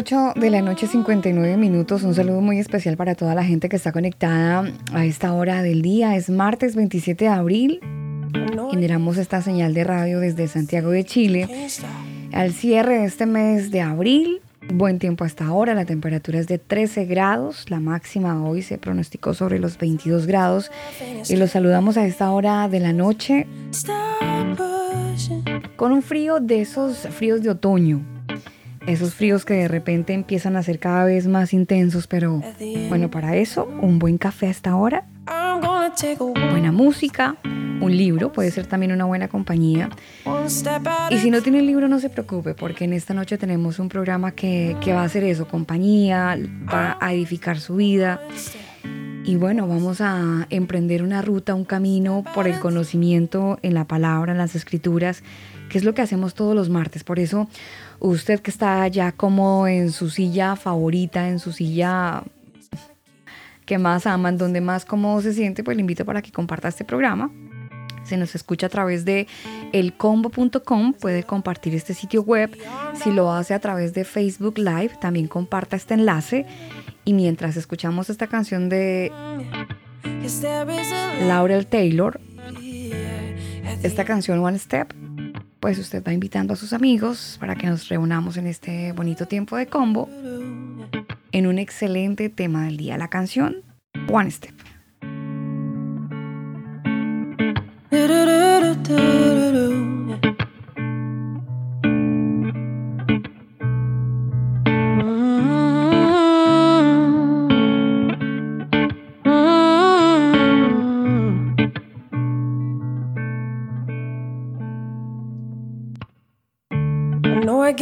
8 de la noche, 59 minutos. Un saludo muy especial para toda la gente que está conectada a esta hora del día. Es martes 27 de abril. Generamos esta señal de radio desde Santiago de Chile. Al cierre de este mes de abril, buen tiempo hasta ahora. La temperatura es de 13 grados. La máxima hoy se pronosticó sobre los 22 grados. Y los saludamos a esta hora de la noche con un frío de esos fríos de otoño esos fríos que de repente empiezan a ser cada vez más intensos, pero bueno, para eso un buen café hasta ahora, buena música, un libro, puede ser también una buena compañía. Y si no tiene el libro, no se preocupe, porque en esta noche tenemos un programa que, que va a hacer eso, compañía, va a edificar su vida. Y bueno, vamos a emprender una ruta, un camino por el conocimiento en la palabra, en las escrituras, que es lo que hacemos todos los martes. Por eso usted que está ya como en su silla favorita, en su silla que más aman, donde más cómodo se siente, pues le invito para que comparta este programa. Se nos escucha a través de elcombo.com, puede compartir este sitio web. Si lo hace a través de Facebook Live, también comparta este enlace. Y mientras escuchamos esta canción de Laurel Taylor, esta canción One Step, pues usted va invitando a sus amigos para que nos reunamos en este bonito tiempo de combo en un excelente tema del día, la canción One Step.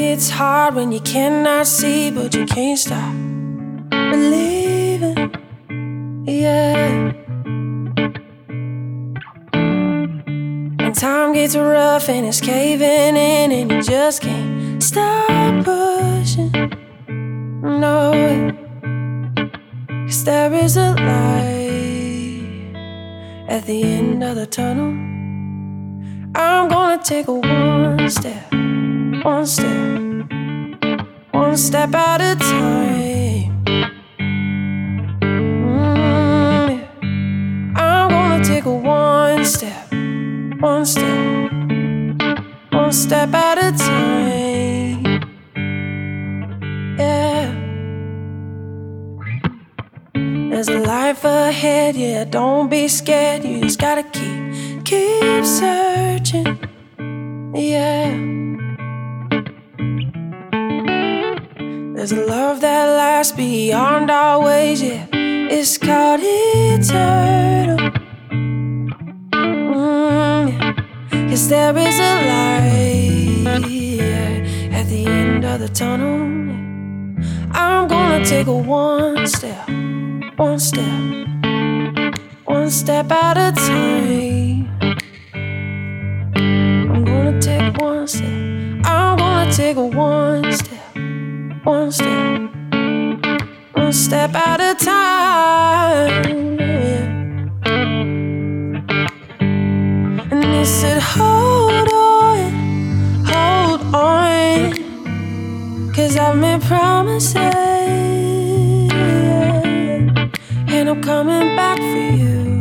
It's hard when you cannot see, but you can't stop believing. Yeah. And time gets rough and it's caving in, and you just can't stop pushing. No, cause there is a light at the end of the tunnel. I'm gonna take a one step, one step one step at a time. Mm, yeah. I'm gonna take a one step, one step, one step at a time. Yeah. There's a life ahead, yeah. Don't be scared, you just gotta keep, keep searching. Yeah. There's a love that lasts beyond our ways, yeah. It's called eternal. Mm. Cause there is a light yeah, at the end of the tunnel. I'm gonna take a one step, one step, one step at a time. I'm gonna take one step, I'm gonna take a one step one step, one step at a time. And he said, Hold on, hold on, cause I've made promises, and I'm coming back for you.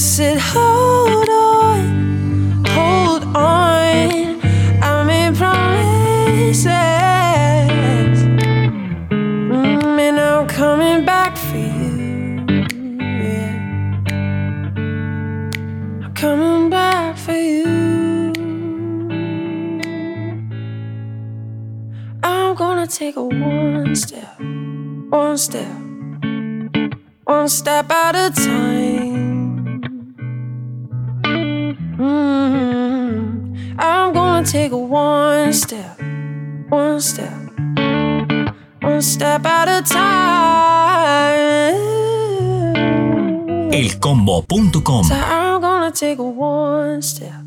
Said, Hold on, hold on. I made promises, mm, and I'm coming back for you. Yeah. I'm coming back for you. I'm gonna take a one step, one step, one step at a time. Take a one step, one step, one step at a time. Elcombo.com So I'm gonna take a one step,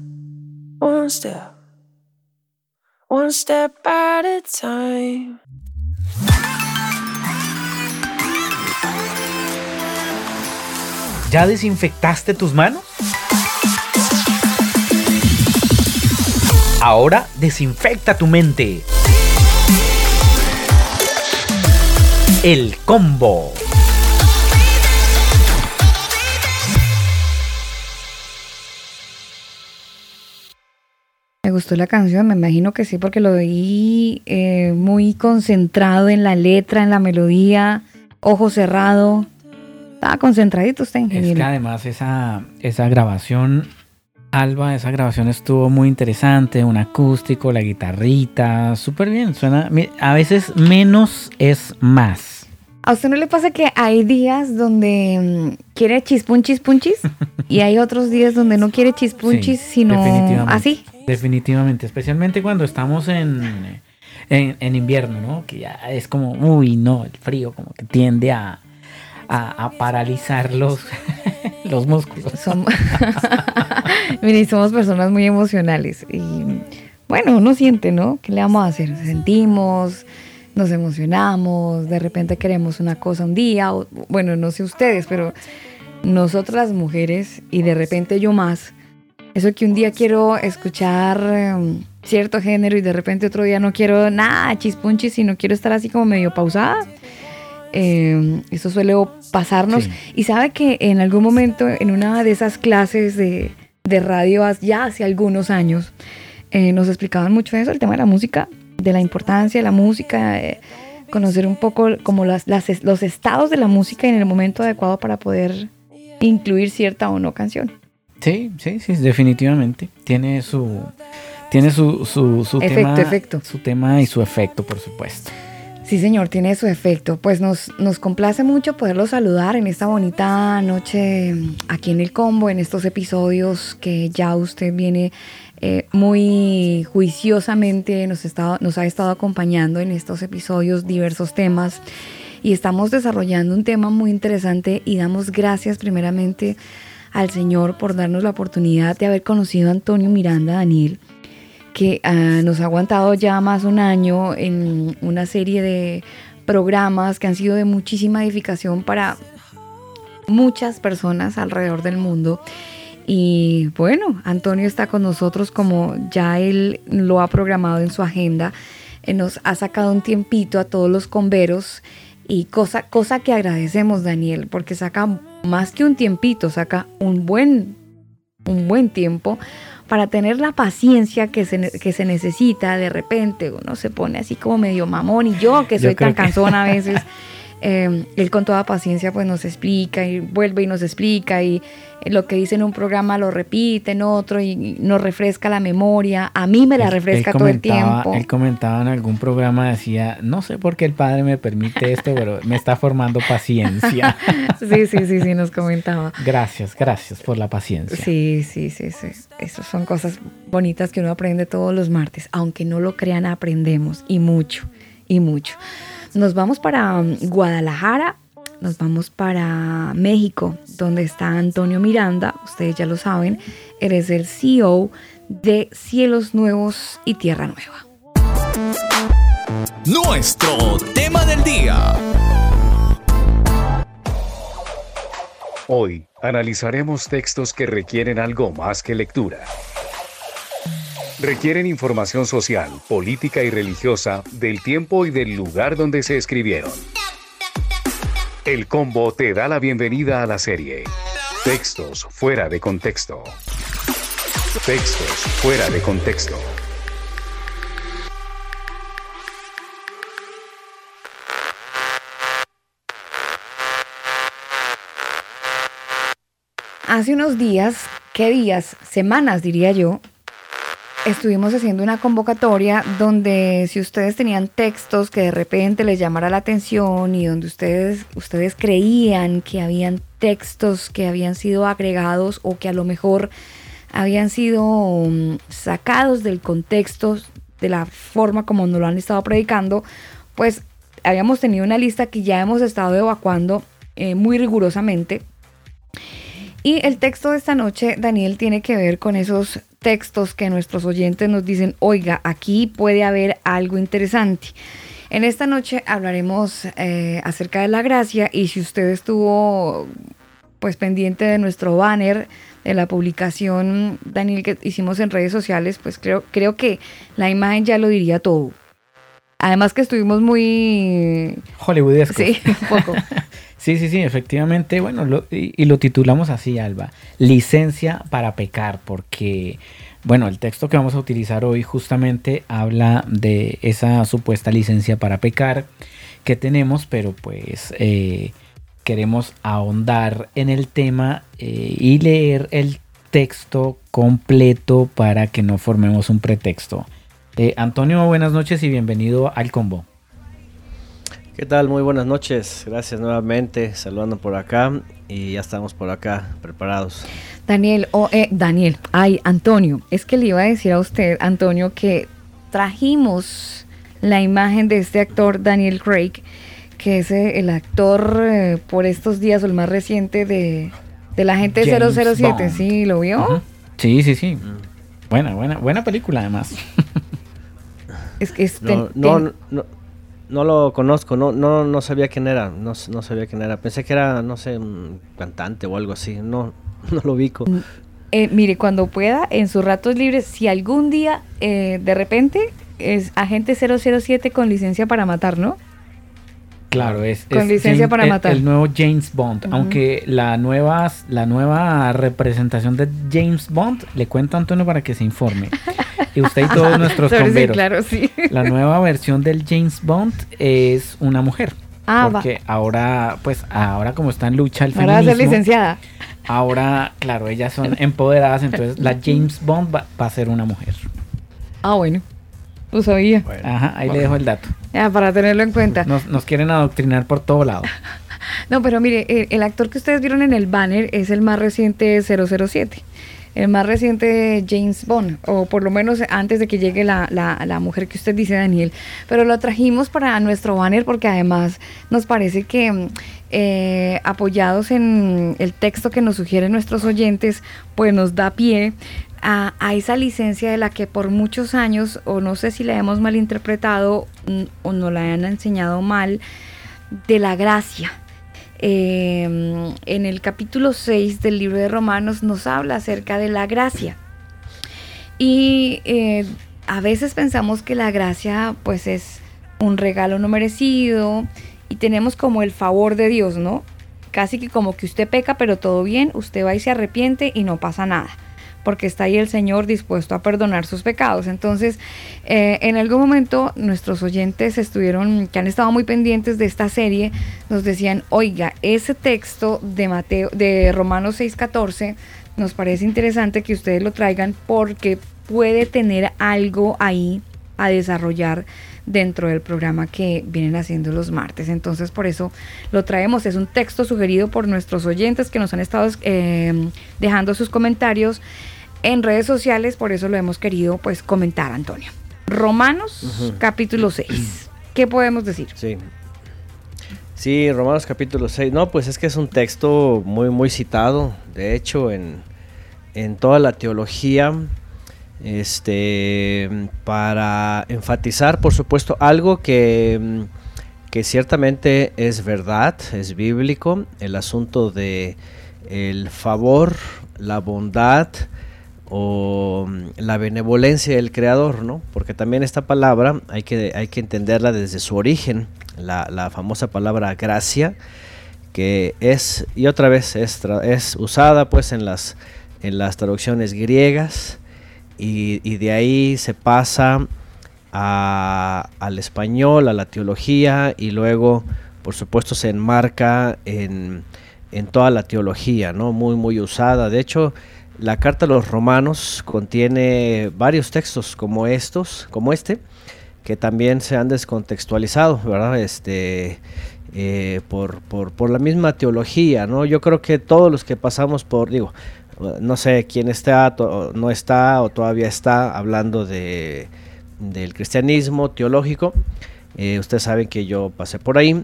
one step, one step at a time. ¿Ya desinfectaste tus manos? Ahora desinfecta tu mente. El combo. Me gustó la canción, me imagino que sí, porque lo vi eh, muy concentrado en la letra, en la melodía, ojo cerrado. Estaba concentradito usted, Es ingeniero. que además esa, esa grabación, Alba, esa grabación estuvo muy interesante, un acústico, la guitarrita, súper bien. Suena, a veces menos es más. ¿A usted no le pasa que hay días donde mm, quiere chispunchis punchis y hay otros días donde no quiere chispunchis, Sí, sino definitivamente. así? Definitivamente, especialmente cuando estamos en, en, en invierno, ¿no? Que ya es como, uy, no, el frío como que tiende a, a, a paralizar los, los músculos. Somos, personas muy emocionales y bueno, uno siente, ¿no? ¿Qué le vamos a hacer? Sentimos, nos emocionamos, de repente queremos una cosa un día, bueno, no sé ustedes, pero nosotras mujeres y de repente yo más, eso que un día quiero escuchar eh, cierto género y de repente otro día no quiero nada, chispunchis, sino quiero estar así como medio pausada. Eh, eso suele pasarnos. Sí. Y sabe que en algún momento, en una de esas clases de, de radio, ya hace algunos años, eh, nos explicaban mucho eso, el tema de la música, de la importancia de la música, eh, conocer un poco como las, las- los estados de la música en el momento adecuado para poder incluir cierta o no canción. Sí, sí, sí, definitivamente. Tiene su, tiene su, su, su Efecto, tema, efecto. su tema y su efecto, por supuesto. Sí, señor, tiene su efecto. Pues nos, nos complace mucho poderlo saludar en esta bonita noche mm, aquí en el combo, en estos episodios que ya usted viene eh, muy juiciosamente, nos, está- nos ha estado acompañando en estos episodios diversos temas y estamos desarrollando un tema muy interesante y damos gracias primeramente al Señor por darnos la oportunidad de haber conocido a Antonio Miranda Daniel que ah, nos ha aguantado ya más un año en una serie de programas que han sido de muchísima edificación para muchas personas alrededor del mundo. Y bueno, Antonio está con nosotros como ya él lo ha programado en su agenda. Nos ha sacado un tiempito a todos los converos y cosa, cosa que agradecemos, Daniel, porque saca más que un tiempito, saca un buen, un buen tiempo para tener la paciencia que se, que se necesita. De repente uno se pone así como medio mamón y yo que soy tan que- cansona a veces. eh, él con toda paciencia pues nos explica y vuelve y nos explica y lo que dice en un programa lo repite en otro y nos refresca la memoria. A mí me la refresca él todo el tiempo. Él comentaba en algún programa, decía, no sé por qué el padre me permite esto, pero me está formando paciencia. Sí, sí, sí, sí, nos comentaba. Gracias, gracias por la paciencia. Sí, sí, sí, sí. Esas son cosas bonitas que uno aprende todos los martes. Aunque no lo crean, aprendemos y mucho, y mucho. Nos vamos para um, Guadalajara, nos vamos para México, donde está Antonio Miranda. Ustedes ya lo saben, eres el CEO de Cielos Nuevos y Tierra Nueva. Nuestro tema del día. Hoy analizaremos textos que requieren algo más que lectura. Requieren información social, política y religiosa del tiempo y del lugar donde se escribieron. El combo te da la bienvenida a la serie. Textos fuera de contexto. Textos fuera de contexto. Hace unos días, ¿qué días? Semanas diría yo, estuvimos haciendo una convocatoria donde si ustedes tenían textos que de repente les llamara la atención y donde ustedes, ustedes creían que habían textos que habían sido agregados o que a lo mejor habían sido um, sacados del contexto de la forma como nos lo han estado predicando, pues habíamos tenido una lista que ya hemos estado evacuando eh, muy rigurosamente. Y el texto de esta noche, Daniel, tiene que ver con esos textos que nuestros oyentes nos dicen, oiga, aquí puede haber algo interesante. En esta noche hablaremos eh, acerca de la gracia y si usted estuvo pues pendiente de nuestro banner de la publicación, Daniel, que hicimos en redes sociales, pues creo, creo que la imagen ya lo diría todo. Además que estuvimos muy... Hollywoodescos. Sí, un poco. Sí, sí, sí, efectivamente. Bueno, y, lo titulamos así, Alba. Licencia para pecar, porque, bueno, el texto que vamos a utilizar hoy justamente habla de esa supuesta licencia para pecar que tenemos, pero pues eh, queremos ahondar en el tema eh, y leer el texto completo para que no formemos un pretexto. Eh, Antonio, buenas noches y bienvenido al combo. ¿Qué tal? Muy buenas noches. Gracias nuevamente. Saludando por acá y ya estamos por acá preparados. Daniel, o eh, Daniel, ay, Antonio, es que le iba a decir a usted, Antonio, que trajimos la imagen de este actor, Daniel Craig, que es eh, el actor eh, por estos días o el más reciente de, de la gente 007. ¿Sí? ¿Lo vio? Sí, sí, sí. Buena, buena, buena película además. es que no, no, no no lo conozco, no, no, no sabía quién era, no, no sabía quién era. Pensé que era, no sé, un cantante o algo así, no, no lo ubico. Mm, eh, mire, cuando pueda, en sus ratos libres, si algún día eh, de repente es agente 007 con licencia para matar, ¿no? Claro, es, con licencia para matar. El, nuevo James Bond, aunque la nueva, la nueva representación de James Bond, le cuento a Antonio para que se informe. y usted y todos nuestros bomberos. claro, sí. La nueva versión del James Bond es una mujer. Ah, porque ahora, pues, ahora como está en lucha el feminismo. Ahora va a ser licenciada. Ahora, claro, ellas son empoderadas, entonces la James Bond va, a ser una mujer. Ah, bueno. Lo sabía. Ajá, ahí le dejo el dato. Ya, para tenerlo en cuenta. Nos, nos quieren adoctrinar por todo lado. no, pero mire, el, el, actor que ustedes vieron en el banner es el más reciente 007 el más reciente James Bond, o por lo menos antes de que llegue la, la, mujer que usted dice, Daniel. Pero lo trajimos para nuestro banner porque además nos parece que eh, apoyados en el texto que nos sugieren nuestros oyentes, pues nos da pie a, esa licencia de la que por muchos años, o no sé si la hemos malinterpretado mm, o no la han enseñado mal, de la gracia Em, en el capítulo 6 del libro de Romanos nos habla acerca de la gracia. Y eh, a veces pensamos que la gracia pues es un regalo no merecido y tenemos como el favor de Dios, ¿no? Casi que como que usted peca pero todo bien, usted va y se arrepiente y no pasa nada porque está ahí el Señor dispuesto a perdonar sus pecados. Entonces, eh, en algún momento nuestros oyentes estuvieron, que han estado muy pendientes de esta serie, nos decían, oiga, ese texto de Mateo, de Romanos 6:14, nos parece interesante que ustedes lo traigan porque puede tener algo ahí a desarrollar dentro del programa que vienen haciendo los martes. Entonces por eso lo traemos. Es un texto sugerido por nuestros oyentes que nos han estado eh, dejando sus comentarios en redes sociales, por eso lo hemos querido pues comentar, Antonio. Romanos capítulo 6. ¿Qué podemos decir? Sí. Sí, Romanos capítulo 6. No, pues es que es un texto muy, muy citado, de hecho, en, en toda la teología, este, para enfatizar, por supuesto, algo que, que ciertamente es verdad, es bíblico, el asunto de el favor, la bondad, o mm, la benevolencia del creador, ¿no? Porque también esta palabra hay que, hay que entenderla desde su origen, la, famosa palabra gracia, que es, y otra vez, es, es usada pues en las, en las traducciones griegas, y, de ahí se pasa al español, a la teología, y luego, por supuesto, se enmarca en, en toda la teología, ¿no? Muy, muy usada. De hecho, la carta a los romanos contiene varios textos como estos, como este, que también se han descontextualizado, ¿verdad? Este, eh, por, por, la misma teología, ¿no? Yo creo que todos los que pasamos por, digo, no sé quién está, no está o todavía está hablando de, del cristianismo teológico, eh, ustedes saben que yo pasé por ahí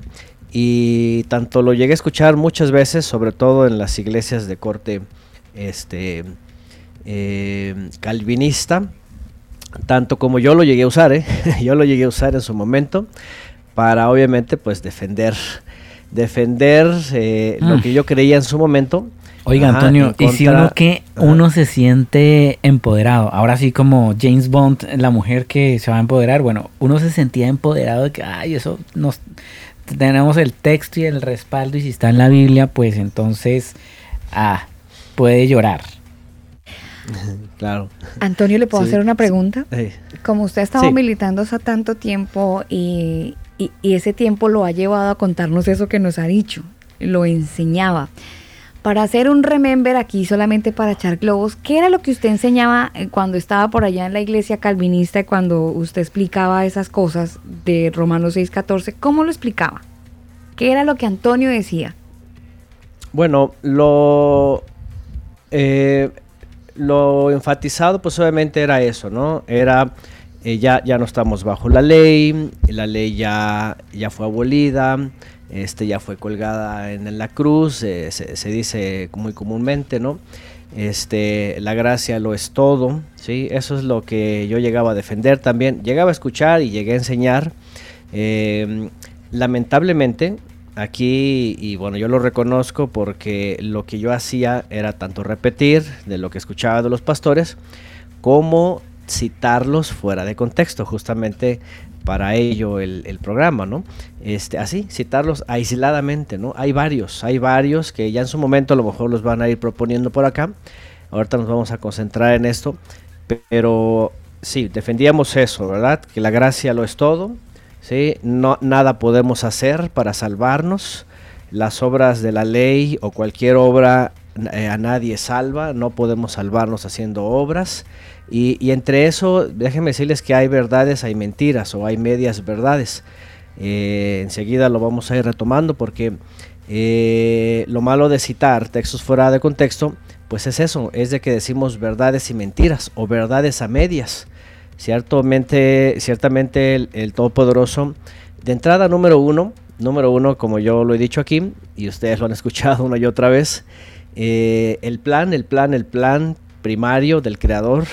y tanto lo llegué a escuchar muchas veces, sobre todo en las iglesias de corte este, eh, calvinista, tanto como yo lo llegué a usar, ¿eh? yo lo llegué a usar en su momento para obviamente pues defender defender eh, lo mm. que yo creía en su momento. Oiga, Antonio, y si uno que uno se siente empoderado, ahora sí como James Bond, la mujer que se va a empoderar, bueno, uno se sentía empoderado de que, ay, eso nos tenemos el texto y el respaldo y si está en la Biblia, pues entonces, ah, puede llorar. Claro. Antonio, ¿le puedo hacer una pregunta? Como usted ha estado militando hace tanto tiempo y, ese tiempo lo ha llevado a contarnos eso que nos ha dicho, lo enseñaba. Para hacer un remember aquí solamente para echar globos, ¿qué era lo que usted enseñaba eh, cuando estaba por allá en la iglesia calvinista y cuando usted explicaba esas cosas de Romanos 6:14? ¿Cómo lo explicaba? ¿Qué era lo que Antonio decía? Bueno, lo eh, lo enfatizado pues obviamente era eso, ¿no? Era eh, ya, ya no estamos bajo la ley, la ley ya, ya fue abolida, este, ya fue colgada en, la cruz, eh, se, dice muy comúnmente, ¿no? Este, la gracia lo es todo, ¿sí? Eso es lo que yo llegaba a defender también, llegaba a escuchar y llegué a enseñar. lamentablemente, Aquí, y bueno, yo lo reconozco porque lo que yo hacía era tanto repetir de lo que escuchaba de los pastores, como citarlos fuera de contexto, justamente para ello el, programa, ¿no? Este, así, citarlos aisladamente, ¿no? Hay varios, hay varios que ya en su momento a lo mejor los van a ir proponiendo por acá. Ahorita nos vamos a concentrar en esto, pero sí, defendíamos eso, ¿verdad? Que la gracia lo es todo, ¿sí? No, nada podemos hacer para salvarnos. Las obras de la ley o cualquier obra eh, a nadie salva, no podemos salvarnos haciendo obras. Y, entre eso, déjenme decirles que hay verdades, hay mentiras o hay medias verdades. Eh, enseguida lo vamos a ir retomando porque eh, lo malo de citar textos fuera de contexto, pues es eso, es de que decimos verdades y mentiras o verdades a medias. Ciertamente, ciertamente el, Todopoderoso, de entrada número uno, número uno, como yo lo he dicho aquí, y ustedes lo han escuchado una y otra vez, eh, el plan, el plan, el plan primario del Creador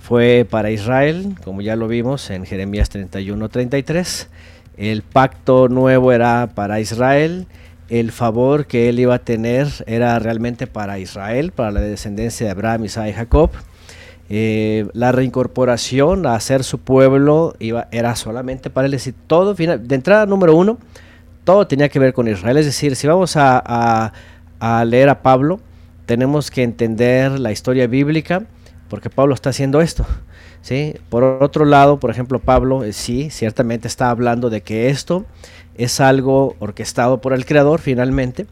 fue para Israel, como ya lo vimos en Jeremías 31, 33. El pacto nuevo era para Israel. El favor que él iba a tener era realmente para Israel, para la descendencia de Abraham, Isaac y Jacob. Eh, la reincorporación a ser su pueblo iba, era solamente para él. decir, todo, de entrada número uno, todo tenía que ver con Israel. Es decir, si vamos a, leer a Pablo, tenemos que entender la historia bíblica, porque Pablo está haciendo esto. ¿sí? Por otro lado, por ejemplo, Pablo eh, sí, ciertamente está hablando de que esto es algo orquestado por el Creador finalmente,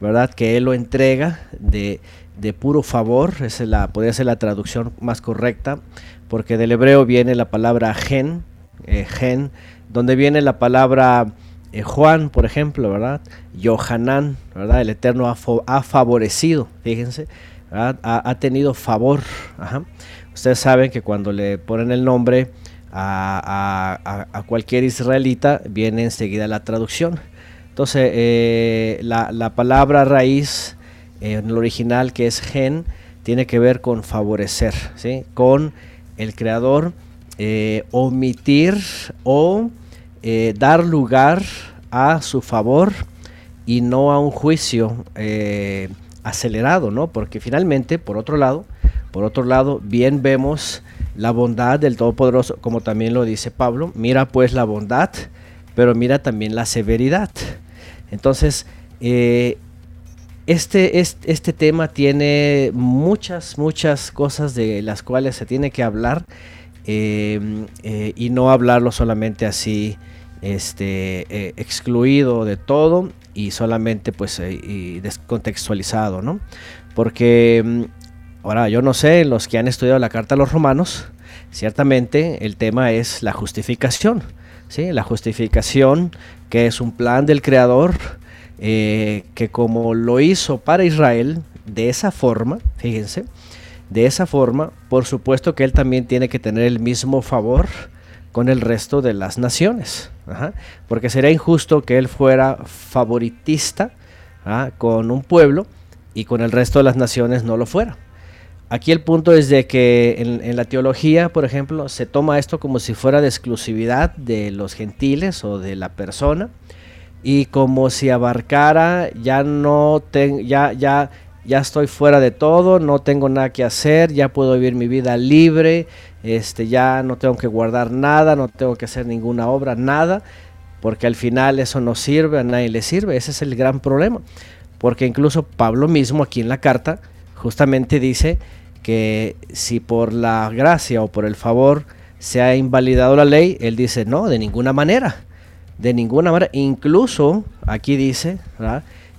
¿verdad? Que Él lo entrega de, de puro favor, esa es la, podría ser la traducción más correcta, porque del hebreo viene la palabra gen, eh, gen, donde viene la palabra eh, Juan, por ejemplo, ¿verdad? Yohanan, ¿verdad? El Eterno ha, favorecido, fíjense, ha, tenido favor. Ustedes saben que cuando le ponen el nombre a, cualquier israelita, viene enseguida la traducción. Entonces, eh, la, la palabra raíz en el original que es gen, tiene que ver con favorecer, ¿sí? con el creador eh, omitir o eh, dar lugar a su favor y no a un juicio eh, acelerado, ¿no? Porque finalmente, por otro lado, por otro lado, bien vemos la bondad del Todopoderoso, como también lo dice Pablo, mira pues la bondad, pero mira también la severidad. Entonces, este, este, tema tiene muchas, muchas cosas de las cuales se tiene que hablar em, eh, y no hablarlo solamente así, este, eh, excluido de todo y solamente pues eh, descontextualizado, ¿no? Porque em, Ahora, yo no sé, los que han estudiado la carta a los romanos, ciertamente el tema es la justificación. ¿sí? La justificación que es un plan del Creador, eh, que como lo hizo para Israel, de esa forma, fíjense, de esa forma, por supuesto que Él también tiene que tener el mismo favor con el resto de las naciones, porque sería injusto que Él fuera favoritista con un pueblo y con el resto de las naciones no lo fuera. Aquí el punto es de que en, la teología, por ejemplo, se toma esto como si fuera de exclusividad de los gentiles o de la persona y como si abarcara ya no ya ya ya estoy fuera de todo, no tengo nada que hacer, ya puedo vivir mi vida libre, este ya no tengo que guardar nada, no tengo que hacer ninguna obra, nada, porque al final eso no sirve, a nadie le sirve, ese es el gran problema. Porque incluso Pablo mismo aquí en la carta justamente dice que si por la gracia o por el favor se ha invalidado la ley, él dice, no, de ninguna manera, de ninguna manera. Incluso aquí dice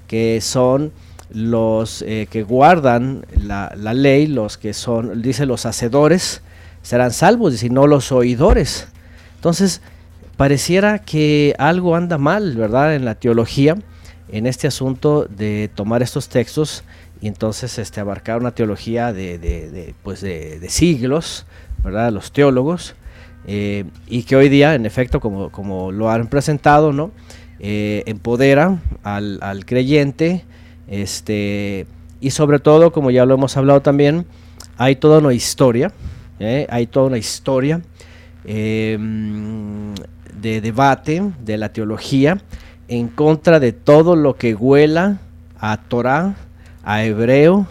que son los eh, que guardan la, ley, los que son, dice los hacedores, serán salvos, y no los oidores. Entonces, pareciera que algo anda mal, ¿verdad? En la teología, en este asunto de tomar estos textos y entonces este, abarcar una teología de, pues de, siglos, ¿verdad? Los teólogos, eh, y que hoy día, en efecto, como, como lo han presentado, ¿no? Eh, empodera al, al, creyente, este, y sobre todo, como ya lo hemos hablado también, hay toda una historia, ¿eh? hay toda una historia em, de debate de la teología en contra de todo lo que huela a Torah, a hebreo,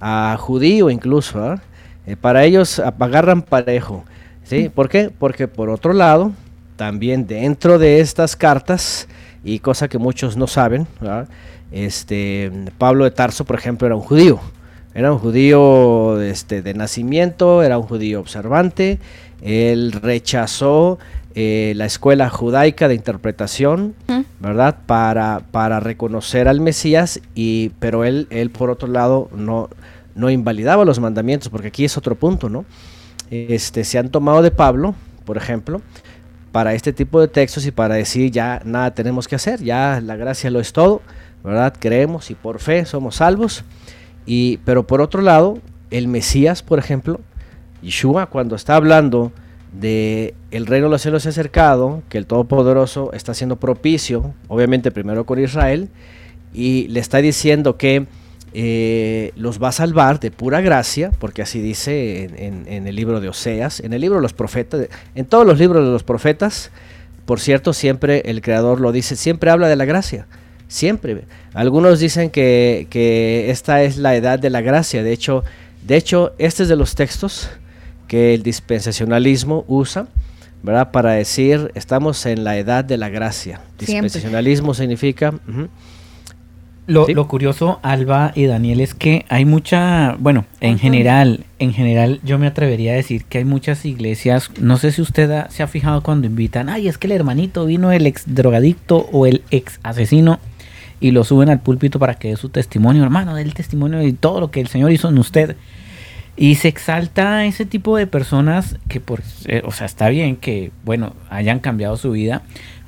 a judío incluso. ¿ah? Para ellos agarran parejo. ¿Sí? ¿Por qué? Porque por otro lado, también dentro de estas cartas, y cosa que muchos no saben, este, Pablo de Tarso, por ejemplo, era un judío. Era un judío este, de nacimiento, era un judío observante. Él rechazó eh, la escuela judaica de interpretación, ¿verdad? Para, para reconocer al Mesías, y, pero él, él por otro lado no, no invalidaba los mandamientos, porque aquí es otro punto, ¿no? Este, se han tomado de Pablo, por ejemplo, para este tipo de textos y para decir ya nada tenemos que hacer, ya la gracia lo es todo, ¿verdad? Creemos y por fe somos salvos. Y, pero por otro lado, el Mesías, por ejemplo, Yeshua, cuando está hablando de el reino de los cielos se ha acercado, que el Todopoderoso está siendo propicio, obviamente primero con Israel, y le está diciendo que eh, los va a salvar de pura gracia, porque así dice en, el libro de Oseas, en el libro de los profetas, en todos los libros de los profetas, por cierto, siempre el Creador lo dice, siempre habla de la gracia, siempre. Algunos dicen que, que esta es la edad de la gracia, de hecho, de hecho, este es de los textos que el dispensacionalismo usa, ¿verdad? Para decir, estamos en la edad de la gracia. Dispensacionalismo significa... Lo, lo, curioso, Alba y Daniel, es que hay mucha, bueno, en general, en general yo me atrevería a decir que hay muchas iglesias, no sé si usted se ha fijado cuando invitan, ay, es que el hermanito vino el ex drogadicto o el ex asesino y lo suben al púlpito para que dé su testimonio, hermano, dé el testimonio y todo lo que el Señor hizo en usted. Y se exalta ese tipo de personas que, por, eh, o sea, está bien que, bueno, hayan cambiado su vida,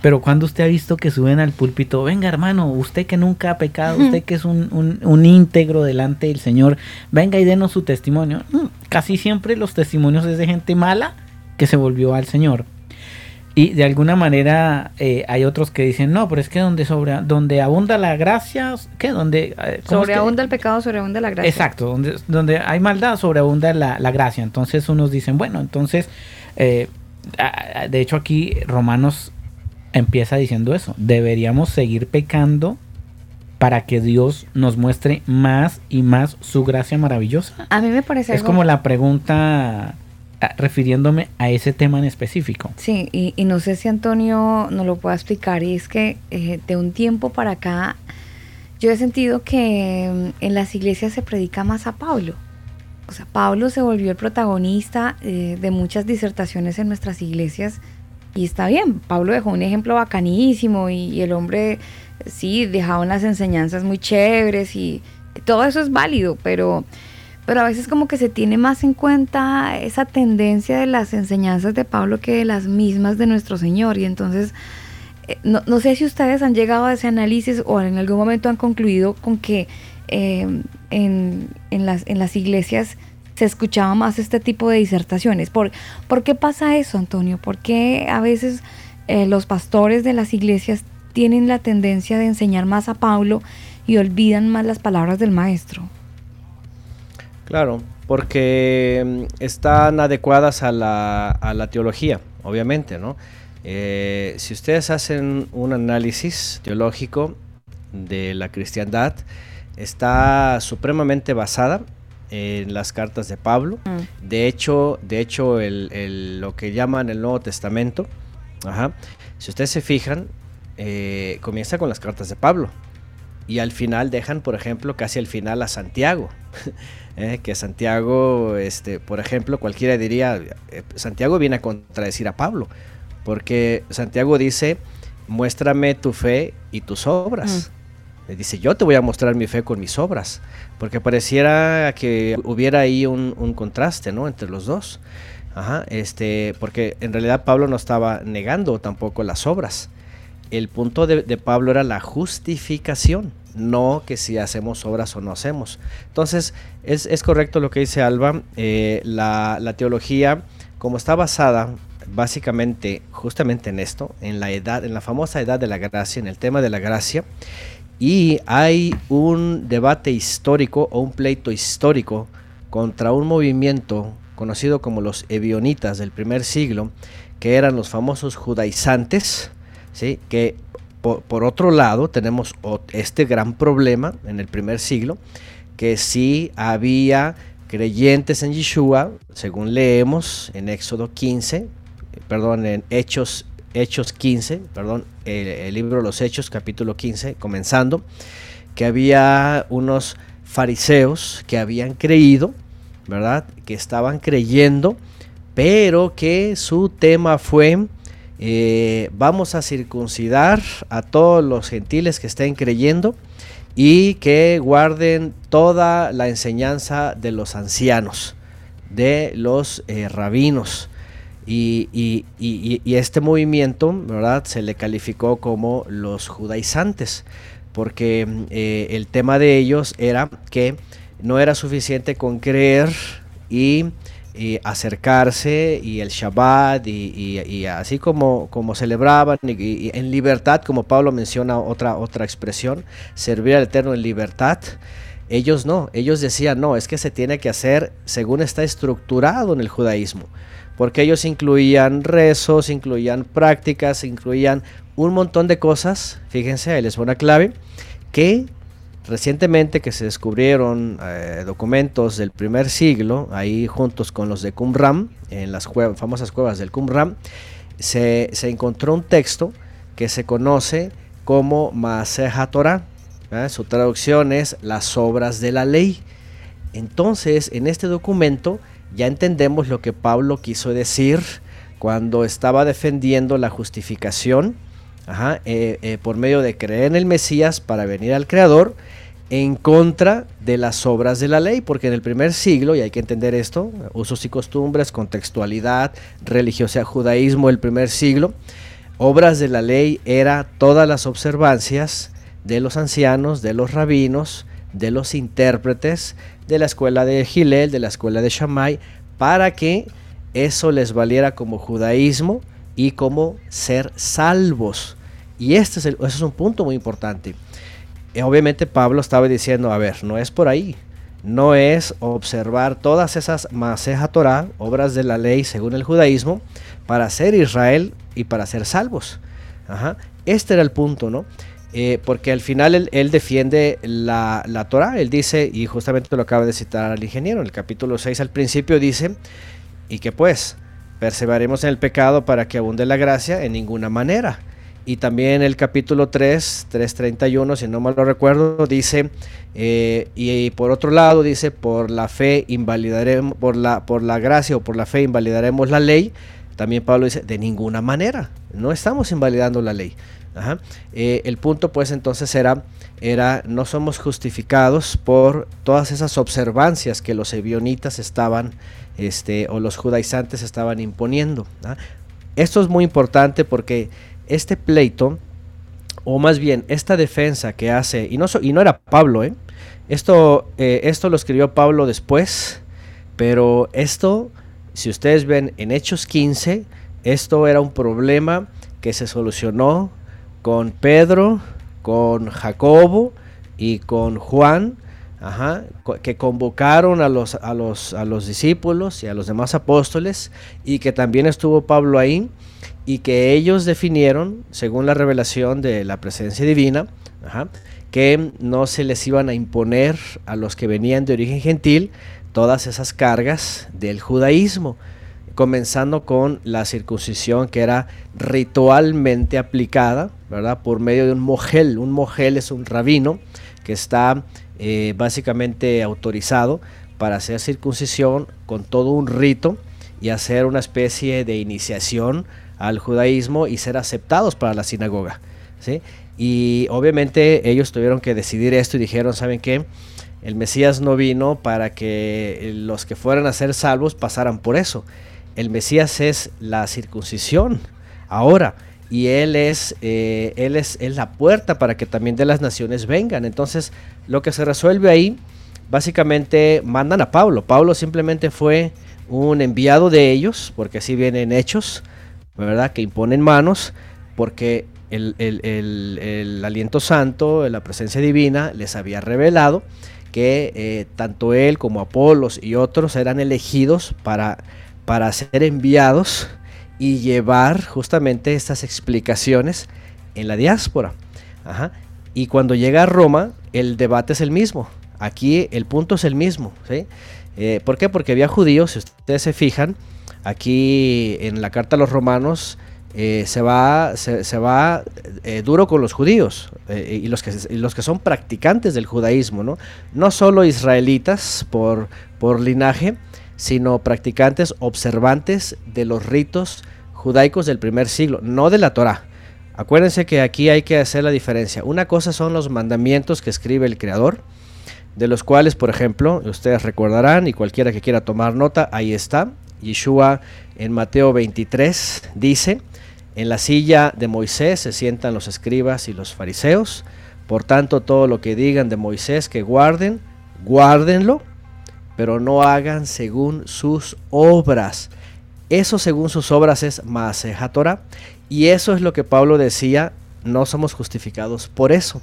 pero cuando usted ha visto que suben al púlpito, venga hermano, usted que nunca ha pecado, usted que es un, un, íntegro delante del Señor, venga y denos su testimonio. Mm, casi siempre los testimonios es de gente mala que se volvió al Señor. Y de alguna manera eh, hay otros que dicen, no, pero es que donde sobre, donde abunda la gracia, ¿qué? Donde, eh, sobreabunda el pecado, sobreabunda la gracia. Exacto, donde, donde hay maldad, sobreabunda la, la gracia. Entonces unos dicen, bueno, entonces, eh, de hecho aquí Romanos empieza diciendo eso, deberíamos seguir pecando para que Dios nos muestre más y más su gracia maravillosa. A mí me parece... Es como la pregunta refiriéndome a ese tema en específico. Sí, y, no sé si Antonio nos lo pueda explicar, y es que eh, de un tiempo para acá yo he sentido que mm, en las iglesias se predica más a Pablo. O sea, Pablo se volvió el protagonista eh, de muchas disertaciones en nuestras iglesias y está bien, Pablo dejó un ejemplo bacanísimo y, el hombre sí dejaba unas enseñanzas muy chéveres y todo eso es válido, pero pero a veces como que se tiene más en cuenta esa tendencia de las enseñanzas de Pablo que de las mismas de nuestro Señor. Y entonces, eh, no, sé si ustedes han llegado a ese análisis o en algún momento han concluido con que eh, en, las, en las iglesias se escuchaba más este tipo de disertaciones. ¿Por, ¿por qué pasa eso, Antonio? ¿Por qué a veces eh, los pastores de las iglesias tienen la tendencia de enseñar más a Pablo y olvidan más las palabras del maestro? Claro, porque mm, están adecuadas a la, a la teología, obviamente, ¿no? Eh, si ustedes hacen un análisis teológico de la cristiandad, está supremamente basada en las cartas de Pablo. Mm. De hecho, de hecho el, lo que llaman el Nuevo Testamento, si ustedes se fijan, eh, comienza con las cartas de Pablo. Y al final dejan, por ejemplo, casi al final a Santiago. Eh, que Santiago, este, por ejemplo, cualquiera diría, eh, Santiago viene a contradecir a Pablo. Porque Santiago dice, muéstrame tu fe y tus obras. Le dice, yo te voy a mostrar mi fe con mis obras. Porque pareciera que hubiera ahí un, contraste, ¿no? Entre los dos. Ajá, este, porque en realidad Pablo no estaba negando tampoco las obras. El punto de, Pablo era la justificación, no que si hacemos obras o no hacemos. Entonces, es, correcto lo que dice Alba, eh, la, la teología, como está basada básicamente justamente en esto, en la edad, en la famosa edad de la gracia, en el tema de la gracia, y hay un debate histórico o un pleito histórico contra un movimiento conocido como los ebionitas del primer siglo, que eran los famosos judaizantes, ¿sí? que por, otro lado tenemos este gran problema en el primer siglo, que sí había creyentes en Yeshua, según leemos en Éxodo 15, perdón, en Hechos Hechos 15, perdón, el, libro de los Hechos, capítulo 15, comenzando, que había unos fariseos que habían creído, ¿verdad? Que estaban creyendo, pero que su tema fue, eh, vamos a circuncidar a todos los gentiles que estén creyendo y que guarden toda la enseñanza de los ancianos, de los eh, rabinos. Y, este movimiento, ¿verdad? Se le calificó como los judaizantes, porque eh, el tema de ellos era que no era suficiente con creer y, acercarse y el Shabbat y, así como, como celebraban y, en libertad, como Pablo menciona otra, otra expresión, servir al Eterno en libertad. Ellos no, ellos decían, no, es que se tiene que hacer según está estructurado en el judaísmo porque ellos incluían rezos, incluían prácticas, incluían un montón de cosas, fíjense, ahí les una clave, que recientemente que se descubrieron eh, documentos del primer siglo, ahí juntos con los de Qumran, en las famosas cuevas del Qumran, se, se, encontró un texto que se conoce como Maaseha Torah, su traducción es las obras de la ley. Entonces, en este documento, ya entendemos lo que Pablo quiso decir cuando estaba defendiendo la justificación eh, eh, por medio de creer en el Mesías para venir al Creador en contra de las obras de la ley, porque en el primer siglo, y hay que entender esto, usos y costumbres, contextualidad, religiosidad, judaísmo del primer siglo, obras de la ley era todas las observancias de los ancianos, de los rabinos, de los intérpretes, de la escuela de Gilel, de la escuela de Shammai, para que eso les valiera como judaísmo y como ser salvos. Y este es, es un punto muy importante. Obviamente Pablo estaba diciendo, a ver, no es por ahí. No es observar todas esas Maseja Torah, obras de la ley según el judaísmo, para ser Israel y para ser salvos. Este era el punto, ¿no? Eh, porque al final él, defiende la, la, Torah, él dice, y justamente lo acaba de citar al ingeniero, en el capítulo 6 al principio dice, y que pues, perseveremos en el pecado para que abunde la gracia en ninguna manera. Y también el capítulo 3, 3.31, si no mal lo recuerdo, dice, eh, y, por otro lado dice, por la fe invalidaremos, por la, por la gracia o por la fe invalidaremos la ley, también Pablo dice, de ninguna manera, no estamos invalidando la ley. Eh, el punto pues entonces era, era, no somos justificados por todas esas observancias que los ebionitas estaban, este, o los judaizantes estaban imponiendo. Esto es muy importante porque este pleito, o más bien esta defensa que hace, y no, y no era Pablo, ¿eh? esto, eh, esto lo escribió Pablo después, pero esto, si ustedes ven en Hechos 15, esto era un problema que se solucionó con Pedro, con Jacobo y con Juan, que convocaron a los, a, los, a los discípulos y a los demás apóstoles, y que también estuvo Pablo ahí, y que ellos definieron, según la revelación de la presencia divina, que no se les iban a imponer a los que venían de origen gentil todas esas cargas del judaísmo, comenzando con la circuncisión que era ritualmente aplicada, ¿verdad? Por medio de un mogel. Un mogel es un rabino que está eh, básicamente autorizado para hacer circuncisión con todo un rito y hacer una especie de iniciación al judaísmo y ser aceptados para la sinagoga. ¿sí? Y obviamente ellos tuvieron que decidir esto y dijeron, ¿saben qué? El Mesías no vino para que los que fueran a ser salvos pasaran por eso el Mesías es la circuncisión ahora y él es, eh, él es, la puerta para que también de las naciones vengan. Entonces, lo que se resuelve ahí, básicamente mandan a Pablo. Pablo simplemente fue un enviado de ellos, porque así vienen hechos, ¿verdad? Que imponen manos, porque el, aliento santo, la presencia divina, les había revelado que eh, tanto él como Apolos y otros eran elegidos para para ser enviados y llevar justamente estas explicaciones en la diáspora. Y cuando llega a Roma, el debate es el mismo. Aquí el punto es el mismo. ¿sí? Eh, ¿Por qué? Porque había judíos, si ustedes se fijan, aquí en la carta a los romanos eh, se va, se, va eh, duro con los judíos y, los que, los que son practicantes del judaísmo, ¿no? No solo israelitas por, por linaje, sino practicantes observantes de los ritos judaicos del primer siglo, no de la Torah. Acuérdense que aquí hay que hacer la diferencia. Una cosa son los mandamientos que escribe el Creador, de los cuales, por ejemplo, ustedes recordarán y cualquiera que quiera tomar nota, ahí está. Yeshua en Mateo 23 dice, en la silla de Moisés se sientan los escribas y los fariseos, por tanto todo lo que digan de Moisés que guarden, guárdenlo pero no hagan según sus obras. Eso según sus obras es Maaseja Torah. Y eso es lo que Pablo decía, no somos justificados por eso,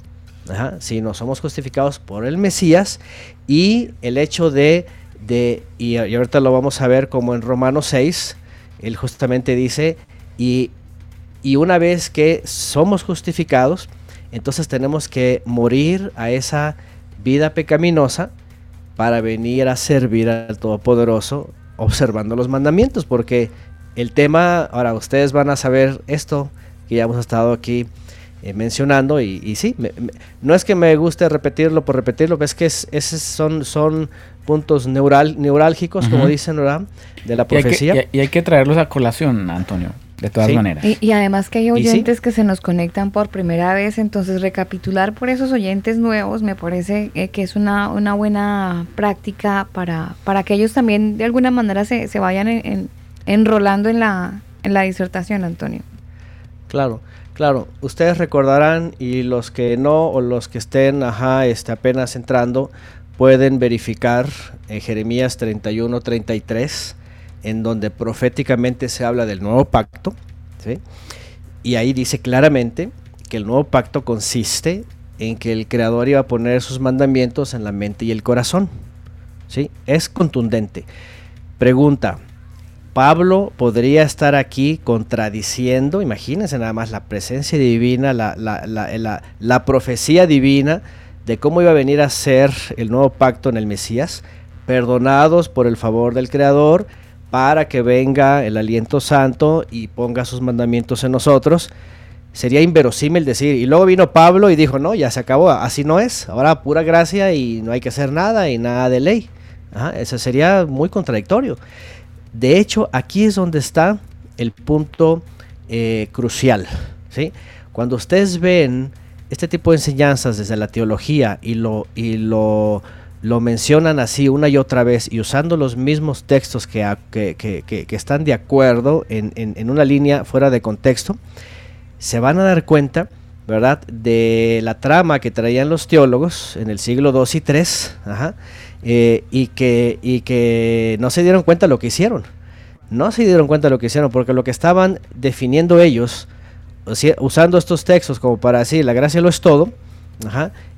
sino somos justificados por el Mesías y el hecho de, de y, ahorita lo vamos a ver como en Romanos 6, él justamente dice, y, y una vez que somos justificados, entonces tenemos que morir a esa vida pecaminosa para venir a servir al Todopoderoso observando los mandamientos, porque el tema, ahora ustedes van a saber esto que ya hemos estado aquí eh, mencionando y, sí, no es que me guste repetirlo por repetirlo, es que es, esos son, son puntos neural, neurálgicos, como dicen, ¿verdad? De la profecía. y hay que traerlos a colación, Antonio de todas maneras. Y, además que hay oyentes que se nos conectan por primera vez, entonces recapitular por esos oyentes nuevos me parece eh, que es una, una buena práctica para, para que ellos también de alguna manera se, se vayan en, enrolando en la, en la disertación, Antonio. Claro, claro. Ustedes recordarán y los que no o los que estén ajá, este, apenas entrando pueden verificar en Jeremías 31, 33 en donde proféticamente se habla del nuevo pacto, y ahí dice claramente que el nuevo pacto consiste en que el Creador iba a poner sus mandamientos en la mente y el corazón. ¿sí? Es contundente. Pregunta, Pablo podría estar aquí contradiciendo, imagínense nada más la presencia divina, la, la, la, profecía divina de cómo iba a venir a ser el nuevo pacto en el Mesías, perdonados por el favor del Creador, para que venga el aliento santo y ponga sus mandamientos en nosotros. Sería inverosímil decir, y luego vino Pablo y dijo, no, ya se acabó, así no es, ahora pura gracia y no hay que hacer nada y nada de ley. eso sería muy contradictorio. De hecho, aquí es donde está el punto eh, crucial. ¿sí? Cuando ustedes ven este tipo de enseñanzas desde la teología y lo, y lo, lo mencionan así una y otra vez y usando los mismos textos que, que, que, están de acuerdo en, en, una línea fuera de contexto, se van a dar cuenta, ¿verdad?, de la trama que traían los teólogos en el siglo II y III, eh, y, que, y que no se dieron cuenta de lo que hicieron. No se dieron cuenta lo que hicieron, porque lo que estaban definiendo ellos, usando estos textos como para decir la gracia lo es todo,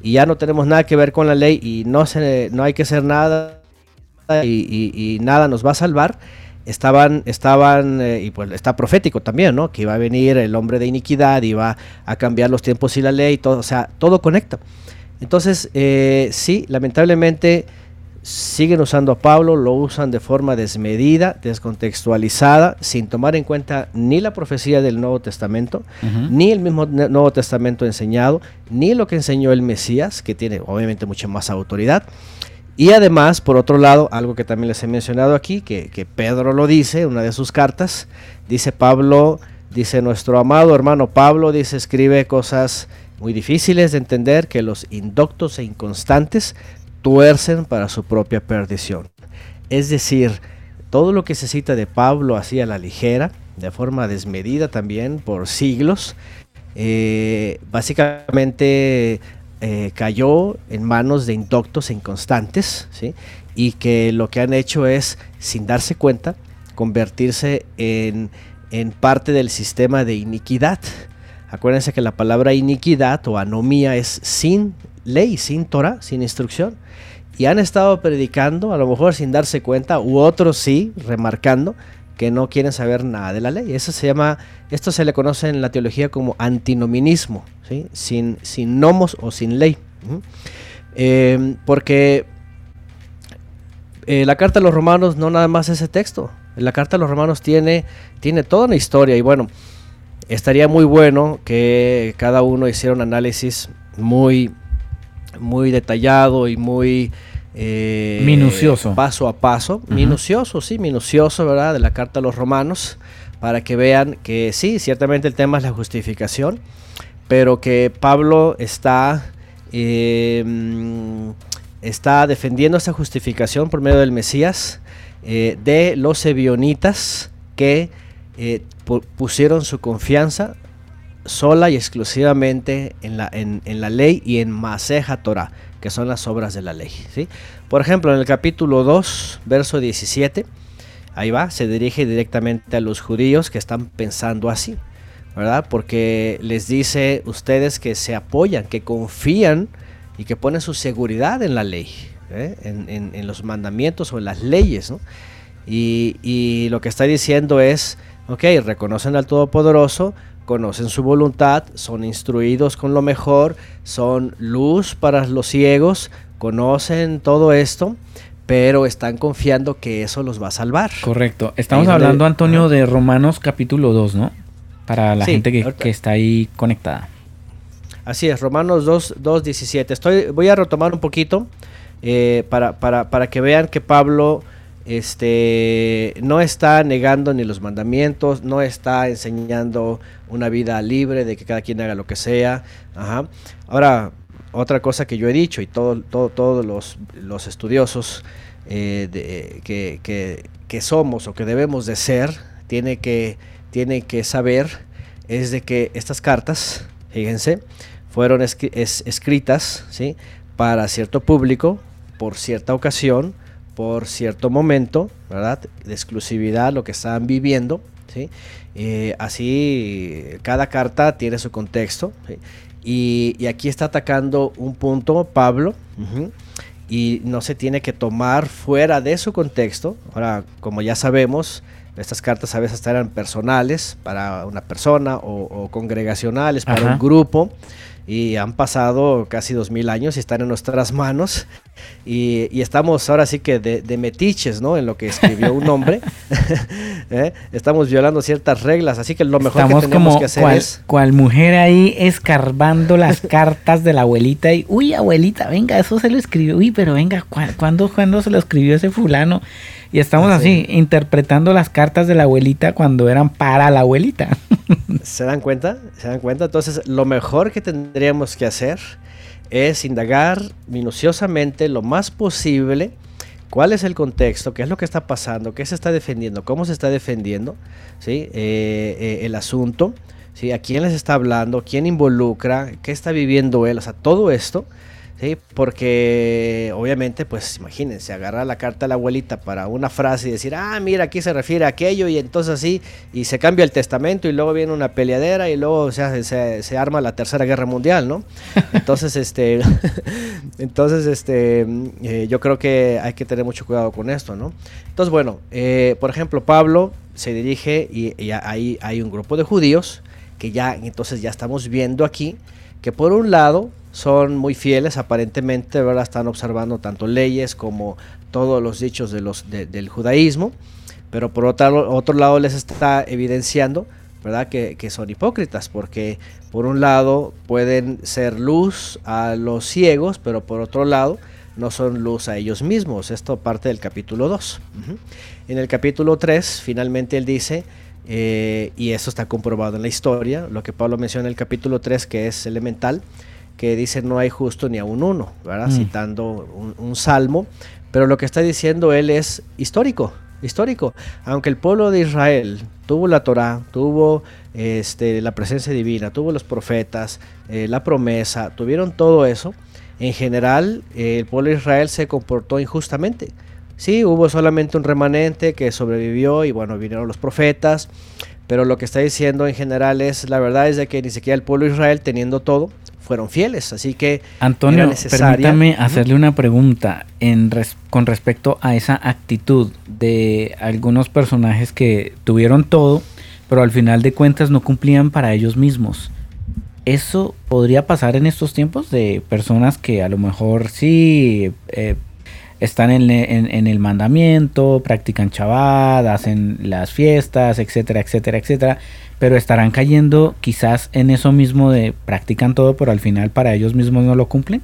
y ya no tenemos nada que ver con la ley y no, se, no hay que hacer nada y, nada nos va a salvar, estaban, estaban eh, y pues está profético también, ¿no? Que iba a venir el hombre de iniquidad, iba a cambiar los tiempos y la ley, todo, o sea, todo conecta. Entonces, eh, sí, lamentablemente siguen usando a Pablo, lo usan de forma desmedida, descontextualizada, sin tomar en cuenta ni la profecía del Nuevo Testamento, ni el mismo Nuevo Testamento enseñado, ni lo que enseñó el Mesías, que tiene obviamente mucha más autoridad. Y además, por otro lado, algo que también les he mencionado aquí, que, que Pedro lo dice en una de sus cartas, dice Pablo, dice nuestro amado hermano Pablo, dice, escribe cosas muy difíciles de entender, que los indoctos e inconstantes tuercen para su propia perdición. Es decir, todo lo que se cita de Pablo así a la ligera, de forma desmedida también por siglos, eh, básicamente eh, cayó en manos de indoctos e inconstantes, ¿sí? y que lo que han hecho es, sin darse cuenta, convertirse en, en parte del sistema de iniquidad. Acuérdense que la palabra iniquidad o anomía es sin ley, sin Torah, sin instrucción. Y han estado predicando, a lo mejor sin darse cuenta, u otros sí, remarcando que no quieren saber nada de la ley. Eso se llama, esto se le conoce en la teología como antinominismo, ¿sí? sin, sin nomos o sin ley. Eh, porque eh, la carta a los romanos no nada más ese texto. La carta a los romanos tiene, tiene toda una historia y bueno, estaría muy bueno que cada uno hiciera un análisis muy muy detallado y muy eh, minucioso. Paso a paso. Minucioso, sí, minucioso, ¿verdad? De la carta a los romanos, para que vean que sí, ciertamente el tema es la justificación, pero que Pablo está, em, está defendiendo esa justificación por medio del Mesías eh, de los ebionitas que eh, pusieron su confianza sola y exclusivamente en la, en, la ley y en Maseja Torah, que son las obras de la ley. ¿sí? Por ejemplo, en el capítulo 2, verso 17, ahí va, se dirige directamente a los judíos que están pensando así, ¿verdad? Porque les dice ustedes que se apoyan, que confían y que ponen su seguridad en la ley, ¿eh? en, los mandamientos o en las leyes, Y, y lo que está diciendo es, ok, reconocen al Todopoderoso, conocen su voluntad, son instruidos con lo mejor, son luz para los ciegos, conocen todo esto, pero están confiando que eso los va a salvar. Correcto. Estamos hablando, Antonio, de Romanos capítulo 2, ¿no? Para la gente que, está ahí conectada. Así es, Romanos 2, 2 17. Estoy, voy a retomar un poquito eh, para, para, para que vean que Pablo este, no está negando ni los mandamientos, no está enseñando una vida libre de que cada quien haga lo que sea. Ahora, otra cosa que yo he dicho y todo, todos los, estudiosos eh, de, que, somos o que debemos de ser, tiene que, tiene que saber es de que estas cartas, fíjense, fueron escritas ¿sí? para cierto público, por cierta ocasión, por cierto momento, ¿verdad? De exclusividad, lo que estaban viviendo, ¿sí? Eh, así, cada carta tiene su contexto, y, aquí está atacando un punto Pablo, y no se tiene que tomar fuera de su contexto. Ahora, como ya sabemos, estas cartas a veces eran personales para una persona o, congregacionales para un grupo y han pasado casi dos mil años y están en nuestras manos Y, estamos ahora sí que de, metiches, ¿no? En lo que escribió un hombre. ¿Eh? Estamos violando ciertas reglas, así que lo mejor que tenemos que hacer es... cual mujer ahí escarbando las cartas de la abuelita y, uy, abuelita, venga, eso se lo escribió, uy, pero venga, ¿cuándo, cuándo se lo escribió ese fulano? Y estamos así, interpretando las cartas de la abuelita cuando eran para la abuelita. ¿Se dan cuenta? ¿Se dan cuenta? Entonces, lo mejor que tendríamos que hacer es indagar minuciosamente lo más posible cuál es el contexto, qué es lo que está pasando, qué se está defendiendo, cómo se está defendiendo ¿sí? Eh, eh, el asunto, ¿sí? a quién les está hablando, quién involucra, qué está viviendo él, o sea, todo esto ¿sí? Porque obviamente, pues imagínense, agarrar la carta de la abuelita para una frase y decir, ah, mira, aquí se refiere a aquello y entonces así, y se cambia el testamento y luego viene una peleadera y luego o sea, se, se, arma la tercera guerra mundial, ¿no? Entonces, este, entonces, este, eh, yo creo que hay que tener mucho cuidado con esto, ¿no? Entonces, bueno, eh, por ejemplo, Pablo se dirige y, y ahí hay un grupo de judíos que ya, entonces ya estamos viendo aquí que por un lado son muy fieles, aparentemente, ¿verdad? Están observando tanto leyes como todos los dichos de los, del judaísmo, pero por otro, otro lado les está evidenciando, ¿verdad? Que, que, son hipócritas, porque por un lado pueden ser luz a los ciegos, pero por otro lado no son luz a ellos mismos. Esto parte del capítulo 2. En el capítulo 3, finalmente él dice, eh, y eso está comprobado en la historia, lo que Pablo menciona en el capítulo 3, que es elemental, que dice no hay justo ni a un uno, ¿verdad? Mm. Citando un, salmo, pero lo que está diciendo él es histórico, histórico. Aunque el pueblo de Israel tuvo la Torah, tuvo este, la presencia divina, tuvo los profetas, eh, la promesa, tuvieron todo eso, en general el pueblo de Israel se comportó injustamente. Sí, hubo solamente un remanente que sobrevivió y bueno, vinieron los profetas, pero lo que está diciendo en general es, la verdad es de que ni siquiera el pueblo de Israel teniendo todo, fueron fieles, así que Antonio, permítame hacerle una pregunta en con respecto a esa actitud de algunos personajes que tuvieron todo, pero al final de cuentas no cumplían para ellos mismos. ¿Eso podría pasar en estos tiempos de personas que a lo mejor sí eh, están en, el mandamiento, practican Shabbat, hacen las fiestas, etcétera, etcétera, etcétera, pero estarán cayendo quizás en eso mismo de practican todo, pero al final para ellos mismos no lo cumplen.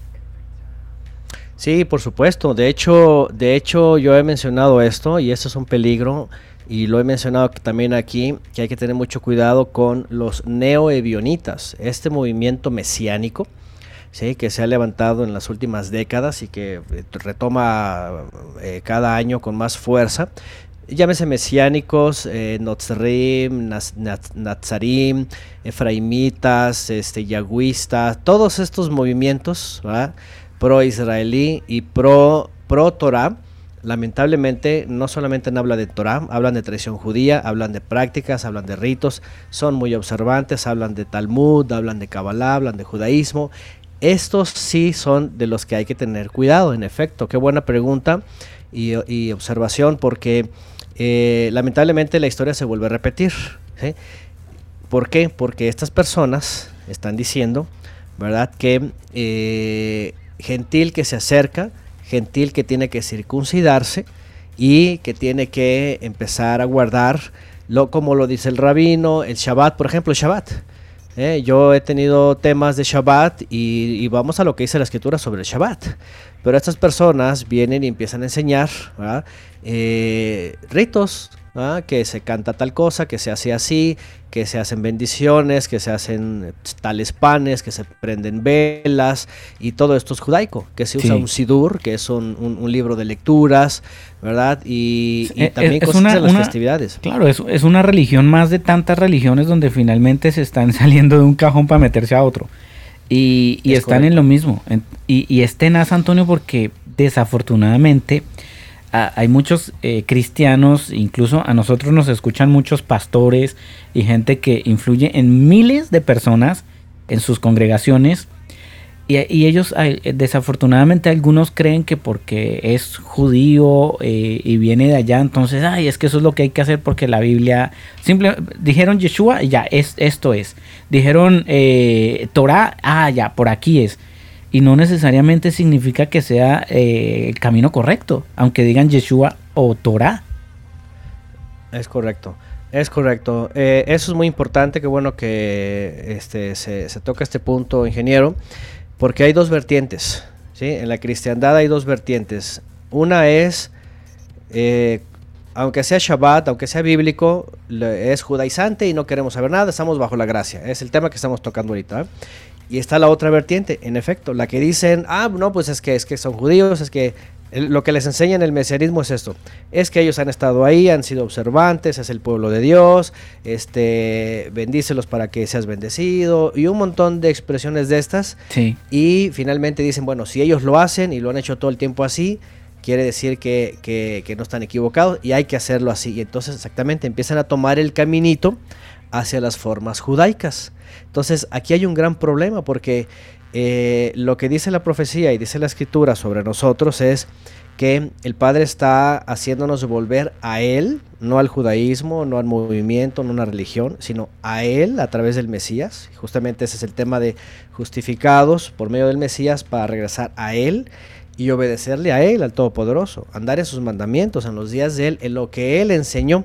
Sí, por supuesto. De hecho, de hecho yo he mencionado esto y esto es un peligro y lo he mencionado también aquí que hay que tener mucho cuidado con los neoebionitas, este movimiento mesiánico ¿sí? que se ha levantado en las últimas décadas y que eh, retoma eh, cada año con más fuerza. Llámese mesiánicos, eh, Notzrim, Nazarim, Efraimitas, este, Yagüistas, todos estos movimientos pro-israelí y pro-Torah. lamentablemente no solamente hablan de Torah, hablan de tradición judía, hablan de prácticas, hablan de ritos, son muy observantes, hablan de Talmud, hablan de Kabbalah, hablan de judaísmo estos sí son de los que hay que tener cuidado, en efecto. Qué buena pregunta y, observación, porque eh, lamentablemente la historia se vuelve a repetir. ¿Por qué? Porque estas personas están diciendo, ¿verdad? Que eh, gentil que se acerca, gentil que tiene que circuncidarse y que tiene que empezar a guardar, lo, como lo dice el rabino, el Shabbat, por ejemplo, el Shabbat. Eh, yo he tenido temas de Shabbat y, vamos a lo que dice la escritura sobre el Shabbat. Pero estas personas vienen y empiezan a enseñar eh, ritos, que se canta tal cosa, que se hace así, que se hacen bendiciones, que se hacen tales panes, que se prenden velas y todo esto es judaico, que se usa un sidur, que es un, libro de lecturas, ¿verdad? Y, también cosas de las festividades. Claro, es, es una religión más de tantas religiones donde finalmente se están saliendo de un cajón para meterse a otro. Y, están en lo mismo. Y, y es tenaz, Antonio, porque desafortunadamente hay muchos eh, cristianos, incluso a nosotros nos escuchan muchos pastores y gente que influye en miles de personas en sus congregaciones. Y, ellos, desafortunadamente, algunos creen que porque es judío eh, y viene de allá, entonces, ay, es que eso es lo que hay que hacer porque la Biblia. Simple, dijeron Yeshua, ya, es, esto es. Dijeron eh, Torah, ah, ya, por aquí es. Y no necesariamente significa que sea eh, el camino correcto, aunque digan Yeshua o Torah. Es correcto. Es correcto. Eh, eso es muy importante, qué bueno que este, se, toca este punto, ingeniero, porque hay dos vertientes. ¿sí? En la cristiandad hay dos vertientes. Una es, eh, aunque sea Shabbat, aunque sea bíblico, es judaizante y no queremos saber nada, estamos bajo la gracia. Es el tema que estamos tocando ahorita. Y está la otra vertiente, en efecto, la que dicen, ah, no, pues es que, es que son judíos, es que lo que les enseña en el mesianismo es esto, es que ellos han estado ahí, han sido observantes, es el pueblo de Dios, este, bendícelos para que seas bendecido y un montón de expresiones de estas. Sí. Y finalmente dicen, bueno, si ellos lo hacen y lo han hecho todo el tiempo así, quiere decir que, que, que no están equivocados y hay que hacerlo así. Y entonces exactamente empiezan a tomar el caminito hacia las formas judaicas. Entonces aquí hay un gran problema porque eh, lo que dice la profecía y dice la escritura sobre nosotros es que el Padre está haciéndonos volver a Él, no al judaísmo, no al movimiento, no a una religión, sino a Él a través del Mesías. Justamente ese es el tema de justificados por medio del Mesías para regresar a Él y obedecerle a Él, al Todopoderoso, andar en sus mandamientos, en los días de Él, en lo que Él enseñó.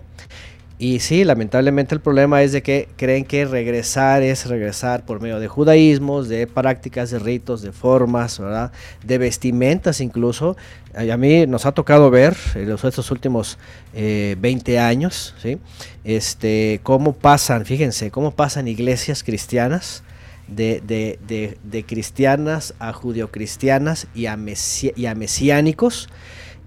Y sí, lamentablemente el problema es de que creen que regresar es regresar por medio de judaísmos, de prácticas, de ritos, de formas, ¿verdad? de vestimentas incluso. A mí nos ha tocado ver en estos últimos 20 eh, años, ¿sí? este, cómo pasan, fíjense, cómo pasan iglesias cristianas de, de, de, cristianas a judio-cristianas y a, y a mesiánicos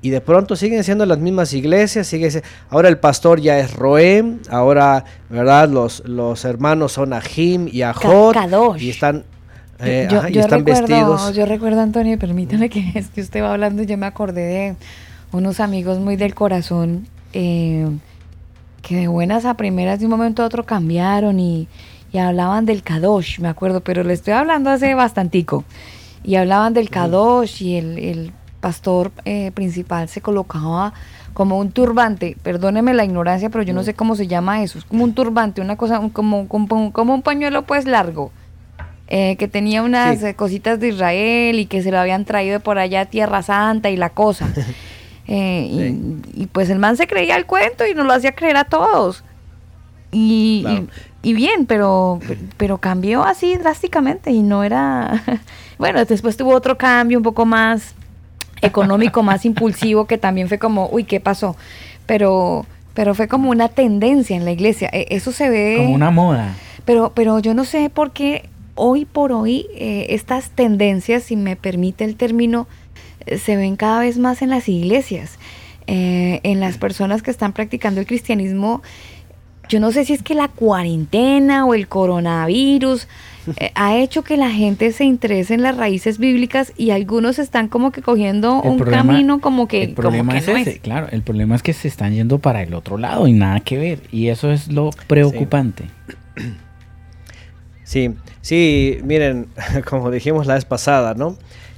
y de pronto siguen siendo las mismas iglesias, sigue ahora el pastor ya es Roem, ahora, ¿verdad? Los, los hermanos son Ahim y Ahot y están eh, yo, están recuerdo, vestidos. Yo recuerdo, Antonio, permítame que es que usted va hablando, yo me acordé de unos amigos muy del corazón eh, que de buenas a primeras de un momento a otro cambiaron y, y hablaban del Kadosh, me acuerdo, pero le estoy hablando hace bastantico. Y hablaban del Kadosh y el, el pastor eh, principal se colocaba como un turbante, perdóneme la ignorancia, pero yo no sé cómo se llama eso, es como un turbante, una cosa, como, como, como un pañuelo pues largo, eh, que tenía unas eh, cositas de Israel y que se lo habían traído por allá a Tierra Santa y la cosa. y, pues el man se creía el cuento y nos lo hacía creer a todos. Y, y, bien, pero, pero cambió así drásticamente y no era... bueno, después tuvo otro cambio un poco más económico más impulsivo que también fue como, uy, ¿qué pasó? Pero, pero fue como una tendencia en la iglesia. E, eso se ve... Como una moda. Pero, pero yo no sé por qué hoy por hoy eh, estas tendencias, si me permite el término, eh, se ven cada vez más en las iglesias, eh, en las personas que están practicando el cristianismo. Yo no sé si es que la cuarentena o el coronavirus eh, ha hecho que la gente se interese en las raíces bíblicas y algunos están como que cogiendo un camino como que... El problema es ese, claro, el problema es que se están yendo para el otro lado y nada que ver. Y eso es lo preocupante. Sí, sí, miren, como dijimos la vez pasada, ¿no?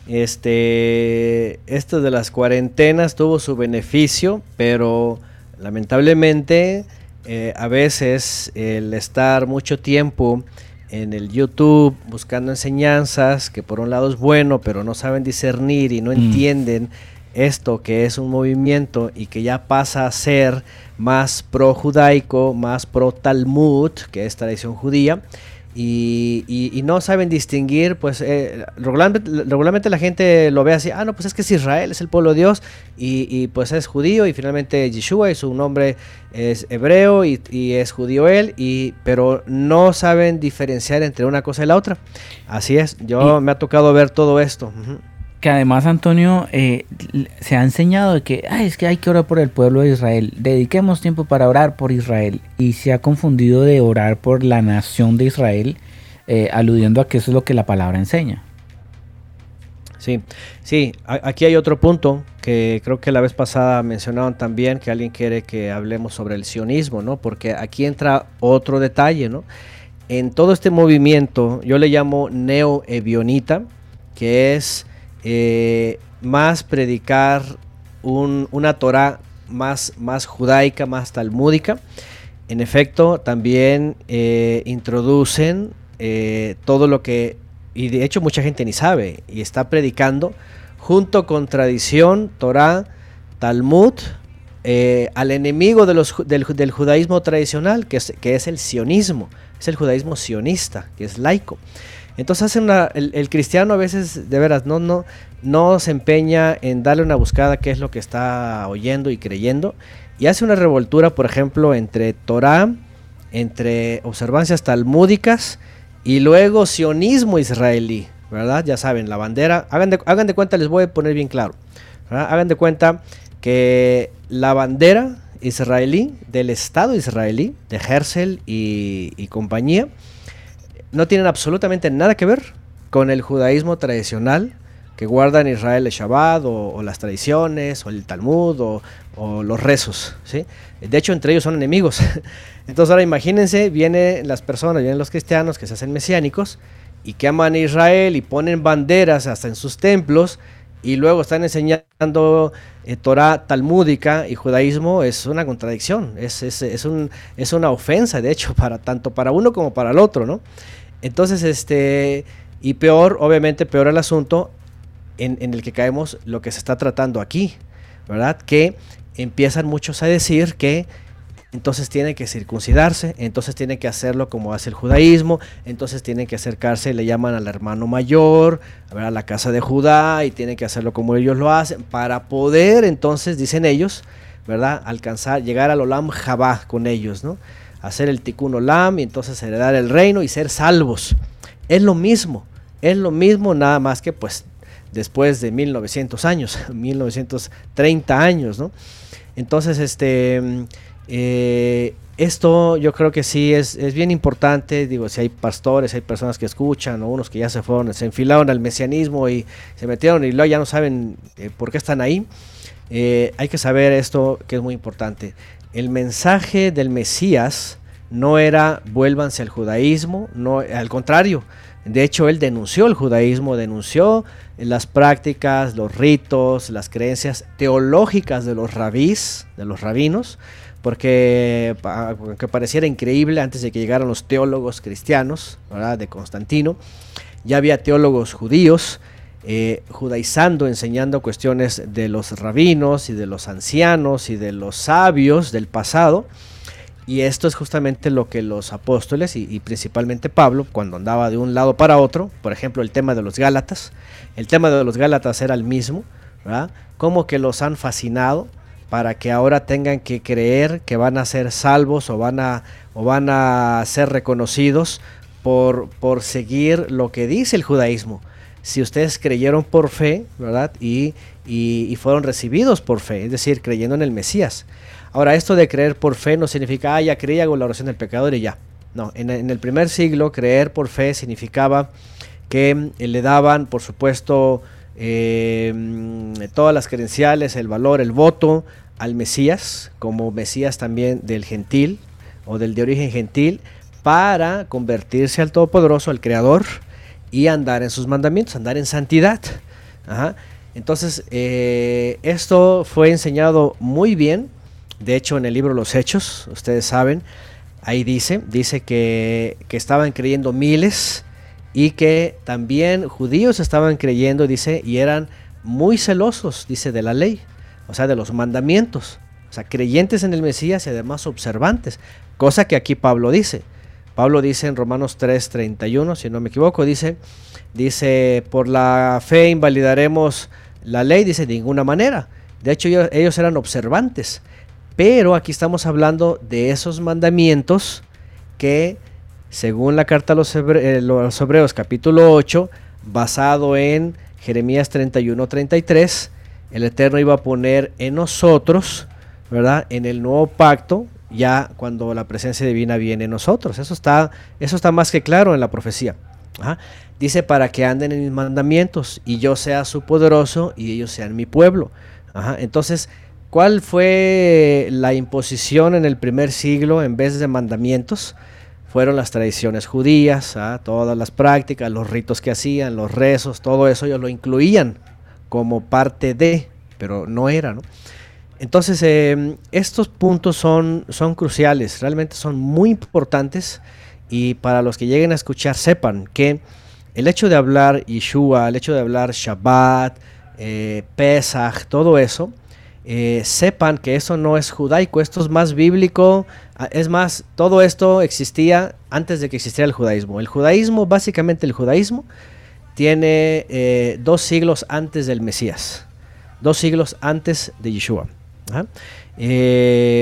Este, esto de las cuarentenas tuvo su beneficio, pero lamentablemente eh, a veces el estar mucho tiempo en el YouTube buscando enseñanzas, que por un lado es bueno, pero no saben discernir y no mm. entienden esto que es un movimiento y que ya pasa a ser más pro judaico, más pro Talmud, que es tradición judía, y, no saben distinguir, pues eh, regularmente, la gente lo ve así, ah, no, pues es que es Israel, es el pueblo de Dios, y, pues es judío, y finalmente Yeshua y su nombre es hebreo y, es judío él, y, pero no saben diferenciar entre una cosa y la otra. Así es, yo me ha tocado ver todo esto que además Antonio eh, se ha enseñado que es que hay que orar por el pueblo de Israel, dediquemos tiempo para orar por Israel y se ha confundido de orar por la nación de Israel, eh, aludiendo a que eso es lo que la palabra enseña. Sí, sí, aquí hay otro punto que creo que la vez pasada mencionaron también que alguien quiere que hablemos sobre el sionismo, ¿no? Porque aquí entra otro detalle, ¿no? En todo este movimiento, yo le llamo neo-evionita, que es eh, más predicar una Torah más, más judaica, más talmúdica. En efecto, también eh, introducen eh, todo lo que y de hecho mucha gente ni sabe, y está predicando junto con tradición, Torah, Talmud, al enemigo de los, del, judaísmo tradicional, que es, que es el sionismo, es el judaísmo sionista, que es laico. Entonces hacen el, cristiano a veces, de veras, no, no, no se empeña en darle una buscada qué es lo que está oyendo y creyendo, y hace una revoltura, por ejemplo, entre Torah, entre observancias talmúdicas y luego sionismo israelí, ¿verdad? Ya saben, la bandera, hagan de, hagan de cuenta, les voy a poner bien claro, hagan de cuenta que la bandera israelí del Estado israelí, de Herzl y, compañía, no tienen absolutamente nada que ver con el judaísmo tradicional que guardan Israel el Shabbat o, las tradiciones o el Talmud o, los rezos. ¿sí? De hecho, entre ellos son enemigos. Entonces ahora imagínense, vienen las personas, vienen los cristianos que se hacen mesiánicos y que aman a Israel y ponen banderas hasta en sus templos y luego están enseñando eh, Torah talmúdica y judaísmo, es una contradicción, es, es, es, un, es una ofensa, de hecho, para tanto para uno como para el otro, ¿no? Entonces, este, y peor, obviamente, peor el asunto en, en el que caemos lo que se está tratando aquí, ¿verdad? Que empiezan muchos a decir que entonces tienen que circuncidarse, entonces tienen que hacerlo como hace el judaísmo, entonces tienen que acercarse, le llaman al hermano mayor, a, ver, a la casa de Judá y tienen que hacerlo como ellos lo hacen, para poder entonces, dicen ellos, ¿verdad? Alcanzar, llegar al Olam Jabá con ellos, ¿no? Hacer el Tikkun Olam y entonces heredar el reino y ser salvos. Es lo mismo, es lo mismo nada más que pues después de 1900 años, 1930 años, ¿no? Entonces, este eh, esto yo creo que sí es, es, bien importante, digo, si hay pastores, hay personas que escuchan, o unos que ya se fueron, se enfilaron al mesianismo y se metieron y luego ya no saben eh, por qué están ahí, eh, hay que saber esto que es muy importante. El mensaje del Mesías no era vuélvanse al judaísmo, no, al contrario, de hecho él denunció el judaísmo, denunció las prácticas, los ritos, las creencias teológicas de los rabís, de los rabinos, porque aunque pareciera increíble antes de que llegaran los teólogos cristianos de Constantino, ya había teólogos judíos eh, judaizando, enseñando cuestiones de los rabinos y de los ancianos y de los sabios del pasado. Y esto es justamente lo que los apóstoles y, principalmente Pablo, cuando andaba de un lado para otro, por ejemplo el tema de los Gálatas, el tema de los Gálatas era el mismo, ¿verdad? Como que los han fascinado, para que ahora tengan que creer que van a ser salvos o van a, o van a ser reconocidos por, por seguir lo que dice el judaísmo. Si ustedes creyeron por fe, ¿verdad? Y, y, fueron recibidos por fe, es decir, creyendo en el Mesías. Ahora, esto de creer por fe no significa, ah, ya creí, hago la oración del pecador y ya. No, en, en el primer siglo, creer por fe significaba que le daban, por supuesto, eh, todas las credenciales, el valor, el voto al Mesías, como Mesías también del gentil o del de origen gentil, para convertirse al Todopoderoso, al Creador, y andar en sus mandamientos, andar en santidad. Entonces, eh, esto fue enseñado muy bien, de hecho en el libro Los Hechos, ustedes saben, ahí dice, dice que, que estaban creyendo miles, y que también judíos estaban creyendo, dice, y eran muy celosos, dice, de la ley, o sea, de los mandamientos, o sea, creyentes en el Mesías y además observantes, cosa que aquí Pablo dice. Pablo dice en Romanos 3:31, si no me equivoco, dice, dice, por la fe invalidaremos la ley, dice, de ninguna manera. De hecho, ellos, ellos eran observantes, pero aquí estamos hablando de esos mandamientos que según la carta a los, eh, Hebreos capítulo 8, basado en Jeremías 31-33, el Eterno iba a poner en nosotros, ¿verdad? En el nuevo pacto, ya cuando la presencia divina viene en nosotros. Eso está, eso está más que claro en la profecía. Dice para que anden en mis mandamientos y yo sea su poderoso y ellos sean mi pueblo. Entonces, ¿cuál fue la imposición en el primer siglo en vez de mandamientos? Fueron las tradiciones judías, ¿ah? todas las prácticas, los ritos que hacían, los rezos, todo eso ellos lo incluían como parte de, pero no era. Entonces, em, estos puntos son, son cruciales, realmente son muy importantes y para los que lleguen a escuchar sepan que el hecho de hablar Yeshua, el hecho de hablar Shabbat, eh, Pesach, todo eso, eh, sepan que eso no es judaico, esto es más bíblico. Ah, es más, todo esto existía antes de que existiera el judaísmo. El judaísmo, básicamente el judaísmo, tiene eh, dos siglos antes del Mesías, dos siglos antes de Yeshua,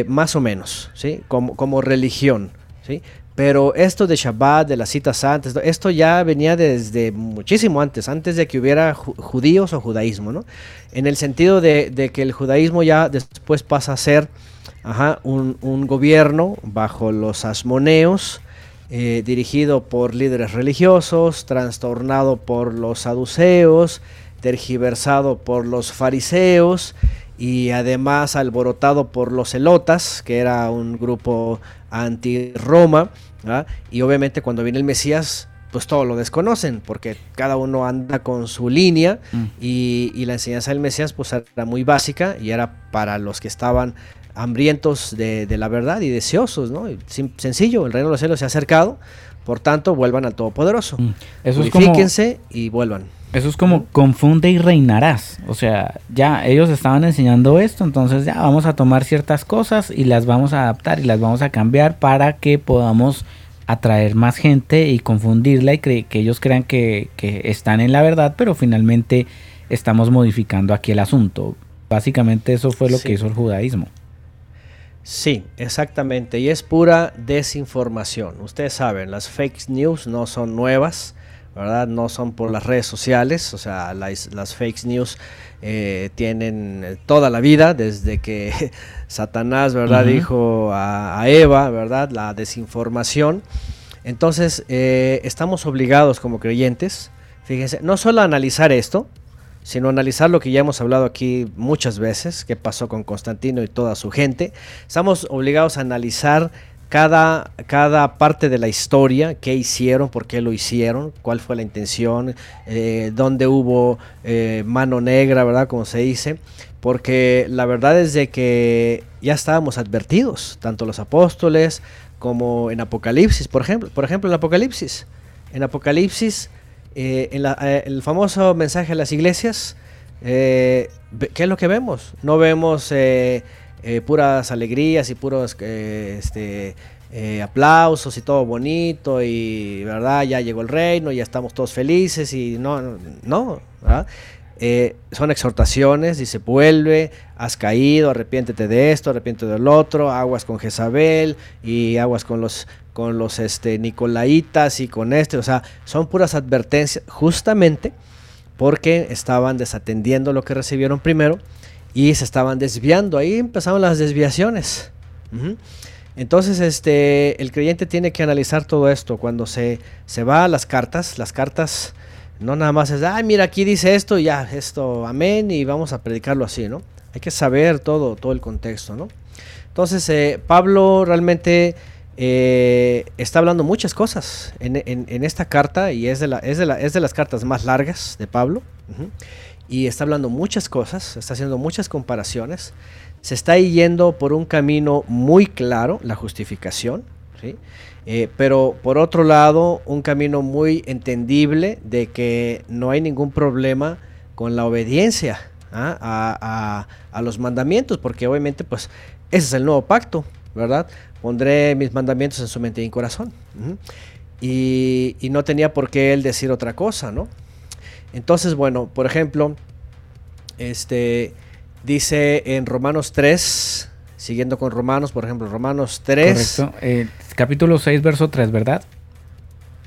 más o menos, ¿sí? como, como religión. ¿sí? Pero esto de Shabbat, de las citas santas, esto ya venía desde muchísimo antes, antes de que hubiera judíos o judaísmo, ¿no? En el sentido de, que el judaísmo ya después pasa a ser un, gobierno bajo los asmoneos, eh, dirigido por líderes religiosos, trastornado por los saduceos, tergiversado por los fariseos y además alborotado por los elotas, que era un grupo anti-Roma y obviamente cuando viene el Mesías, pues todo lo desconocen, porque cada uno anda con su línea mm. y, la enseñanza del Mesías pues era muy básica y era para los que estaban hambrientos de, la verdad y deseosos, ¿no? sencillo, el reino de los cielos se ha acercado, por tanto vuelvan al Todopoderoso. Mm. Eso y vuelvan. Eso es como confunde y reinarás. O sea, ya ellos estaban enseñando esto, entonces ya vamos a tomar ciertas cosas y las vamos a adaptar y las vamos a cambiar para que podamos atraer más gente y confundirla y que ellos crean que, están en la verdad, pero finalmente estamos modificando aquí el asunto. Básicamente eso fue lo que hizo el judaísmo. Sí, exactamente. Y es pura desinformación. Ustedes saben, las fake news no son nuevas. ¿verdad? No son por las redes sociales, o sea, las, las fake news eh, tienen toda la vida, desde que Satanás, ¿verdad? Dijo a, Eva, ¿verdad? La desinformación. Entonces, eh, estamos obligados como creyentes, fíjense, no solo a analizar esto, sino analizar lo que ya hemos hablado aquí muchas veces, qué pasó con Constantino y toda su gente. Estamos obligados a analizar cada, cada parte de la historia, qué hicieron, por qué lo hicieron, cuál fue la intención, eh, dónde hubo eh, mano negra, ¿verdad? Como se dice, porque la verdad es de que ya estábamos advertidos, tanto los apóstoles como en Apocalipsis, por ejemplo, por ejemplo en Apocalipsis, en Apocalipsis, eh, en, el famoso mensaje a las iglesias, ¿qué es lo que vemos? No vemos eh, puras alegrías y puros eh, este, eh, aplausos y todo bonito y verdad ya llegó el reino ya estamos todos felices y no no, son exhortaciones dice vuelve has caído arrepiéntete de esto arrepiéntete del otro aguas con Jezabel y aguas con los con los este Nicolaitas y con este o sea son puras advertencias justamente porque estaban desatendiendo lo que recibieron primero y se estaban desviando. Ahí empezaron las desviaciones. Entonces, este, el creyente tiene que analizar todo esto. Cuando se, se va a las cartas, las cartas no nada más es, ay, mira, aquí dice esto, ya, esto, amén, y vamos a predicarlo así, ¿no? Hay que saber todo, todo el contexto, ¿no? Entonces, eh, Pablo realmente eh, está hablando muchas cosas en, esta carta y es de, la, es, de la, es de las cartas más largas de Pablo y está hablando muchas cosas, está haciendo muchas comparaciones, se está yendo por un camino muy claro, la justificación, ¿sí? Eh, pero por otro lado, un camino muy entendible de que no hay ningún problema con la obediencia ¿ah? a, los mandamientos, porque obviamente pues ese es el nuevo pacto, ¿verdad? Pondré mis mandamientos en su mente y corazón. y, y no tenía por qué él decir otra cosa, ¿no? Entonces, bueno, por ejemplo, este dice en Romanos 3, siguiendo con Romanos, por ejemplo, Romanos 3. Correcto. Eh, capítulo 6, verso 3, ¿verdad?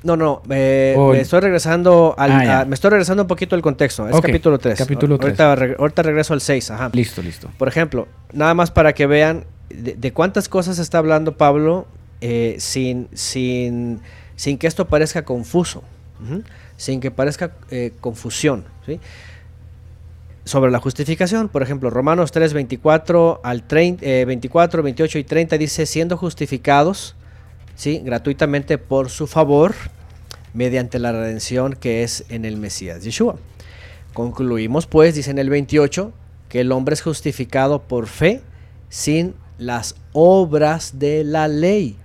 No, no, me estoy regresando al, ah, me estoy regresando un poquito al contexto. Es capítulo 3. Capítulo 3. Ahorita, ahorita, regreso al 6. Ajá. Listo, listo. Por ejemplo, nada más para que vean de, cuántas cosas está hablando Pablo eh, sin, sin, sin que esto parezca confuso sin que parezca eh, confusión. Sobre la justificación, por ejemplo, Romanos 3, 24, al 24, 28 eh, y 30 dice, siendo justificados ¿sí? gratuitamente por su favor, mediante la redención que es en el Mesías Yeshua. Concluimos pues, dice en el 28, que el hombre es justificado por fe sin las obras de la ley.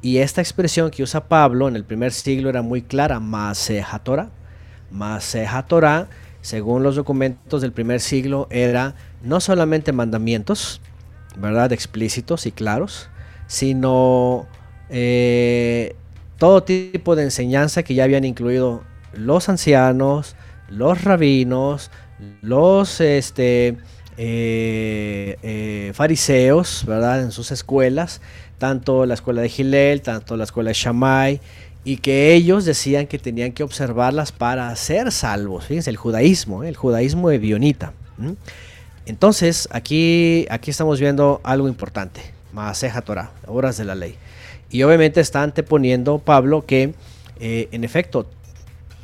Y esta expresión que usa Pablo en el primer siglo era muy clara, Maseja Torah. Según los documentos del primer siglo, era no solamente mandamientos, ¿verdad? Explícitos y claros, sino eh, todo tipo de enseñanza que ya habían incluido los ancianos, los rabinos, los este, eh, eh, fariseos, ¿verdad? En sus escuelas, tanto la escuela de Gilel, tanto la escuela de Shammai, y que ellos decían que tenían que observarlas para ser salvos. Fíjense, el judaísmo, el judaísmo de Bionita. Entonces, aquí, aquí estamos viendo algo importante. Maaseja Torah, obras de la ley. Y obviamente está anteponiendo Pablo que, eh, en efecto,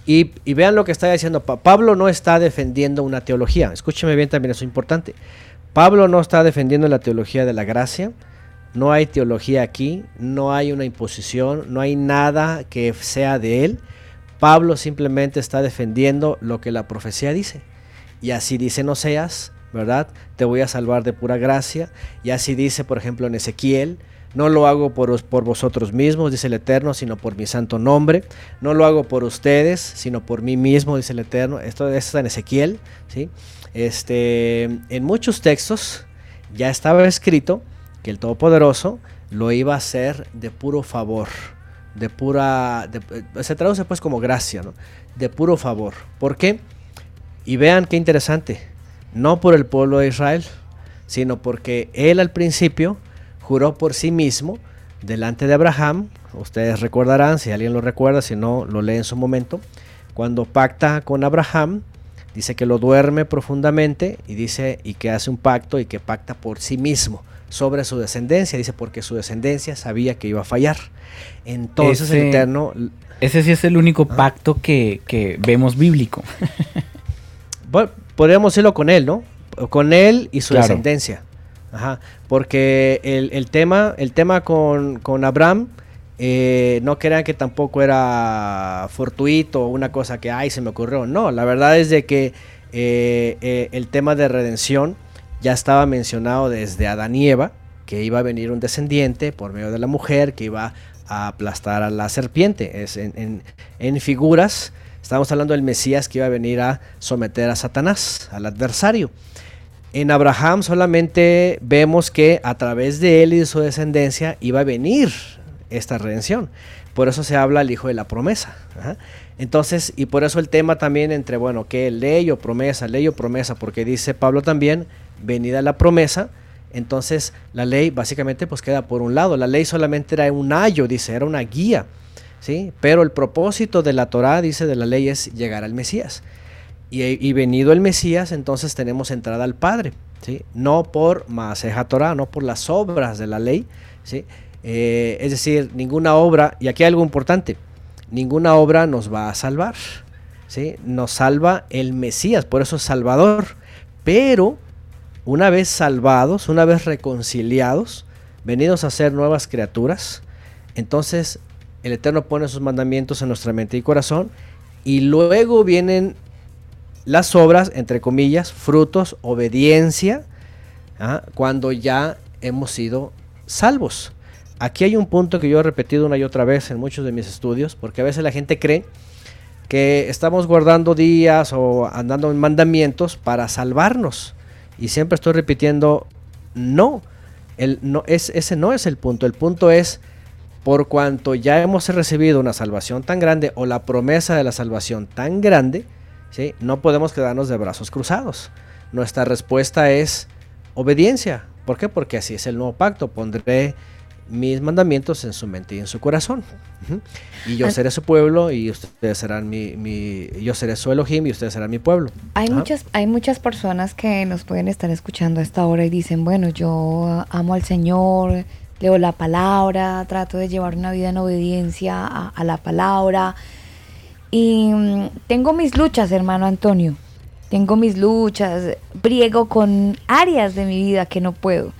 y, vean lo que está diciendo. Pablo no está defendiendo una teología. Escúcheme bien también, eso es importante. Pablo no está defendiendo la teología de la gracia. No hay teología aquí. No hay una imposición. No hay nada que sea de él. Pablo simplemente está defendiendo lo que la profecía dice. Y así dice no seas ¿verdad? Te voy a salvar de pura gracia. Y así dice, por ejemplo, en Ezequiel, no lo hago por, por, vosotros mismos, dice el Eterno, sino por mi santo nombre. No lo hago por ustedes, sino por mí mismo, dice el Eterno. Esto, está en Ezequiel. ¿sí? Este, en muchos textos ya estaba escrito que el Todopoderoso lo iba a hacer de puro favor. De pura. se traduce pues como gracia, ¿no? De puro favor. ¿Por qué? Y vean qué interesante no por el pueblo de Israel, sino porque él al principio juró por sí mismo delante de Abraham, ustedes recordarán, si alguien lo recuerda, si no, lo lee en su momento, cuando pacta con Abraham, dice que lo duerme profundamente y dice y que hace un pacto y que pacta por sí mismo sobre su descendencia, dice porque su descendencia sabía que iba a fallar. Entonces el Eterno... Ese sí es el único ah. pacto que, que vemos bíblico. bueno, podríamos decirlo con él, ¿no? Con él y su descendencia. Ajá. Porque el, tema, el tema con, Abraham, eh, no crean que tampoco era fortuito o una cosa que, ay, se me ocurrió. No, la verdad es de que eh, eh, el tema de redención ya estaba mencionado desde Adán y Eva, que iba a venir un descendiente por medio de la mujer que iba a aplastar a la serpiente. Es en, en figuras Estamos hablando del Mesías que iba a venir a someter a Satanás, al adversario. En Abraham solamente vemos que a través de él y de su descendencia iba a venir esta redención. Por eso se habla el hijo de la promesa. Entonces, y por eso el tema también entre, bueno, que ley o promesa, ley o promesa, porque dice Pablo también, venida la promesa, entonces la ley básicamente pues queda por un lado. La ley solamente era un ayo, dice, era una guía. ¿sí? Pero el propósito de la Torá, dice, de la ley es llegar al Mesías. Y, venido el Mesías, entonces tenemos entrada al Padre, ¿sí? No por Maaseja Torah, no por las obras de la ley, ¿sí? Eh, es decir, ninguna obra, y aquí hay algo importante, ninguna obra nos va a salvar, ¿sí? Nos salva el Mesías, por eso es Salvador. Pero una vez salvados, una vez reconciliados, venidos a ser nuevas criaturas, entonces el Eterno pone sus mandamientos en nuestra mente y corazón. Y luego vienen las obras, entre comillas, frutos, obediencia, ¿ah? cuando ya hemos sido salvos. Aquí hay un punto que yo he repetido una y otra vez en muchos de mis estudios, porque a veces la gente cree que estamos guardando días o andando en mandamientos para salvarnos. Y siempre estoy repitiendo, no, el, no es, ese no es el punto. El punto es por cuanto ya hemos recibido una salvación tan grande o la promesa de la salvación tan grande, ¿sí? no podemos quedarnos de brazos cruzados. Nuestra respuesta es obediencia. ¿Por qué? Porque así es el nuevo pacto. Pondré mis mandamientos en su mente y en su corazón. Y yo seré su pueblo y ustedes serán mi, yo seré su Elohim y ustedes serán mi pueblo. Hay muchas, hay muchas personas que nos pueden estar escuchando a esta hora y dicen, bueno, yo amo al Señor, leo la palabra, trato de llevar una vida en obediencia a, la palabra. Y mm, tengo mis luchas, hermano Antonio. Tengo mis luchas, briego con áreas de mi vida que no puedo.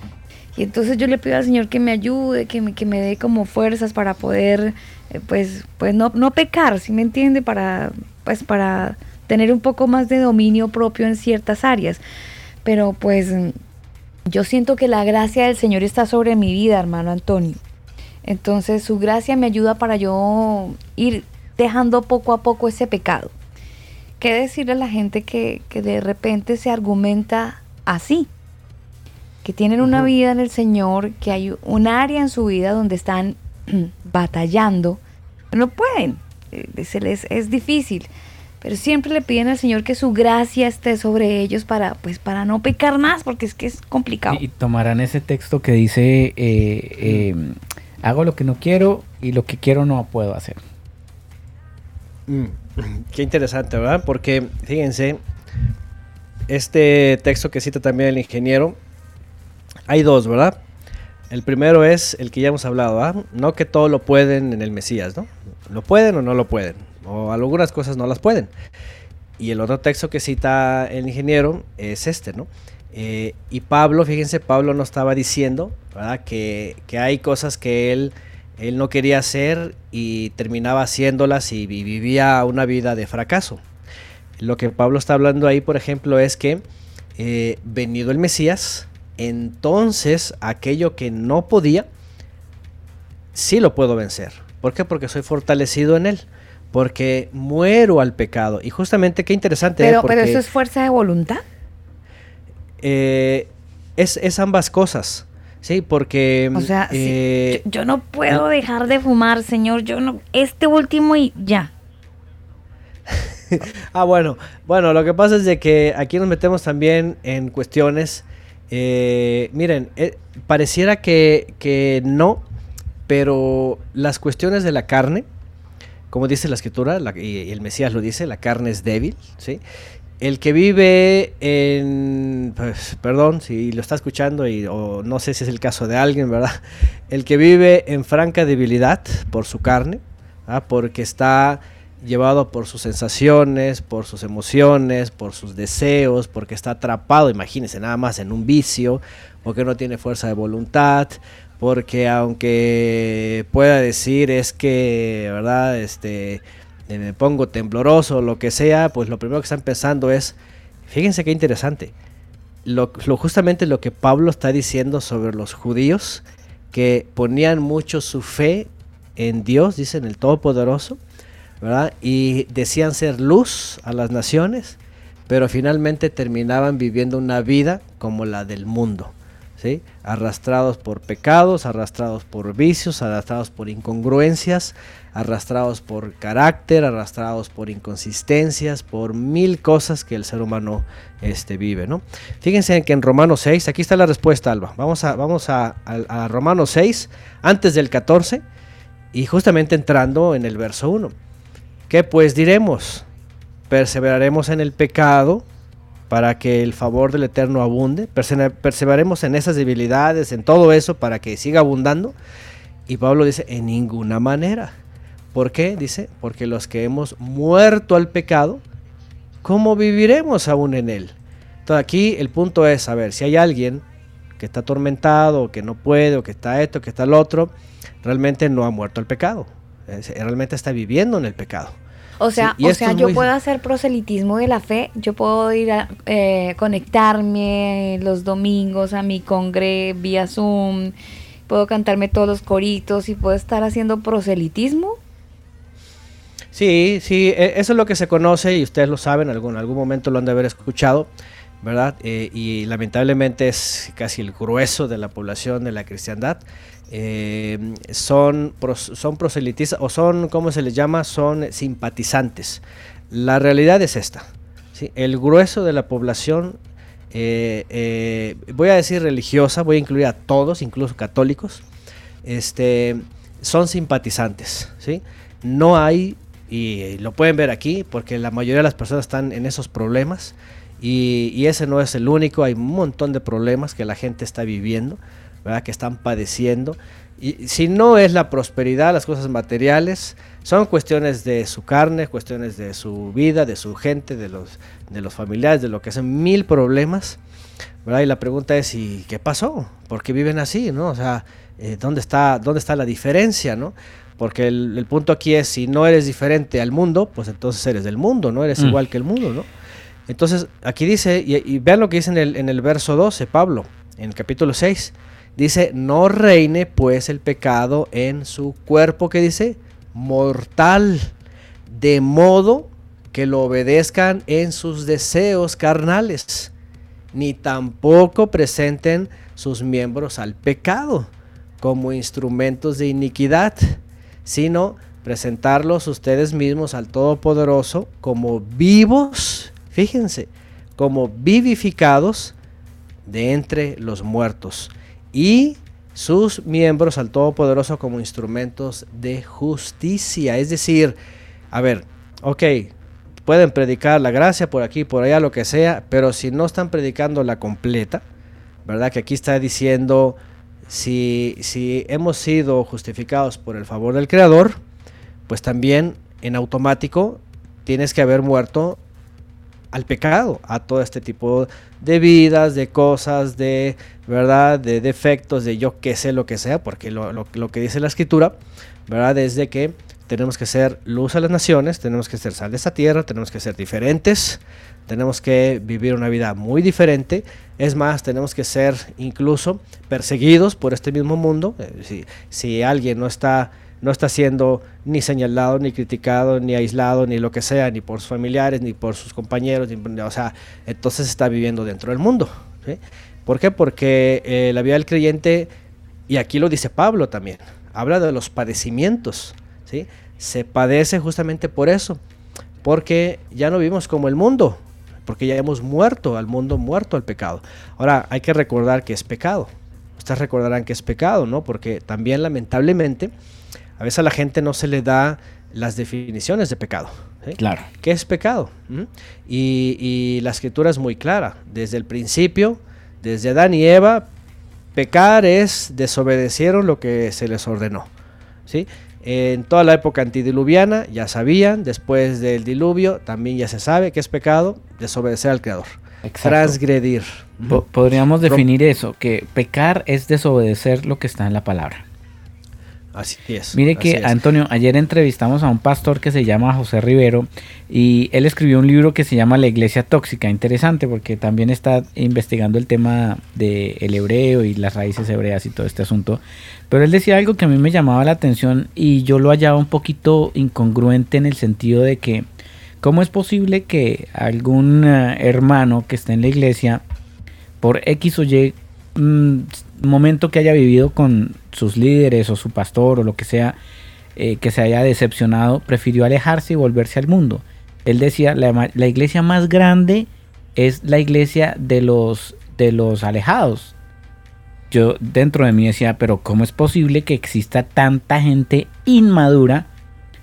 Y entonces yo le pido al Señor que me ayude, que me, que me dé como fuerzas para poder, eh, pues, pues no, no pecar, ¿sí me entiende? Para, pues, para tener un poco más de dominio propio en ciertas áreas. Pero pues yo siento que la gracia del Señor está sobre mi vida, hermano Antonio. Entonces su gracia me ayuda para yo ir dejando poco a poco ese pecado. ¿Qué decirle a la gente que, que de repente se argumenta así? Que tienen una vida en el Señor, que hay un área en su vida donde están batallando, no pueden, eh, se les es difícil, pero siempre le piden al Señor que su gracia esté sobre ellos para, pues, para no pecar más, porque es que es complicado. Y, tomarán ese texto que dice, eh, eh, hago lo que no quiero y lo que quiero no puedo hacer. Mm, qué interesante, ¿verdad? Porque, fíjense, este texto que cita también el ingeniero, hay dos, ¿verdad? El primero es el que ya hemos hablado, ¿ah? No que todo lo pueden en el Mesías, ¿no? Lo pueden o no lo pueden, o algunas cosas no las pueden. Y el otro texto que cita el ingeniero es este, ¿no? Eh, y Pablo, fíjense, Pablo no estaba diciendo, ¿verdad? Que, que hay cosas que él, él no quería hacer y terminaba haciéndolas y vivía una vida de fracaso. Lo que Pablo está hablando ahí, por ejemplo, es que eh, venido el Mesías, entonces aquello que no podía, sí lo puedo vencer. ¿Por qué? Porque soy fortalecido en él. Porque muero al pecado. Y justamente qué interesante. ¿eh? Pero, pero eso es fuerza de voluntad. Eh, es, ambas cosas. Sí, porque. O sea, eh, yo, no puedo dejar de fumar, señor. Yo no. Este último y ya. ah, bueno. Bueno, lo que pasa es de que aquí nos metemos también en cuestiones eh, miren, eh, pareciera que, no, pero las cuestiones de la carne, como dice la escritura, y el Mesías lo dice, la carne es débil, ¿sí? El que vive en, pues, perdón si lo está escuchando y o no sé si es el caso de alguien, ¿verdad? El que vive en franca debilidad por su carne, porque está llevado por sus sensaciones, por sus emociones, por sus deseos, porque está atrapado, imagínense, nada más en un vicio, porque no tiene fuerza de voluntad, porque aunque pueda decir es que, ¿verdad? Este, me pongo tembloroso, lo que sea, pues lo primero que están pensando es, fíjense qué interesante, lo, justamente lo que Pablo está diciendo sobre los judíos, que ponían mucho su fe en Dios, dicen el Todopoderoso, y decían ser luz a las naciones, pero finalmente terminaban viviendo una vida como la del mundo, ¿sí? Arrastrados por pecados, arrastrados por vicios, arrastrados por incongruencias, arrastrados por carácter, arrastrados por inconsistencias, por mil cosas que el ser humano este, vive, ¿no? Fíjense que en Romanos 6, aquí está la respuesta, Alba. Vamos a, vamos a, a, Romanos 6, antes del 14, y justamente entrando en el verso 1. ¿Qué pues diremos? ¿Perseveraremos en el pecado para que el favor del Eterno abunde? ¿Perseveraremos en esas debilidades, en todo eso, para que siga abundando? Y Pablo dice, en ninguna manera. ¿Por qué? Dice, porque los que hemos muerto al pecado, ¿cómo viviremos aún en él? Entonces aquí el punto es saber si hay alguien que está atormentado, que no puede, o que está esto, que está el otro, realmente no ha muerto al pecado realmente está viviendo en el pecado. O sea, o sea yo puedo hacer proselitismo de la fe, yo puedo ir a eh, conectarme los domingos a mi congre vía Zoom, puedo cantarme todos los coritos y puedo estar haciendo proselitismo. Sí, sí, e, eso es lo que se conoce y ustedes lo saben, en algún, algún momento lo han de haber escuchado, ¿verdad? Eh, y lamentablemente es casi el grueso de la población de la cristiandad eh, son, son proselitistas o son, ¿cómo se les llama? Son simpatizantes. La realidad es esta. El grueso de la población, eh, voy a decir religiosa, voy a incluir a todos, incluso católicos, este, son simpatizantes. ¿sí? No hay, y lo pueden ver aquí, porque la mayoría de las personas están en esos problemas. Y, y ese no es el único, hay un montón de problemas que la gente está viviendo que están padeciendo. Y si no es la prosperidad, las cosas materiales, son cuestiones de su carne, cuestiones de su vida, de su gente, de los, de los familiares, de lo que son mil problemas. ¿verdad? Y la pregunta es, ¿y qué pasó? ¿Por qué viven así? ¿no? O sea, eh, ¿dónde, está, ¿dónde está la diferencia? ¿no? Porque el, punto aquí es, si no eres diferente al mundo, pues entonces eres del mundo, no eres mm. igual que el mundo. ¿no? Entonces, aquí dice, y, vean lo que dice en el, en el verso 12, Pablo, en el capítulo 6, Dice, no reine pues el pecado en su cuerpo, que dice, mortal, de modo que lo obedezcan en sus deseos carnales, ni tampoco presenten sus miembros al pecado como instrumentos de iniquidad, sino presentarlos ustedes mismos al Todopoderoso como vivos, fíjense, como vivificados de entre los muertos y sus miembros al Todopoderoso como instrumentos de justicia. Es decir, a ver, ok, pueden predicar la gracia por aquí, por allá, lo que sea, pero si no están predicando la completa, ¿verdad? Que aquí está diciendo, si, si hemos sido justificados por el favor del Creador, pues también en automático tienes que haber muerto al pecado, a todo este tipo de vidas, de cosas, de verdad, de defectos, de yo qué sé lo que sea, porque lo, lo, lo, que dice la escritura, verdad, es de que tenemos que ser luz a las naciones, tenemos que ser sal de esta tierra, tenemos que ser diferentes, tenemos que vivir una vida muy diferente, es más, tenemos que ser incluso perseguidos por este mismo mundo, eh, si, alguien no está no está siendo ni señalado, ni criticado, ni aislado, ni lo que sea, ni por sus familiares, ni por sus compañeros, o sea, entonces está viviendo dentro del mundo. ¿Por qué? Porque eh, la vida del creyente, y aquí lo dice Pablo también, habla de los padecimientos, ¿sí? Se padece justamente por eso, porque ya no vivimos como el mundo, porque ya hemos muerto al mundo, muerto al pecado. Ahora, hay que recordar que es pecado. Ustedes recordarán que es pecado, ¿no? Porque también lamentablemente a veces a la gente no se le da las definiciones de pecado. ¿sí? Claro. ¿Qué es pecado? ¿Mm? Y, y, la escritura es muy clara. Desde el principio, desde Adán y Eva, pecar es desobedecieron lo que se les ordenó. ¿sí? En toda la época antidiluviana ya sabían, después del diluvio también ya se sabe que es pecado desobedecer al Creador. Exacto. Transgredir. Po- Podríamos definir eso, que pecar es desobedecer lo que está en la palabra. Así es. Mire así que, es. Antonio, ayer entrevistamos a un pastor que se llama José Rivero y él escribió un libro que se llama La Iglesia Tóxica. Interesante porque también está investigando el tema del hebreo y las raíces hebreas y todo este asunto. Pero él decía algo que a mí me llamaba la atención y yo lo hallaba un poquito incongruente en el sentido de que, ¿cómo es posible que algún eh, hermano que esté en la iglesia, por X o Y mm, momento que haya vivido con sus líderes o su pastor o lo que sea, eh, que se haya decepcionado, prefirió alejarse y volverse al mundo. Él decía, la, iglesia más grande es la iglesia de los, de los alejados. Yo dentro de mí decía, pero ¿cómo es posible que exista tanta gente inmadura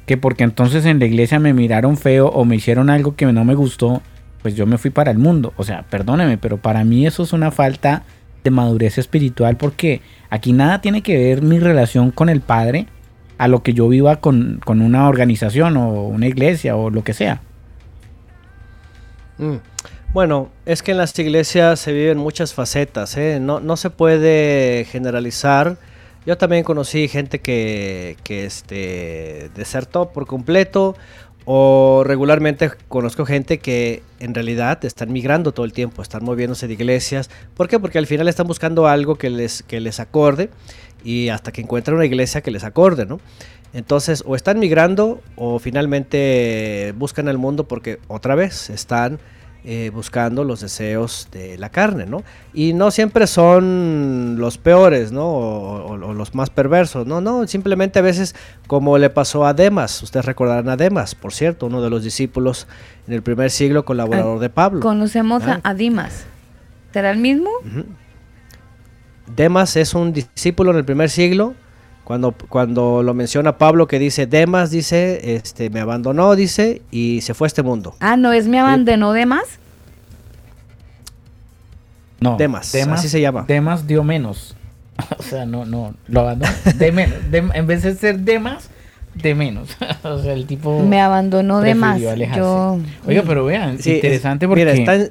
que porque entonces en la iglesia me miraron feo o me hicieron algo que no me gustó, pues yo me fui para el mundo? O sea, perdóneme, pero para mí eso es una falta de madurez espiritual porque aquí nada tiene que ver mi relación con el Padre a lo que yo viva con, con una organización o una iglesia o lo que sea. Mm. Bueno, es que en las iglesias se viven muchas facetas, ¿eh? no, no se puede generalizar. Yo también conocí gente que, que este, desertó por completo o regularmente conozco gente que en realidad están migrando todo el tiempo, están moviéndose de iglesias. ¿Por qué? Porque al final están buscando algo que les, que les acorde y hasta que encuentran una iglesia que les acorde, ¿no? Entonces, o están migrando o finalmente buscan el mundo porque otra vez están eh, buscando los deseos de la carne, ¿no? Y no siempre son los peores, ¿no? O, o- o los más perversos, no, no, simplemente a veces como le pasó a Demas, ustedes recordarán a Demas, por cierto, uno de los discípulos en el primer siglo, colaborador de Pablo. Conocemos Ah. a, a Dimas. ¿Será el mismo? Demas es un discípulo en el primer siglo. Cuando, cuando lo menciona Pablo que dice Demas, dice, este, me abandonó, dice, y se fue a este mundo. Ah, no es me abandonó de más. No, Demas, así se llama. Demas dio menos. o sea, no, no, lo abandonó. De menos. De- en vez de ser Demas, de menos. o sea, el tipo. Me abandonó de más. alejarse. Yo. Oiga, pero vean, Sí, es- interesante porque. Mira, está en,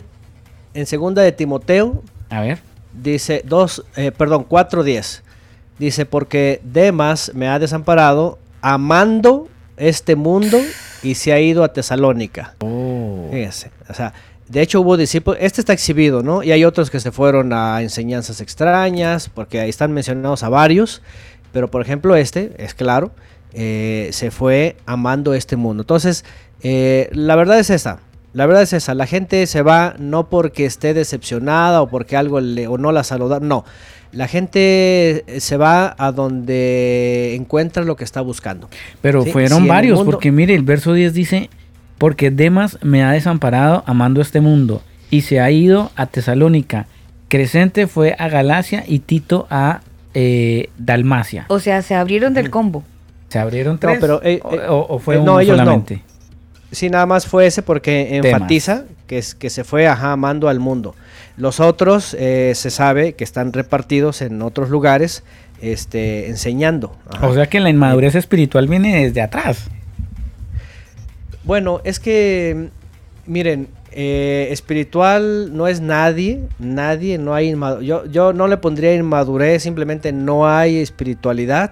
en segunda de Timoteo, A ver. dice dos, eh, perdón, 4.10. Dice, porque Demas me ha desamparado amando este mundo y se ha ido a Tesalónica. Oh. Fíjense, o sea, de hecho hubo discípulos, este está exhibido, ¿no? Y hay otros que se fueron a enseñanzas extrañas, porque ahí están mencionados a varios, pero por ejemplo este, es claro, eh, se fue amando este mundo. Entonces, eh, la verdad es esa, la verdad es esa, la gente se va no porque esté decepcionada o porque algo le, o no la saluda, no. La gente se va a donde encuentra lo que está buscando. Pero Sí, fueron si varios, mundo- porque mire, el verso 10 dice, porque Demas me ha desamparado amando este mundo y se ha ido a Tesalónica. Crescente fue a Galacia y Tito a eh, Dalmacia. O sea, se abrieron del combo. ¿Se abrieron tres? pero, eh, o, eh, o- o fue eh, no, uno ellos no. solamente? Sí, nada más fue ese porque Temas. Que, es, que se fue ajá, amando al mundo. Los otros eh, se sabe que están repartidos en otros lugares este, enseñando. ajá. O sea que la inmadurez espiritual viene desde atrás. Bueno, es que, miren, eh, espiritual no es nadie, nadie, no hay inma- yo, yo no le pondría inmadurez, simplemente no hay espiritualidad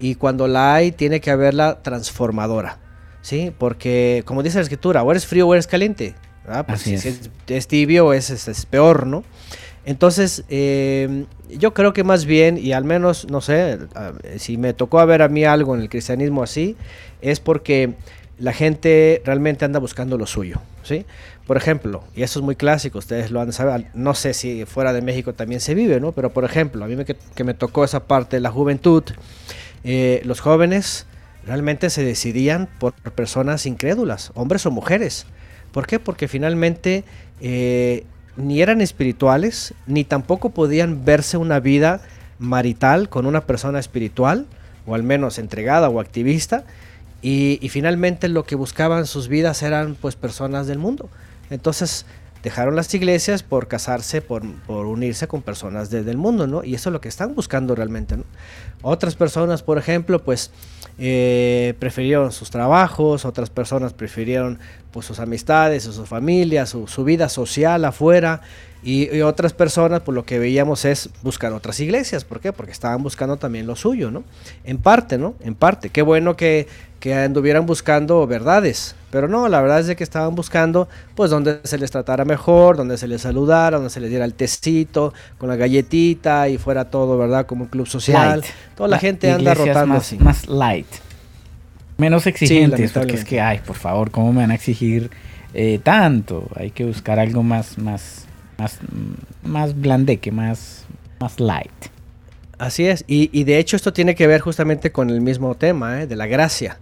y cuando la hay tiene que haberla transformadora, ¿sí? Porque como dice la escritura, o eres frío o eres caliente, ¿verdad? Pues Así si es. es, tibio es, es, es peor, ¿no? Entonces, eh, yo creo que más bien, y al menos, no sé, si me tocó ver a mí algo en el cristianismo así, es porque la gente realmente anda buscando lo suyo, ¿sí? Por ejemplo, y eso es muy clásico, ustedes lo han sabido, no sé si fuera de México también se vive, ¿no? Pero por ejemplo, a mí me, que, que me tocó esa parte de la juventud, eh, los jóvenes realmente se decidían por personas incrédulas, hombres o mujeres. ¿Por qué? Porque finalmente eh, ni eran espirituales, ni tampoco podían verse una vida marital con una persona espiritual, o al menos entregada o activista, y, finalmente lo que buscaban sus vidas eran pues personas del mundo. Entonces dejaron las iglesias por casarse, por, por unirse con personas de- del mundo, ¿no? Y eso es lo que están buscando realmente. Otras personas, por ejemplo, pues eh, prefirieron sus trabajos, otras personas prefirieron pues sus amistades, su familia, su, su vida social afuera, y, y otras personas, por lo que veíamos es buscar otras iglesias. ¿Por qué? Porque estaban buscando también lo suyo, ¿no? En parte, ¿no? En parte. Qué bueno que, que anduvieran buscando verdades. Pero no, la verdad es de que estaban buscando, pues, donde se les tratara mejor, donde se les saludara, donde se les diera el tecito, con la galletita y fuera todo, ¿verdad? Como un club social. Light. Toda la La- gente anda rotando más, así. más light. Menos exigentes, porque es que, ay, por favor, ¿cómo me van a exigir eh, tanto? Hay que buscar algo más, más, más, más blandeque, más, más light. Así es, y, y de hecho esto tiene que ver justamente con el mismo tema, ¿eh? de la gracia.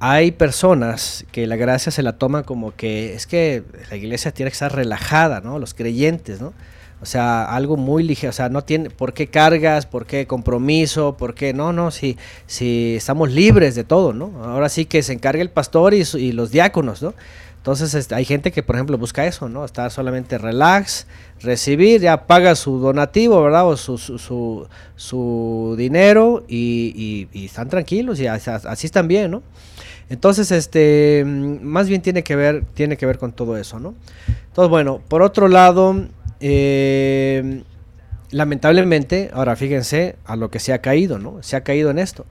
Hay personas que la gracia se la toman como que es que la iglesia tiene que estar relajada, ¿no? Los creyentes, ¿no? O sea, algo muy ligero, o sea, no tiene por qué cargas, por qué compromiso, por qué, no, no, si, si estamos libres de todo, ¿no? Ahora sí que se encarga el pastor y, y los diáconos, ¿no? Entonces este, hay gente que, por ejemplo, busca eso, ¿no? Estar solamente relax, recibir, ya paga su donativo, ¿verdad? O su, su, su, su dinero y, y- están tranquilos y así, así están bien, ¿no? Entonces, este, mm, más bien tiene que ver, tiene que ver con todo eso, ¿no? Entonces, bueno, por otro lado, eh, lamentablemente, ahora fíjense a lo que se ha caído, ¿no? Se ha caído en esto,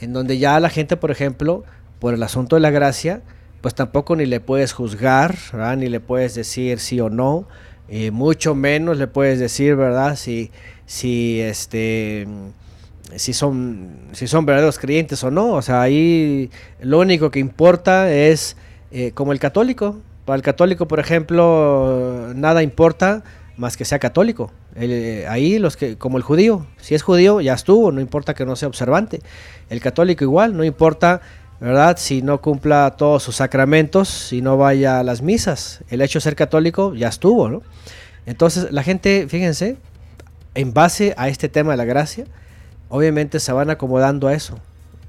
en donde ya la gente, por ejemplo, por el asunto de la gracia, pues tampoco ni le puedes juzgar. Ni le puedes decir sí o no, eh, mucho menos le puedes decir, ¿verdad? Si, si este si son, si son verdaderos creyentes o no. O sea, ahí lo único que importa es eh, como el católico. Para el católico, por ejemplo, nada importa más que sea católico. Eh, ahí los que, como el judío, si es judío, ya estuvo, no importa que no sea observante. El católico igual, no importa, ¿verdad? Si no cumpla todos sus sacramentos, si no vaya a las misas. El hecho de ser católico ya estuvo, ¿no? Entonces, la gente, fíjense, en base a este tema de la gracia, obviamente se van acomodando a eso.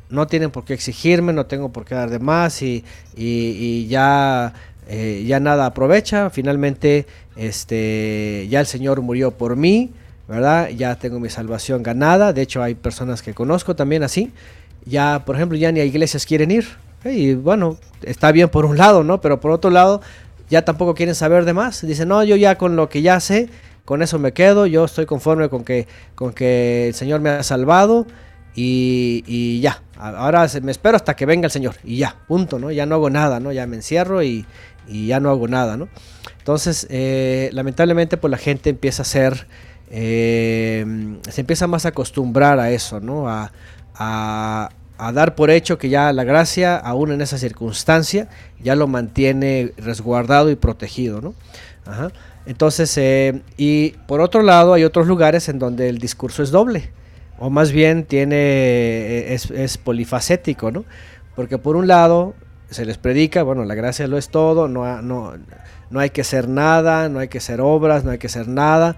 No tienen por qué exigirme, no tengo por qué dar de más y- y ya, eh, ya nada aprovecha. Finalmente, este, ya el Señor murió por mí, ¿verdad? Ya tengo mi salvación ganada. De hecho, hay personas que conozco también así. Ya, por ejemplo, ya ni a iglesias quieren ir. Y bueno, está bien por un lado, ¿no? Pero por otro lado, ya tampoco quieren saber de más. Dicen, no, yo ya con lo que ya sé, con eso me quedo, yo estoy conforme con que, con que el Señor me ha salvado y, y ya. Ahora me espero hasta que venga el Señor y ya, punto, ¿no? Ya no hago nada, ¿no? Ya me encierro y, ya no hago nada, ¿no? Entonces, eh, lamentablemente, pues la gente empieza a ser, eh, se empieza más a acostumbrar a eso, ¿no? A, a, dar por hecho que ya la gracia, aún en esa circunstancia, ya lo mantiene resguardado y protegido, ¿no? Entonces, eh, y por otro lado, hay otros lugares en donde el discurso es doble, o más bien tiene, es, es polifacético, ¿no? Porque por un lado, se les predica, bueno, la gracia lo es todo, no, no, no hay que hacer nada, no hay que hacer obras, no hay que hacer nada,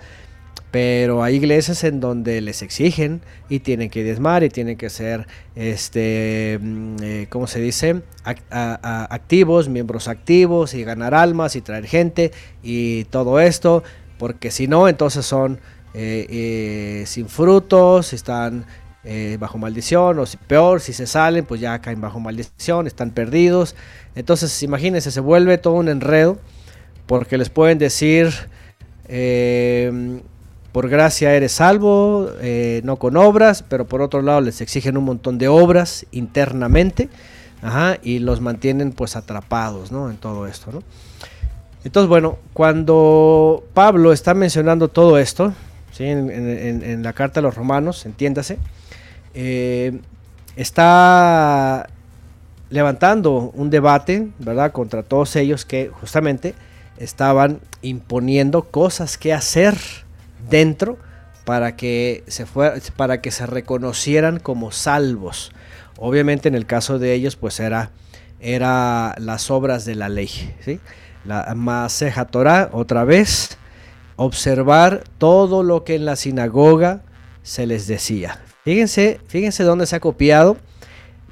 pero hay iglesias en donde les exigen y tienen que diezmar y tienen que ser, este, mm, eh, ¿cómo se dice? activos, miembros activos y ganar almas y traer gente y todo esto, porque si no, entonces son eh, eh, sin frutos, están eh, bajo maldición, o si, peor, si se salen, pues ya caen bajo maldición, están perdidos. Entonces, imagínense, se vuelve todo un enredo, porque les pueden decir, por gracia eres salvo, no con obras, pero por otro lado les exigen un montón de obras internamente, y los mantienen pues atrapados, ¿no? En todo esto, ¿no? Entonces, bueno, cuando Pablo está mencionando todo esto, ¿sí? en, la carta a los romanos, entiéndase, eh, está levantando un debate, ¿verdad?, contra todos ellos que justamente estaban imponiendo cosas que hacer dentro para que se para que se reconocieran como salvos. Obviamente en el caso de ellos pues era era las obras de la ley, ¿sí? La Maseja Torah otra vez observar todo lo que en la sinagoga se les decía. Fíjense, fíjense dónde se ha copiado,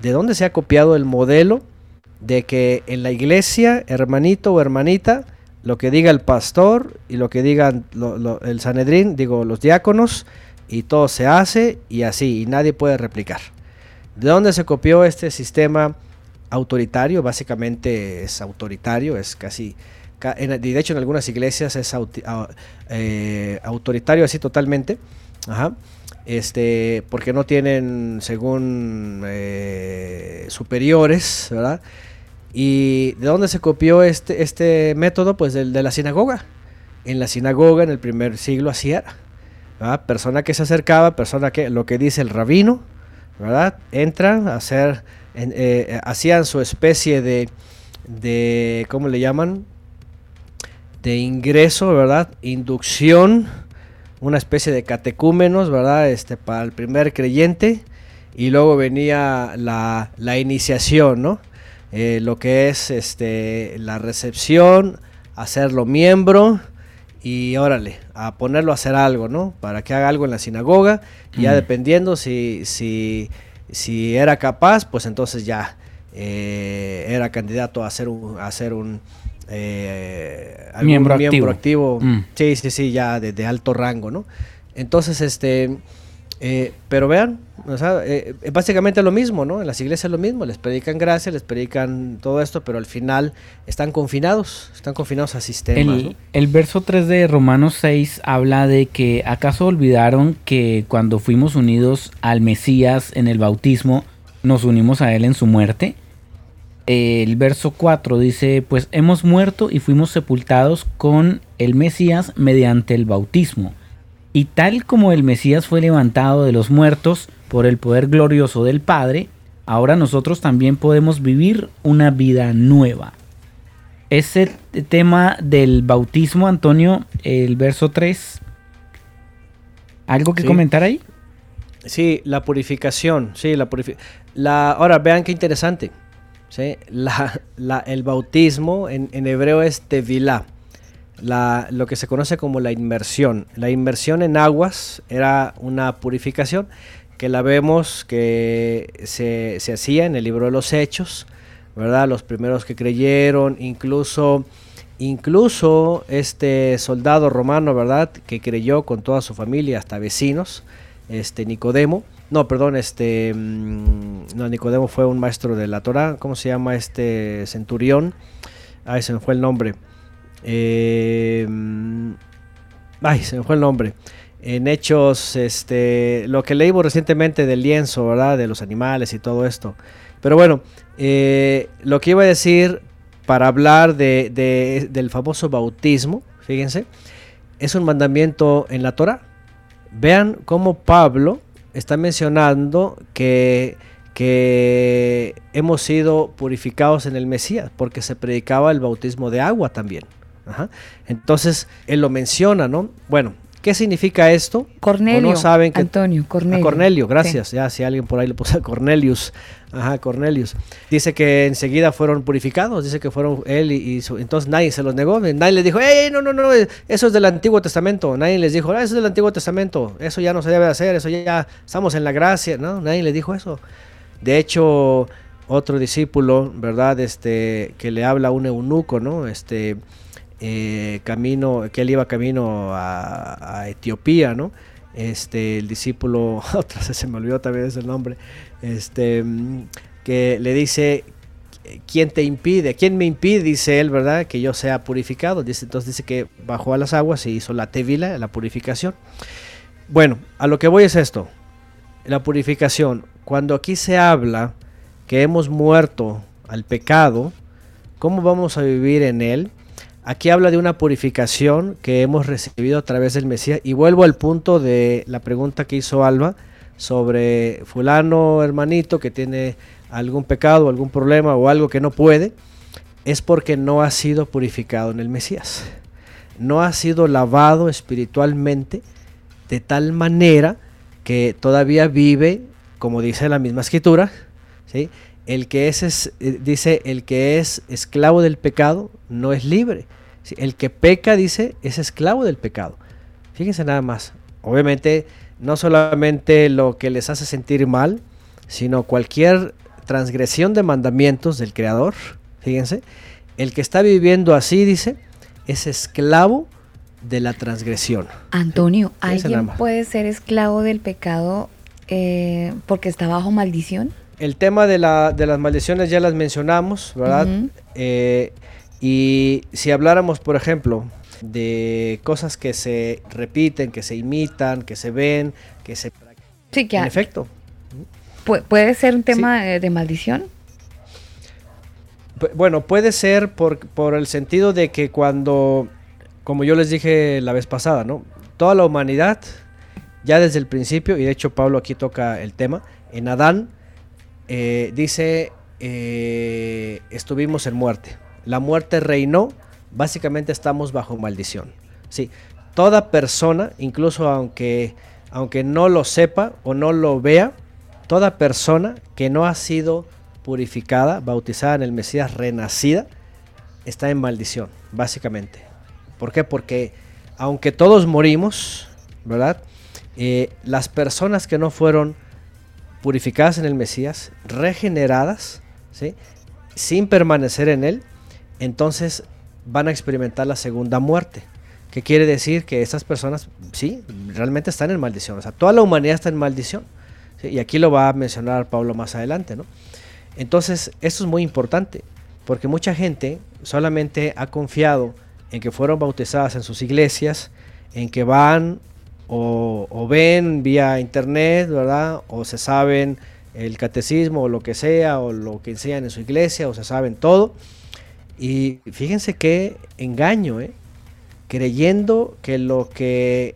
de dónde se ha copiado el modelo de que en la iglesia, hermanito o hermanita, lo que diga el pastor y lo que diga el Sanedrín, digo los diáconos, y todo se hace y así, y nadie puede replicar. ¿De dónde se copió este sistema autoritario? Básicamente es autoritario, es casi, de hecho en algunas iglesias es eh, autoritario así totalmente. Este, porque no tienen, según eh, superiores, ¿verdad? ¿Y de dónde se copió este, este método? Pues del, de la sinagoga. En la sinagoga, en el primer siglo, así era. Persona que se acercaba, persona que, lo que dice el rabino, ¿verdad? Entran a hacer, eh, hacían su especie de, de, ¿cómo le llaman? De ingreso, ¿verdad? Inducción una especie de catecúmenos, ¿verdad? Este, para el primer creyente. Y luego venía la, iniciación, ¿no? Eh, lo que es este, la recepción, hacerlo miembro y órale, a ponerlo a hacer algo, ¿no? Para que haga algo en la sinagoga. Y ya dependiendo si, si, si era capaz, pues entonces ya eh, era candidato a hacer un, a hacer un, eh, miembro, activo. Mm. Sí, sí, sí, ya de, alto rango, ¿no? Entonces, este, eh, pero vean, o sea, eh, básicamente lo mismo, ¿no? En las iglesias es lo mismo, les predican gracia, les predican todo esto, pero al final están confinados, están confinados a sistemas. El, el verso 3 de Romanos 6 habla de que acaso olvidaron que cuando fuimos unidos al Mesías en el bautismo, nos unimos a él en su muerte el verso 4 dice, pues hemos muerto y fuimos sepultados con el Mesías mediante el bautismo. Y tal como el Mesías fue levantado de los muertos por el poder glorioso del Padre, ahora nosotros también podemos vivir una vida nueva. Ese tema del bautismo, Antonio, el verso 3, ¿algo que comentar ahí? Sí, la purificación, sí, la purificación. La, ahora vean qué interesante el bautismo en, hebreo es tevilá, lo que se conoce como la inmersión. La inmersión en aguas era una purificación que la vemos que se, hacía en el libro de los Hechos, ¿verdad? Los primeros que creyeron, incluso, incluso este soldado romano, ¿verdad? Que creyó con toda su familia, hasta vecinos, este Nicodemo no, perdón, este. Mm, no, Nicodemo fue un maestro de la Torah. ¿Cómo se llama este centurión? Ay, se me fue el nombre. Eh, mm, ay, se me fue el nombre. En Hechos, este. Lo que leímos recientemente del lienzo, ¿verdad? De los animales y todo esto. Pero bueno, eh, lo que iba a decir. para hablar de, del famoso bautismo, fíjense, es un mandamiento en la Torah. Vean cómo Pablo está mencionando que, que hemos sido purificados en el Mesías, porque se predicaba el bautismo de agua también. Entonces, él lo menciona, ¿no? Bueno, ¿Qué significa esto? Cornelio. No saben que... Antonio, Cornelio. Cornelio, gracias. Ya si alguien por ahí le puso Cornelius. Ajá, Cornelius. Dice que enseguida fueron purificados. Dice que fueron él y, su, entonces nadie se los negó. Nadie les dijo, ¡Ey, no, no, no! Eso es del Antiguo Testamento. Nadie les dijo, ah, eso es del Antiguo Testamento. Eso ya no se debe hacer. Eso ya estamos en la gracia. No, nadie les dijo eso. De hecho, otro discípulo, ¿verdad? Este, que le habla a un eunuco, ¿no? Este eh, camino, que él iba camino a, Etiopía, ¿no? Este, el discípulo, otra vez se me olvidó también ese nombre, este, que le dice, ¿quién te impide? ¿Quién me impide? Dice él, ¿verdad? Que yo sea purificado. Dice, entonces dice que bajó a las aguas y hizo la tevila, la purificación. Bueno, a lo que voy es esto, la purificación. Cuando aquí se habla que hemos muerto al pecado, ¿cómo vamos a vivir en él? Aquí habla de una purificación que hemos recibido a través del Mesías. Y vuelvo al punto de la pregunta que hizo Alba sobre fulano hermanito que tiene algún pecado, algún problema o algo que no puede. Es porque no ha sido purificado en el Mesías. No ha sido lavado espiritualmente de tal manera que todavía vive, como dice la misma escritura, ¿sí? El que es, eh, dice, el que es esclavo del pecado no es libre. El que peca, dice, es esclavo del pecado. Fíjense nada más. Obviamente, no solamente lo que les hace sentir mal, sino cualquier transgresión de mandamientos del Creador. Fíjense, el que está viviendo así, dice, es esclavo de la transgresión. Antonio, ¿alguien puede ser esclavo del pecado eh, porque está bajo maldición? El tema de, la, de, las maldiciones ya las mencionamos, ¿verdad? Eh, y si habláramos, por ejemplo, de cosas que se repiten, que se imitan, que se ven, que se... Sí, que en efecto. ¿Puede ser un tema de, maldición? bueno, puede ser por, por el sentido de que cuando, como yo les dije la vez pasada, ¿no? Toda la humanidad, ya desde el principio, y de hecho Pablo aquí toca el tema, en Adán eh, dice, eh, estuvimos en muerte. La muerte reinó, básicamente estamos bajo maldición. Sí, toda persona, incluso aunque, aunque no lo sepa o no lo vea, toda persona que no ha sido purificada, bautizada en el Mesías, renacida, está en maldición, básicamente. ¿Por qué? Porque aunque todos morimos, ¿verdad? Eh, las personas que no fueron purificadas en el Mesías, regeneradas, ¿sí? sin permanecer en él, entonces van a experimentar la segunda muerte. ¿Qué quiere decir? Que estas personas, sí, realmente están en maldición. O sea, toda la humanidad está en maldición. Y aquí lo va a mencionar Pablo más adelante, ¿no? Entonces, esto es muy importante, porque mucha gente solamente ha confiado en que fueron bautizadas en sus iglesias, en que van o, ven vía internet, ¿verdad? O se saben el catecismo o lo que sea, o lo que enseñan en su iglesia, o se saben todo. Y fíjense qué engaño, ¿eh? creyendo que lo que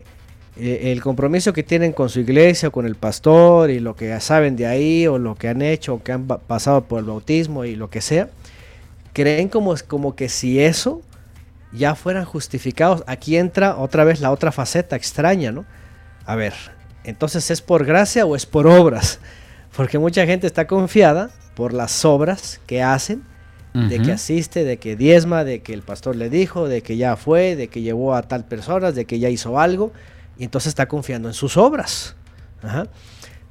eh, el compromiso que tienen con su iglesia, o con el pastor y lo que saben de ahí o lo que han hecho o que han pasado por el bautismo y lo que sea, creen como, como que si eso ya fueran justificados. Aquí entra otra vez la otra faceta extraña, ¿no? A ver, entonces ¿es por gracia o es por obras? Porque mucha gente está confiada por las obras que hacen, de que asiste, de que diezma, de que el pastor le dijo, de que ya fue, de que llevó a tal persona, de que ya hizo algo, y entonces está confiando en sus obras.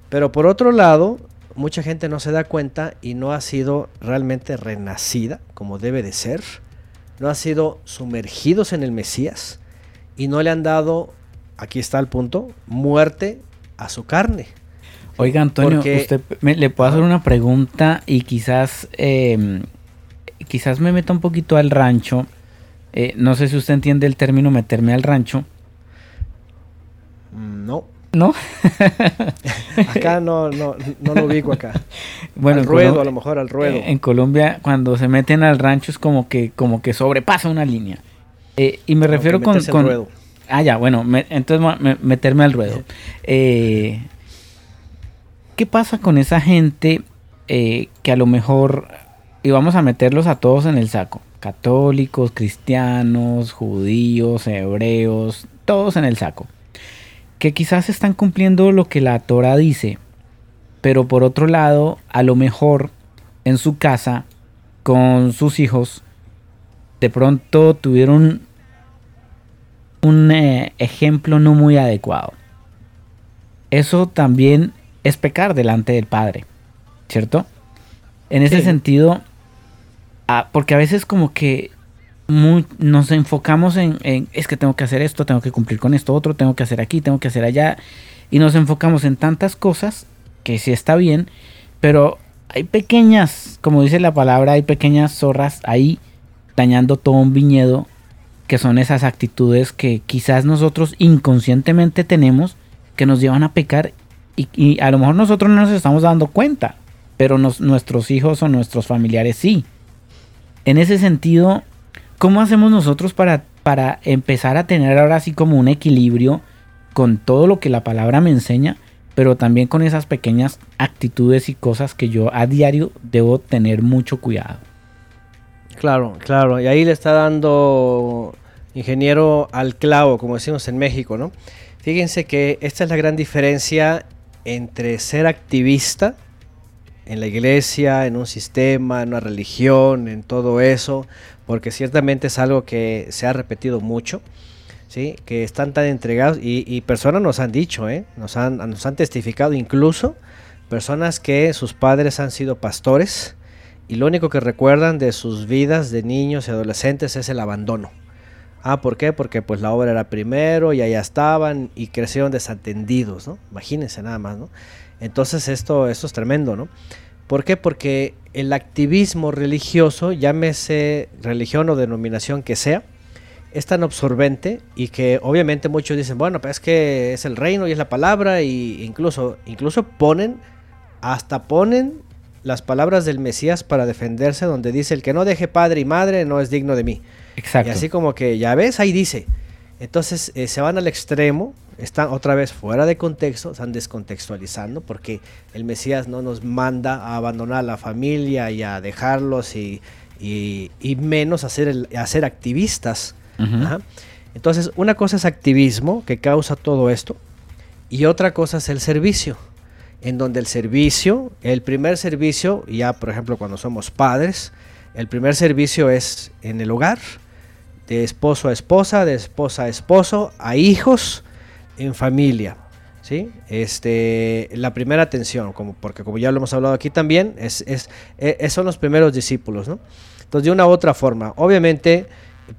Pero por otro lado, mucha gente no se da cuenta y no ha sido realmente renacida como debe de ser no han sido sumergidos en el Mesías y no le han dado, aquí está el punto, muerte a su carne. Oiga, Antonio, usted le puedo hacer una pregunta y quizás, em, quizás me meta un poquito al rancho. Eh, no sé si usted entiende el término meterme al rancho. No. ¿No? acá no, no, no lo ubico acá. Bueno, al ruedo, a lo mejor al ruedo. Eh, En Colombia, cuando se meten al rancho es como que, como que sobrepasa una línea. Eh, y me refiero con, con- ruedo. Ah, ya, bueno, me- entonces me- meterme al ruedo. Eh, ¿Qué pasa con esa gente eh, que a lo mejor, y vamos a meterlos a todos en el saco, católicos, cristianos, judíos, hebreos, todos en el saco, que quizás están cumpliendo lo que la Torah dice, pero por otro lado, a lo mejor en su casa, con sus hijos, de pronto tuvieron un eh, ejemplo no muy adecuado. Eso también es pecar delante del Padre, ¿cierto? En ese Sí. sentido, ah, porque a veces como que nos enfocamos en, es que tengo que hacer esto, tengo que cumplir con esto otro, tengo que hacer aquí, tengo que hacer allá, y nos enfocamos en tantas cosas que sí está bien, pero hay pequeñas, como dice la palabra, hay pequeñas zorras ahí dañando todo un viñedo que son esas actitudes que quizás nosotros inconscientemente tenemos que nos llevan a pecar y, a lo mejor nosotros no nos estamos dando cuenta, pero nuestros hijos o nuestros familiares sí. En ese sentido, ¿cómo hacemos nosotros para, para empezar a tener ahora sí como un equilibrio con todo lo que la palabra me enseña, pero también con esas pequeñas actitudes y cosas que yo a diario debo tener mucho cuidado? Claro, claro. Y ahí le está dando ingeniero al clavo, como decimos en México, ¿no? Fíjense que esta es la gran diferencia entre ser activista en la iglesia, en un sistema, en una religión, en todo eso, porque ciertamente es algo que se ha repetido mucho, ¿sí? Que están tan entregados y, y personas nos han dicho, ¿eh? Nos han, nos han testificado incluso personas que sus padres han sido pastores, y lo único que recuerdan de sus vidas de niños y adolescentes es el abandono. Ah, ¿por qué? Porque pues la obra era primero y allá estaban y crecieron desatendidos, ¿no? Imagínense nada más, ¿no? Entonces esto, esto es tremendo, ¿no? ¿Por qué? Porque el activismo religioso, llámese religión o denominación que sea, es tan absorbente y que obviamente muchos dicen, bueno, pues es que es el reino y es la palabra y incluso, incluso ponen, hasta ponen las palabras del Mesías para defenderse, donde dice, el que no deje padre y madre no es digno de mí. Exacto. Y así como que, ya ves, ahí dice. Entonces eh, se van al extremo, están otra vez fuera de contexto, están descontextualizando, porque el Mesías no nos manda a abandonar a la familia y a dejarlos y, y- y menos a ser, el- a ser activistas. Ajá. Entonces, una cosa es activismo que causa todo esto, y otra cosa es el servicio, en donde el servicio, el primer servicio, ya por ejemplo cuando somos padres, el primer servicio es en el hogar, de esposo a esposa, de esposa a esposo, a hijos, en familia. ¿Sí? Este, la primera atención, como, porque como ya lo hemos hablado aquí también, es, es- e- son los primeros discípulos. ¿no? Entonces, de una u otra forma, obviamente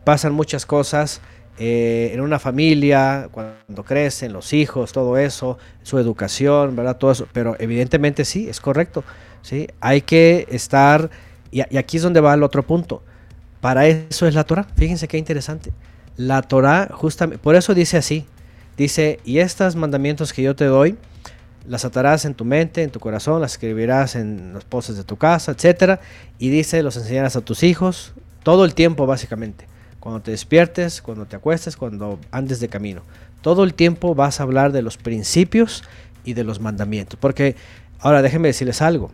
pasan muchas cosas eh, en una familia, cuando crecen los hijos, todo eso, su educación, ¿verdad? Todo eso, pero evidentemente sí, es correcto. ¿sí? Hay que estar, y, y aquí es donde va el otro punto. Para eso es la Torah. Fíjense qué interesante. La Torah, justamente, por eso dice así. Dice, y estos mandamientos que yo te doy, las atarás en tu mente, en tu corazón, las escribirás en los postes de tu casa, etcétera. Y dice, los enseñarás a tus hijos todo el tiempo, básicamente. Cuando te despiertes, cuando te acuestes, cuando andes de camino. Todo el tiempo vas a hablar de los principios y de los mandamientos. Porque, ahora déjenme decirles algo.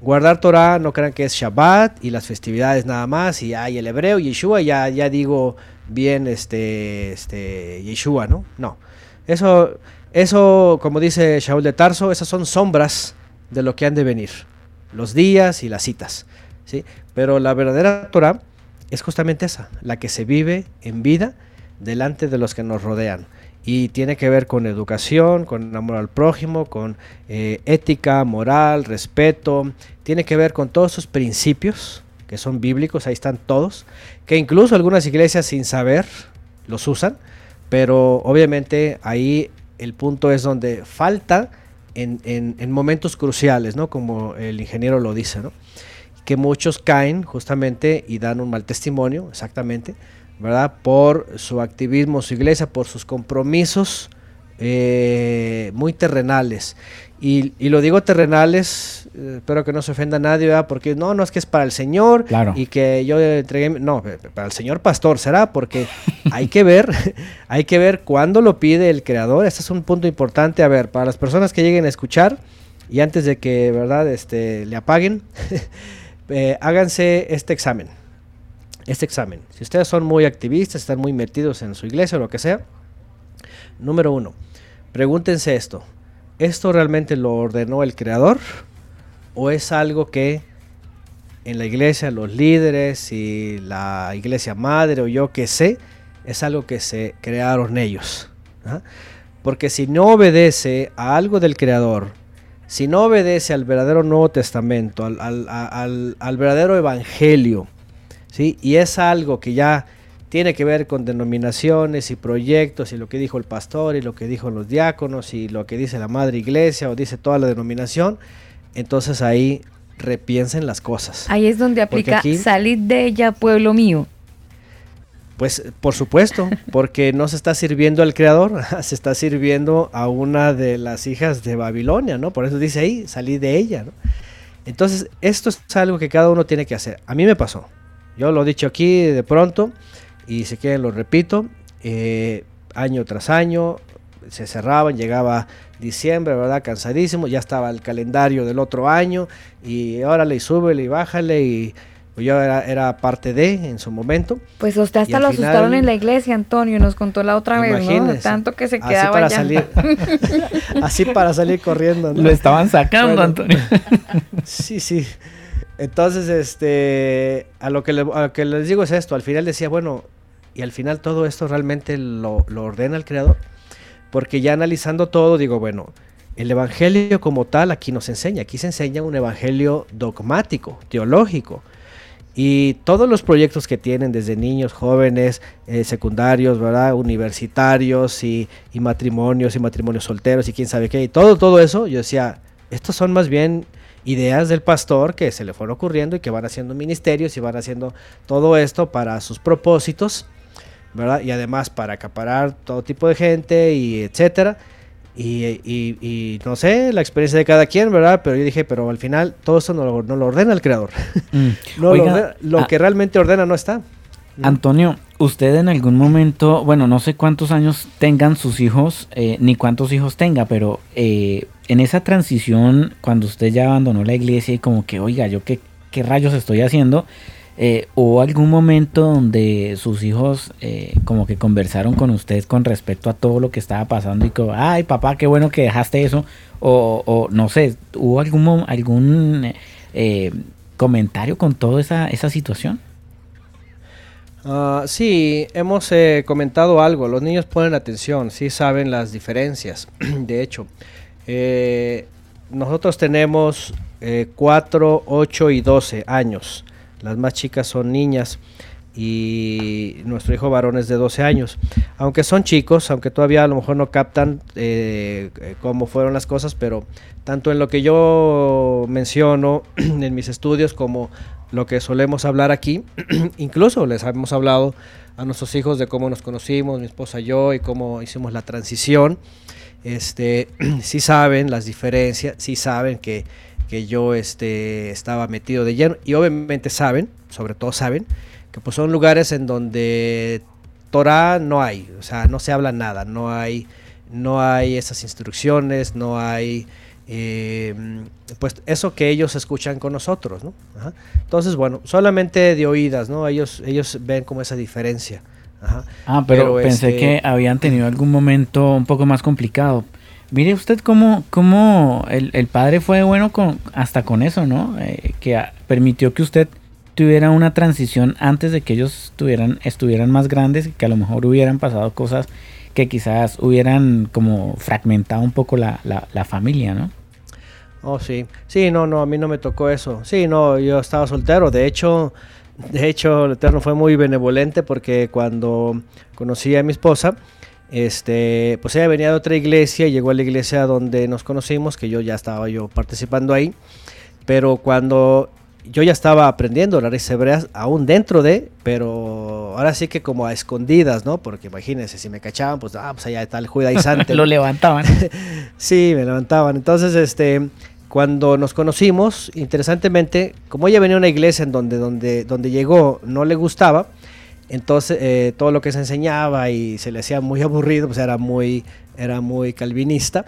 Guardar Torah, no crean que es Shabbat y las festividades nada más, y hay el hebreo, Yeshua, ya, ya digo bien este, este, Yeshua, ¿no? No. Eso, eso, como dice Shaul de Tarso, esas son sombras de lo que han de venir. Los días y las citas, ¿sí? Pero la verdadera Torah es justamente esa, la que se vive en vida delante de los que nos rodean. Y tiene que ver con educación, con amor al prójimo, con eh, ética, moral, respeto. Tiene que ver con todos esos principios que son bíblicos, ahí están todos, que incluso algunas iglesias sin saber los usan, pero obviamente ahí el punto es donde falta en, en- en momentos cruciales, ¿no? Como el ingeniero lo dice, ¿no? Que muchos caen justamente y dan un mal testimonio, exactamente, ¿verdad? Por su activismo, su iglesia, por sus compromisos eh, muy terrenales. Y, y lo digo terrenales, espero que no se ofenda a nadie, ¿verdad? porque no, no es que es para el Señor Claro. y que yo entregué, no, pe- para el Señor pastor será, porque hay que ver, hay que ver cuándo lo pide el Creador. Este es un punto importante. A ver, para las personas que lleguen a escuchar y antes de que, ¿verdad?, este, le apaguen, eh, háganse este examen. Este examen. Si ustedes son muy activistas, están muy metidos en su iglesia o lo que sea, número uno, pregúntense esto. ¿Esto realmente lo ordenó el Creador? ¿O es algo que en la iglesia, los líderes y la iglesia madre o yo que sé, es algo que se crearon ellos? ¿ah? Porque si no obedece a algo del Creador, si no obedece al verdadero Nuevo Testamento, al, al- verdadero Evangelio, ¿sí? y es algo que ya tiene que ver con denominaciones y proyectos y lo que dijo el pastor y lo que dijo los diáconos y lo que dice la madre iglesia o dice toda la denominación, entonces ahí repiensen las cosas. Ahí es donde aplica aquí- salid de ella, pueblo mío. Pues por supuesto, porque no se está sirviendo al creador, se está sirviendo a una de las hijas de Babilonia, ¿no? Por eso dice ahí, salí de ella, ¿no? Entonces, esto es algo que cada uno tiene que hacer. A mí me pasó. Yo lo he dicho aquí de pronto y si quieren lo repito. eh, año tras año se cerraban, llegaba diciembre, ¿verdad? Cansadísimo, ya estaba el calendario del otro año y órale y súbele y bájale y pues yo era, era parte de en su momento. Pues usted Y hasta lo final- asustaron en la iglesia, Antonio, nos contó la otra vez, ¿no? Tanto que se así quedaba para allá. salir así para salir corriendo ¿no? Lo estaban sacando, Bueno. Antonio. sí sí entonces este a lo que le- a lo que les digo es esto al final decía bueno y al final todo esto realmente lo, lo ordena el creador porque ya analizando todo digo bueno el evangelio como tal aquí nos enseña aquí se enseña un evangelio dogmático teológico y todos los proyectos que tienen desde niños, jóvenes, eh, secundarios, ¿verdad? Universitarios y, y matrimonios y matrimonios solteros y quién sabe qué. Y todo, todo eso, yo decía, estos son más bien ideas del pastor que se le fueron ocurriendo y que van haciendo ministerios y van haciendo todo esto para sus propósitos, ¿verdad? Y además para acaparar todo tipo de gente y etcétera. Y, y- y no sé, la experiencia de cada quien, ¿verdad? Pero yo dije, pero al final todo esto no lo, no lo ordena el creador. Mm. No, Oiga, lo, ordena- lo a- que realmente ordena no está. Antonio, usted en algún momento, bueno, no sé cuántos años tengan sus hijos, eh, ni cuántos hijos tenga, pero eh, en esa transición, cuando usted ya abandonó la iglesia y como que, oiga, yo qué, qué rayos estoy haciendo, eh, ¿hubo algún momento donde sus hijos eh, como que conversaron con usted con respecto a todo lo que estaba pasando y que, ay papá, qué bueno que dejaste eso? O, o no sé, ¿hubo algún, algún eh, comentario con toda esa, esa situación? Ah, sí, hemos eh, comentado algo. Los niños ponen atención, sí saben las diferencias. De hecho, nosotros tenemos 4, 8 y 12 años. Las más chicas son niñas y nuestro hijo varón es de 12 años. Aunque son chicos, aunque todavía a lo mejor no captan eh, eh, cómo fueron las cosas, pero tanto en lo que yo menciono en mis estudios como lo que solemos hablar aquí, incluso les hemos hablado a nuestros hijos de cómo nos conocimos, mi esposa y yo, y cómo hicimos la transición. Este, sí saben las diferencias, sí saben que, que yo este, estaba metido de lleno, y obviamente saben, sobre todo saben, que pues son lugares en donde Torah no hay, o sea, no se habla nada, no hay, no hay esas instrucciones, no hay eh, pues eso que ellos escuchan con nosotros, ¿no? Ajá. Entonces, bueno, solamente de oídas, ¿no? Ellos, ellos ven como esa diferencia. Ajá. Ah, pero, Pero, pensé este- que habían tenido algún momento un poco más complicado. Mire usted cómo, cómo el, el padre fue bueno con, hasta con eso, ¿no? Eh, que permitió que usted tuviera una transición antes de que ellos tuvieran, estuvieran más grandes y que a lo mejor hubieran pasado cosas que quizás hubieran como fragmentado un poco la, la, la familia, ¿no? Oh, sí. Sí, no, no, a mí no me tocó eso. Sí, no, yo estaba soltero. De hecho, de hecho, el Eterno fue muy benevolente porque cuando conocí a mi esposa, este, pues ella venía de otra iglesia, llegó a la iglesia donde nos conocimos, que yo ya estaba yo participando ahí. Pero cuando yo ya estaba aprendiendo la raíz hebrea aún dentro de, pero ahora sí que como a escondidas, ¿no? Porque imagínense, si me cachaban, pues, ah, pues allá está el judaizante. Lo levantaban. sí, me levantaban. Entonces, este, cuando nos conocimos, interesantemente, como ella venía a una iglesia en donde, donde, donde llegó no le gustaba, entonces eh, todo lo que se enseñaba y se le hacía muy aburrido, pues era muy, era muy calvinista.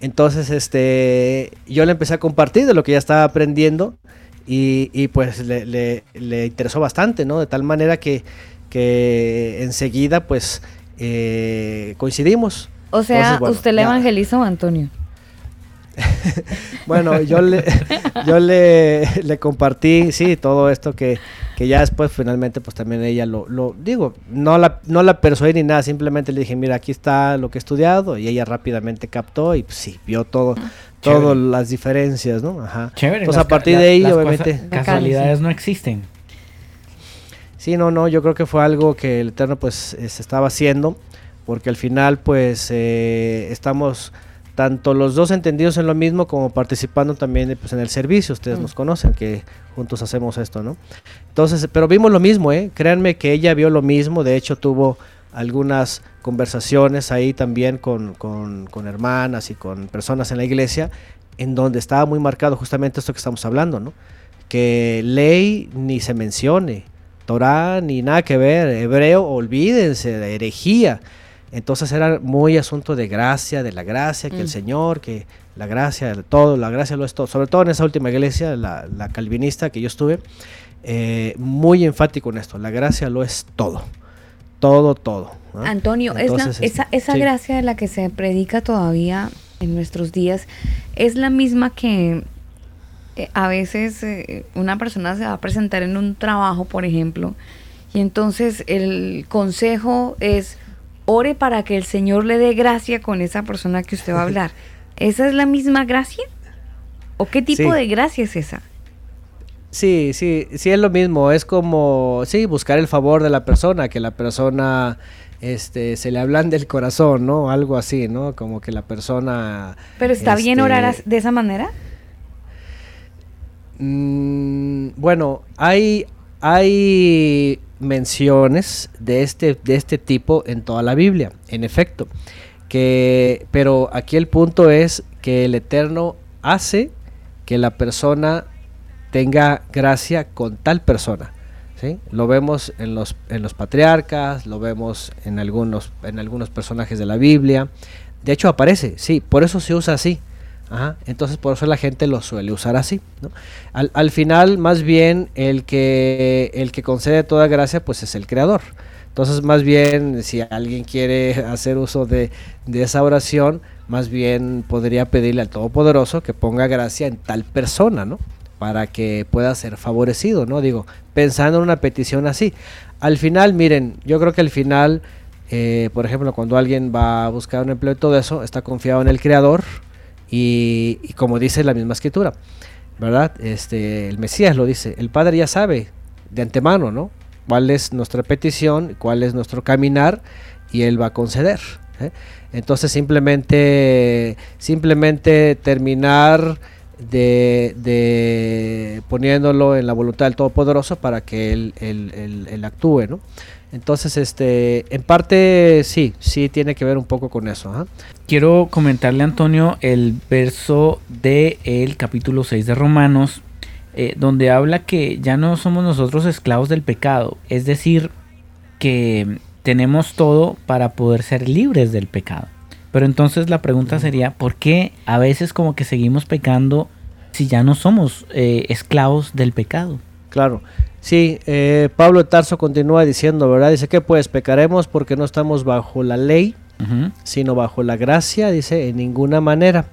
Entonces, este, yo le empecé a compartir de lo que ya estaba aprendiendo y, pues le, interesó bastante, ¿no? De tal manera que, que enseguida, pues, eh, coincidimos. O sea, usted le evangelizó Antonio. bueno, yo le, yo le, le, compartí, sí, todo esto que, que, ya después finalmente pues también ella lo, lo, digo, no la, no la persuadí ni nada, simplemente le dije, mira, aquí está lo que he estudiado y ella rápidamente captó y pues, sí, vio todo, todas las diferencias, ¿no? Ajá. Chévere. Entonces a partir de ahí, obviamente... Casualidades no existen. Sí, no, no, yo creo que fue algo que el Eterno pues se estaba haciendo, porque al final pues eh, estamos tanto los dos entendidos en lo mismo como participando también pues, en el servicio. Ustedes mm. nos conocen que juntos hacemos esto, ¿no? Entonces, pero vimos lo mismo, ¿eh? Créanme que ella vio lo mismo. De hecho, tuvo algunas conversaciones ahí también con, con, con hermanas y con personas en la iglesia en donde estaba muy marcado justamente esto que estamos hablando, ¿no? Que ley ni se mencione, Torah ni nada que ver, hebreo, olvídense, de herejía. Entonces era muy asunto de gracia, de la gracia, que el mm. Señor, que la gracia, de todo, la gracia lo es todo. Sobre todo en esa última iglesia, la, calvinista que yo estuve, eh, muy enfático en esto, la gracia lo es todo. Todo, todo. Antonio, es esa, esa gracia de la que se predica todavía en nuestros días, es la misma que eh, a veces eh, una persona se va a presentar en un trabajo, por ejemplo, y entonces el consejo es ore para que el Señor le dé gracia con esa persona que usted va a hablar. ¿Esa es la misma gracia? ¿O qué tipo de gracia es esa? Sí, sí, sí es lo mismo, es como, sí, buscar el favor de la persona, que la persona este, se le hablan del corazón, ¿no? Algo así, ¿no? Como que la persona... ¿Pero está bien orar este de esa manera? Mm, bueno, hay, hay menciones de este, de este tipo en toda la Biblia, en efecto. Que, pero aquí el punto es que el Eterno hace que la persona tenga gracia con tal persona. ¿sí? Lo vemos en los, en los patriarcas, lo vemos en algunos, en algunos personajes de la Biblia. De hecho aparece, sí, por eso se usa así. Entonces por eso la gente lo suele usar así. Al, final, más bien, el que, el que concede toda gracia, pues es el creador. Entonces, más bien, si alguien quiere hacer uso de, de esa oración, más bien podría pedirle al Todopoderoso que ponga gracia en tal persona, ¿no? Para que pueda ser favorecido, ¿no? Digo, pensando en una petición así. Al final, miren, yo creo que al final, eh, por ejemplo, cuando alguien va a buscar un empleo y todo eso, está confiado en el Creador, y, como dice la misma escritura, ¿verdad? Este, el Mesías lo dice, el Padre ya sabe de antemano, ¿no? Cuál es nuestra petición, cuál es nuestro caminar y Él va a conceder. ¿eh? Entonces simplemente, simplemente terminar de, poniéndolo en la voluntad del Todopoderoso para que Él, él, él actúe, ¿no? Entonces, este, en parte sí, sí tiene que ver un poco con eso. Quiero comentarle, Antonio, el verso del el capítulo 6 de Romanos, eh, donde habla que ya no somos nosotros esclavos del pecado, es decir, que tenemos todo para poder ser libres del pecado. Pero entonces la pregunta sería, ¿por qué a veces como que seguimos pecando si ya no somos eh, esclavos del pecado? Claro, Sí, eh, Pablo Tarso continúa diciendo, ¿verdad? Dice que pues pecaremos porque no estamos bajo la ley, sino bajo la gracia, dice, en ninguna manera.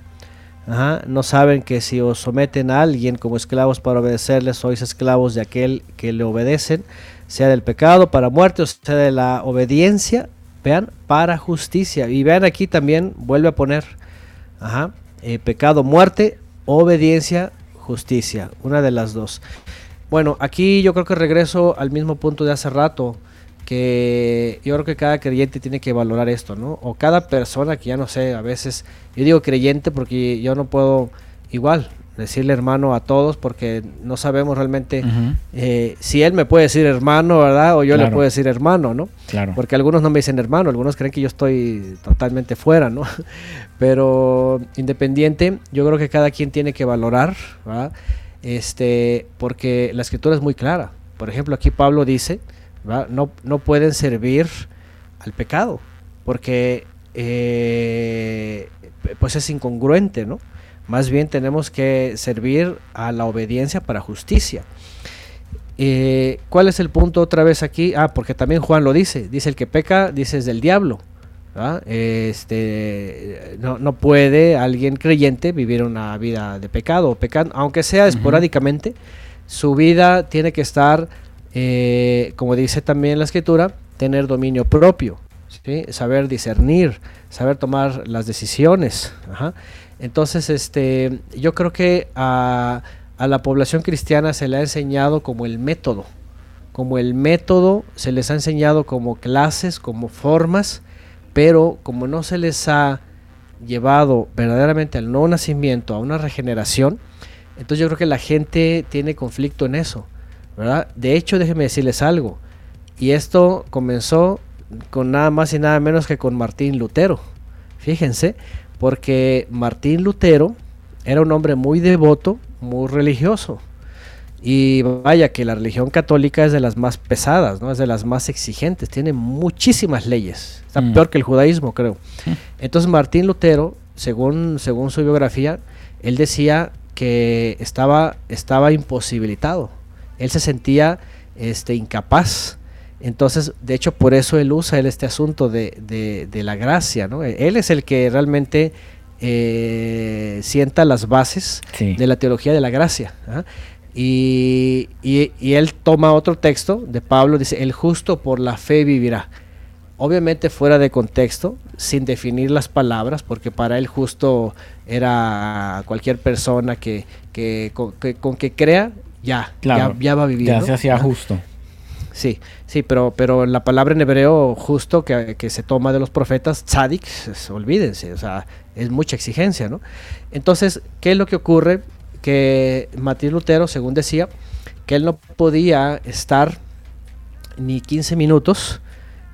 No saben que si os someten a alguien como esclavos para obedecerles, sois esclavos de aquel que le obedecen, sea del pecado para muerte o sea de la obediencia, vean, para justicia. Y vean aquí también, vuelve a poner, eh, pecado, muerte, obediencia, justicia, una de las dos. Bueno, aquí yo creo que regreso al mismo punto de hace rato, que yo creo que cada creyente tiene que valorar esto, ¿no? O cada persona que ya no sé, a veces, yo digo creyente porque yo no puedo, igual, decirle hermano a todos porque no sabemos realmente eh, si él me puede decir hermano, ¿verdad? O yo le puedo decir hermano, ¿no? Claro. Porque algunos no me dicen hermano, algunos creen que yo estoy totalmente fuera, ¿no? Pero independiente, yo creo que cada quien tiene que valorar, ¿verdad? Este, porque la escritura es muy clara. Por ejemplo, aquí Pablo dice, No, no pueden servir al pecado, porque eh, pues es incongruente, ¿no? Más bien tenemos que servir a la obediencia para justicia. Eh, ¿Cuál es el punto otra vez aquí? Ah, porque también Juan lo dice. Dice el que peca, dice es del diablo. Este, no, puede alguien creyente vivir una vida de pecado, pecando, aunque sea esporádicamente. Su vida tiene que estar, eh, como dice también la escritura, tener dominio propio, saber discernir, saber tomar las decisiones. Entonces, este, yo creo que a, la población cristiana se le ha enseñado como el método, como el método, se les ha enseñado como clases, como formas, pero como no se les ha llevado verdaderamente al nuevo nacimiento, a una regeneración, entonces yo creo que la gente tiene conflicto en eso, ¿verdad? De hecho, déjenme decirles algo, y esto comenzó con nada más y nada menos que con Martín Lutero. Fíjense, porque Martín Lutero era un hombre muy devoto, muy religioso. Y vaya que la religión católica es de las más pesadas, ¿no? Es de las más exigentes, tiene muchísimas leyes. Está mm. peor que el judaísmo, creo. Entonces Martín Lutero, según, según su biografía, él decía que estaba, estaba imposibilitado. Él se sentía este, incapaz entonces, de hecho, por eso él usa este asunto de, la gracia, ¿no? Él es el que realmente eh, sienta las bases de la teología de la gracia. ¿ah? Y, él toma otro texto de Pablo, dice, el justo por la fe vivirá. Obviamente fuera de contexto, sin definir las palabras, porque para él justo era cualquier persona que, con, que, crea, ya, ya, va a vivir. Ya se hacía justo. Sí, sí, pero, pero la palabra en hebreo justo que, se toma de los profetas, tzadik, olvídense, o sea, es mucha exigencia, ¿no? Entonces, ¿qué es lo que ocurre? Que Martín Lutero, según decía, que él no podía estar ni 15 minutos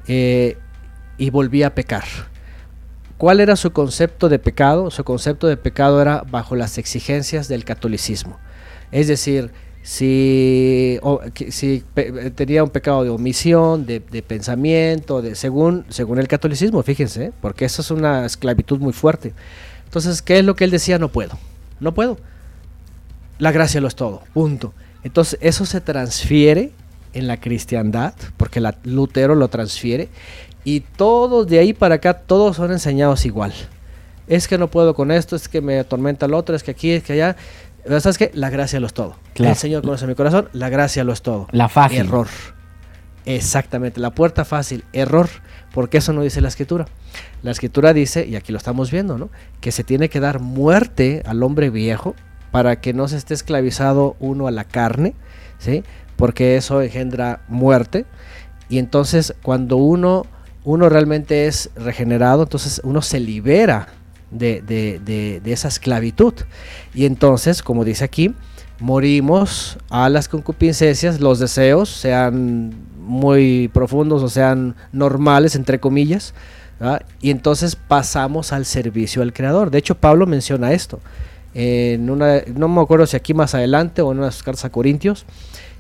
eh, y volvía a pecar. ¿Cuál era su concepto de pecado? Su concepto de pecado era bajo las exigencias del catolicismo. Es decir, si, tenía un pecado de omisión, de, pensamiento, de, según, según el catolicismo, fíjense, ¿eh? porque eso es una esclavitud muy fuerte. Entonces, ¿qué es lo que él decía? No puedo, no puedo. La gracia lo es todo, punto. Entonces, eso se transfiere en la cristiandad, porque la, Lutero lo transfiere, y todos de ahí para acá, todos son enseñados igual. Es que no puedo con esto, es que me atormenta el otro, es que aquí, es que allá. ¿Sabes qué? La gracia lo es todo. El Señor conoce mi corazón, la gracia lo es todo. La fácil. Error. Exactamente, la puerta fácil, error, porque eso no dice la escritura. La escritura dice, y aquí lo estamos viendo, ¿no? Que se tiene que dar muerte al hombre viejo para que no se esté esclavizado uno a la carne, ¿sí? Porque eso engendra muerte. Y entonces cuando uno, uno realmente es regenerado, entonces uno se libera de, esa esclavitud. Y entonces, como dice aquí, morimos a las concupiscencias, los deseos, sean muy profundos o sean normales, entre comillas, y entonces pasamos al servicio al Creador. De hecho, Pablo menciona esto. En una, no me acuerdo si aquí más adelante o en una de sus cartas a Corintios,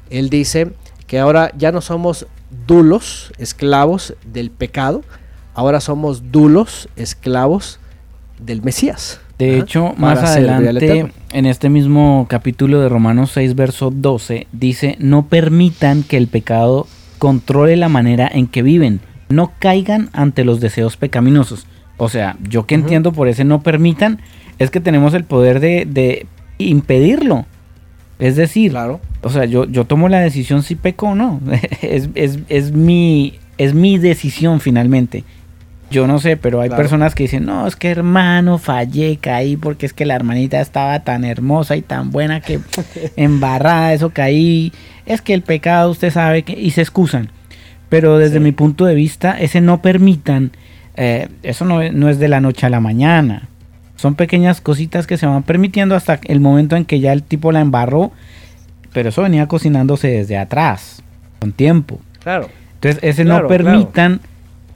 él dice que ahora ya no somos dulos, esclavos del pecado, ahora somos dulos, esclavos del Mesías. De hecho, más adelante, en este mismo capítulo de Romanos 6, verso 12, dice, no permitan que el pecado controle la manera en que viven, no caigan ante los deseos pecaminosos. O sea, yo que entiendo por ese no permitan, es que tenemos el poder de, impedirlo. Es decir, claro. o sea, yo, yo tomo la decisión si peco o no. es, es, mi, es mi decisión finalmente. Yo no sé, pero hay personas que dicen, no, es que hermano, fallé, caí porque es que la hermanita estaba tan hermosa y tan buena que embarrada, eso caí. Es que el pecado, usted sabe, que, y se excusan. Pero desde mi punto de vista, ese no permitan, eh, eso no, no, es de la noche a la mañana. Son pequeñas cositas que se van permitiendo hasta el momento en que ya el tipo la embarró, pero eso venía cocinándose desde atrás, con tiempo. Claro. Entonces, ese no permitan,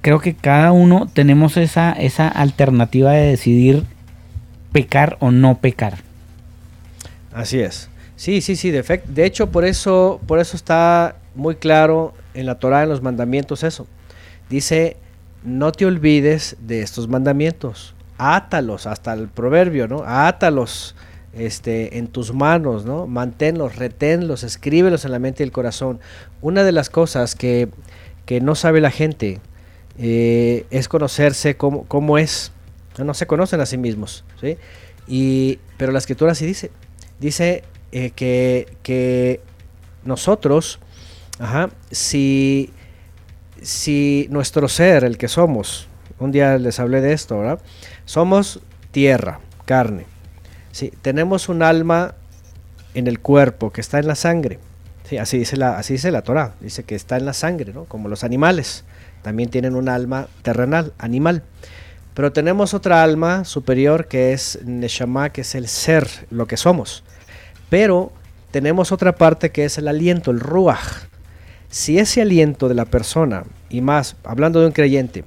creo que cada uno tenemos esa, esa alternativa de decidir pecar o no pecar. Así es. Sí, sí, sí, de, de hecho por eso, por eso está muy claro en la Torah, en los mandamientos eso. Dice, no te olvides de estos mandamientos, átalos, hasta el proverbio, ¿no? Átalos este, en tus manos, ¿no? Manténlos, reténlos, escríbelos en la mente y el corazón. Una de las cosas que, que no sabe la gente eh, es conocerse cómo, cómo, es. No se conocen a sí mismos, ¿sí? Y, pero la escritura sí dice, dice eh, que, que nosotros, ajá, si si nuestro ser, el que somos, un día les hablé de esto, ¿verdad? Somos tierra, carne. Sí, tenemos un alma en el cuerpo que está en la sangre. Sí, así dice la, así dice la Torah, dice que está en la sangre, ¿no? Como los animales, también tienen un alma terrenal, animal. Pero tenemos otra alma superior que es Neshama, que es el ser, lo que somos. Pero tenemos otra parte que es el aliento, el Ruach, si ese aliento de la persona, y más hablando de un creyente,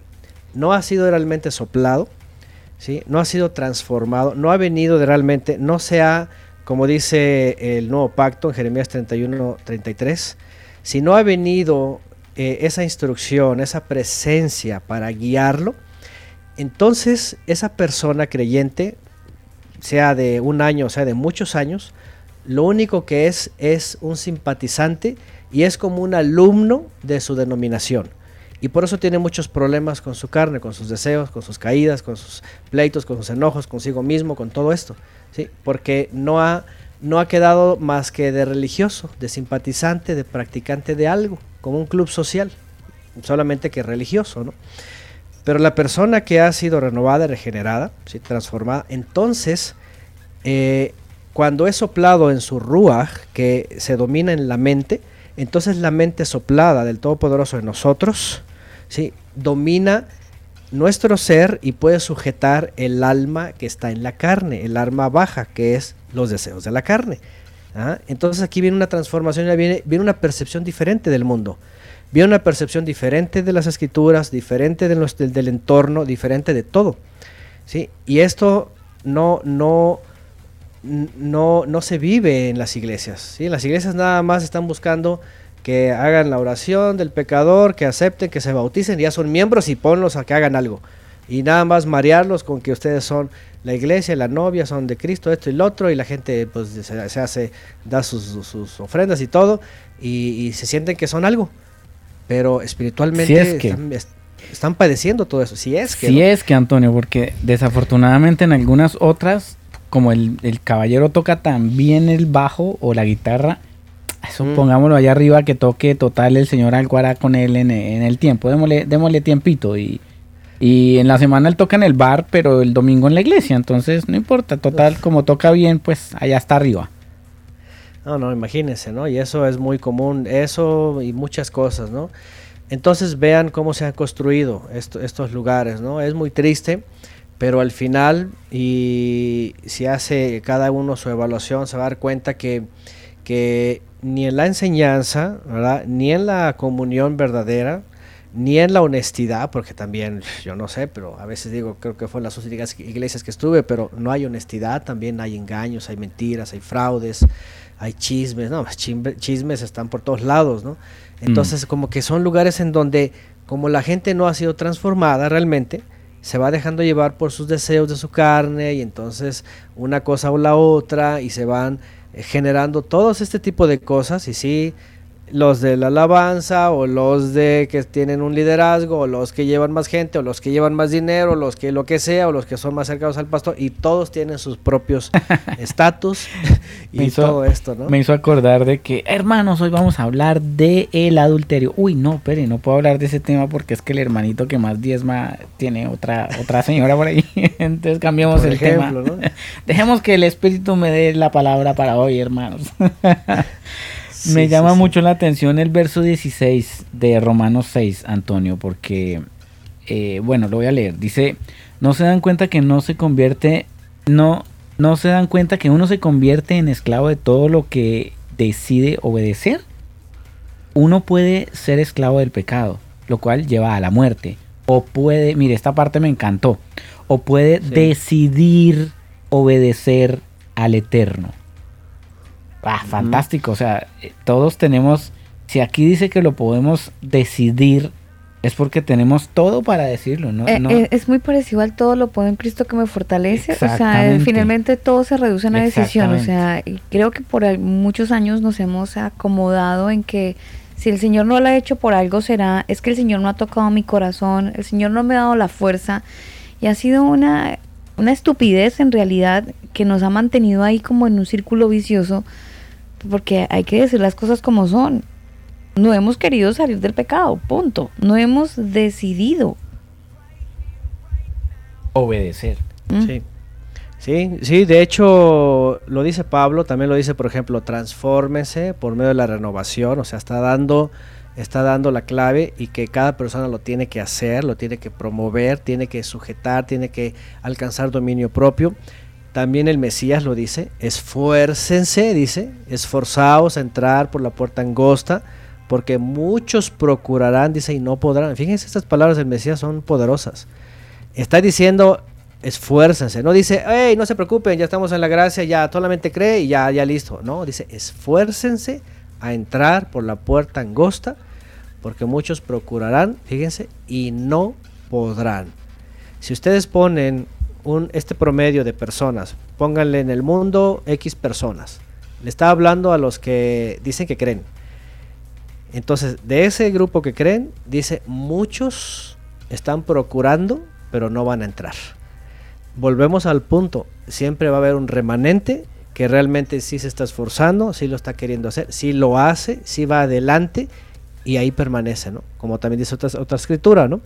no ha sido realmente soplado, ¿sí? no ha sido transformado, no ha venido realmente, no se ha, como dice el nuevo pacto en Jeremías 31, 33, si no ha venido eh, esa instrucción, esa presencia para guiarlo, entonces esa persona creyente, sea de un año o sea de muchos años, lo único que es es un simpatizante y es como un alumno de su denominación. Y por eso tiene muchos problemas con su carne, con sus deseos, con sus caídas, con sus pleitos, con sus enojos consigo mismo, con todo esto. ¿sí? Porque no ha, no ha quedado más que de religioso, de simpatizante, de practicante de algo, como un club social, solamente que religioso. ¿no? Pero la persona que ha sido renovada, regenerada, ¿sí? transformada, entonces, eh, cuando es soplado en su ruaj, que se domina en la mente, entonces la mente soplada del Todopoderoso en nosotros, ¿sí? domina nuestro ser y puede sujetar el alma que está en la carne, el alma baja, que es los deseos de la carne. ¿ah? Entonces aquí viene una transformación, viene, viene una percepción diferente del mundo, viene una percepción diferente de las escrituras, diferente de del, del, entorno, diferente de todo. ¿sí? Y esto no, no, no, no se vive en las iglesias. ¿sí? Las iglesias nada más están buscando que hagan la oración del pecador, que acepten, que se bauticen, ya son miembros y ponlos a que hagan algo. Y nada más marearlos con que ustedes son la iglesia, la novia, son de Cristo, esto y lo otro, y la gente pues se, hace, da sus, ofrendas y todo, y, se sienten que son algo. Pero espiritualmente están, padeciendo todo eso. Si es que. Si es que, Antonio, porque desafortunadamente en algunas otras como el, caballero toca también el bajo o la guitarra, supongámoslo mm. allá arriba que toque total el señor Alguara con él en, el tiempo. Démosle, démosle tiempito y, y en la semana él toca en el bar, pero el domingo en la iglesia. Entonces no importa, total, como toca bien, pues allá está arriba. No, no, imagínense, ¿no? Y eso es muy común, eso y muchas cosas, ¿no? Entonces vean cómo se han construido estos lugares, ¿no? Es muy triste pero al final, y si hace cada uno su evaluación, se va a dar cuenta que, que ni en la enseñanza, ni en la comunión verdadera, ni en la honestidad, porque también yo no sé, pero a veces digo, creo que fue en las únicas iglesias que estuve, pero no hay honestidad, también hay engaños, hay mentiras, hay fraudes, hay chismes, no, chismes están por todos lados, ¿no? Entonces, mm. como que son lugares en donde, como la gente no ha sido transformada realmente, se va dejando llevar por sus deseos de su carne y entonces una cosa o la otra y se van eh, generando todos este tipo de cosas. Y sí los de la alabanza o los de que tienen un liderazgo o los que llevan más gente o los que llevan más dinero o los que lo que sea o los que son más cercanos al pastor y todos tienen sus propios estatus y todo esto, ¿no? Me hizo acordar de que, hermanos, hoy vamos a hablar de el adulterio. Uy, no, pero no puedo hablar de ese tema porque es que el hermanito que más diezma tiene otra otra señora por ahí. Entonces cambiamos el tema. Dejemos que el espíritu me dé la palabra para hoy, hermanos. Me llama mucho la atención el verso 16 de Romanos 6, Antonio, porque, eh, bueno, lo voy a leer. Dice, no se dan cuenta que no se convierte no, no se dan cuenta que uno se convierte en esclavo de todo lo que decide obedecer. Uno puede ser esclavo del pecado, lo cual lleva a la muerte. O puede, mire, esta parte me encantó. O puede decidir obedecer al Eterno. Ah, fantástico. O sea, eh, todos tenemos, si aquí dice que lo podemos decidir, es porque tenemos todo para decirlo, ¿no? Eh, eh, es muy parecido al todo lo puedo en Cristo que me fortalece. O sea, finalmente todo se reduce a una decisión. O sea, y creo que por muchos años nos hemos acomodado en que si el Señor no lo ha hecho por algo será, es que el Señor no ha tocado mi corazón, el Señor no me ha dado la fuerza. Y ha sido una, una estupidez en realidad que nos ha mantenido ahí como en un círculo vicioso porque hay que decir las cosas como son. No hemos querido salir del pecado, punto. No hemos decidido. Obedecer. ¿Mm? Sí. Sí, sí, de hecho lo dice Pablo, también lo dice, por ejemplo, transfórmese por medio de la renovación, o sea, está dando, está dando la clave y que cada persona lo tiene que hacer, lo tiene que promover, tiene que sujetar, tiene que alcanzar dominio propio. También el Mesías lo dice, esfuércense, dice, esforzaos a entrar por la puerta angosta, porque muchos procurarán, dice, y no podrán. Fíjense, estas palabras del Mesías son poderosas. Está diciendo, esfuércense, no dice, hey, no se preocupen, ya estamos en la gracia, ya solamente cree y ya, ya listo. No, dice, esfuércense a entrar por la puerta angosta, porque muchos procurarán, fíjense, y no podrán. Si ustedes ponen este promedio de personas, pónganle en el mundo X personas. Le está hablando a los que dicen que creen. Entonces, de ese grupo que creen, dice, muchos están procurando, pero no van a entrar. Volvemos al punto, siempre va a haber un remanente que realmente sí se está esforzando, sí lo está queriendo hacer, sí lo hace, sí va adelante y ahí permanece, ¿no? Como también dice otra, otra escritura, ¿no?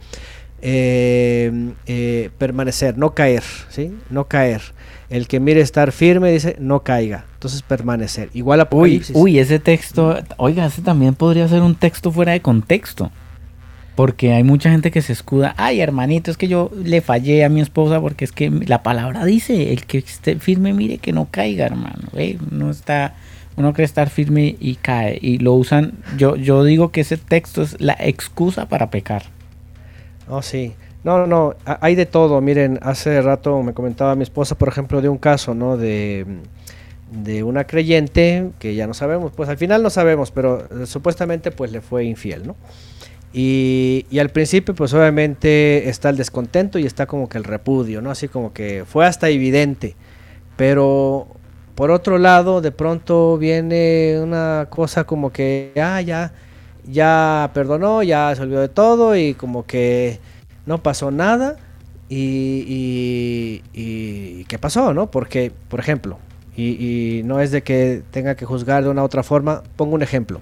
Eh, eh, permanecer, no caer, ¿sí? No caer. El que mire estar firme dice no caiga. Entonces permanecer. Igual uy, ese texto, oiga, ese también podría ser un texto fuera de contexto. Porque hay mucha gente que se escuda, ay hermanito, es que yo le fallé a mi esposa porque es que la palabra dice, el que esté firme mire que no caiga, hermano. No está, uno cree estar firme y cae. Y lo usan, yo, yo digo que ese texto es la excusa para pecar. Oh, sí. No, no, hay de todo. Miren, hace rato me comentaba mi esposa, por ejemplo, de un caso, ¿no? De, de una creyente que ya no sabemos, pues al final no sabemos, pero eh, supuestamente pues le fue infiel, ¿no? Y, y, al principio pues obviamente está el descontento y está como que el repudio, ¿no? Así como que fue hasta evidente, pero por otro lado de pronto viene una cosa como que, ah, ya ya perdonó, ya se olvidó de todo y como que no pasó nada. Y, y, qué pasó, ¿no? Porque, por ejemplo, y, no es de que tenga que juzgar de una u otra forma, pongo un ejemplo,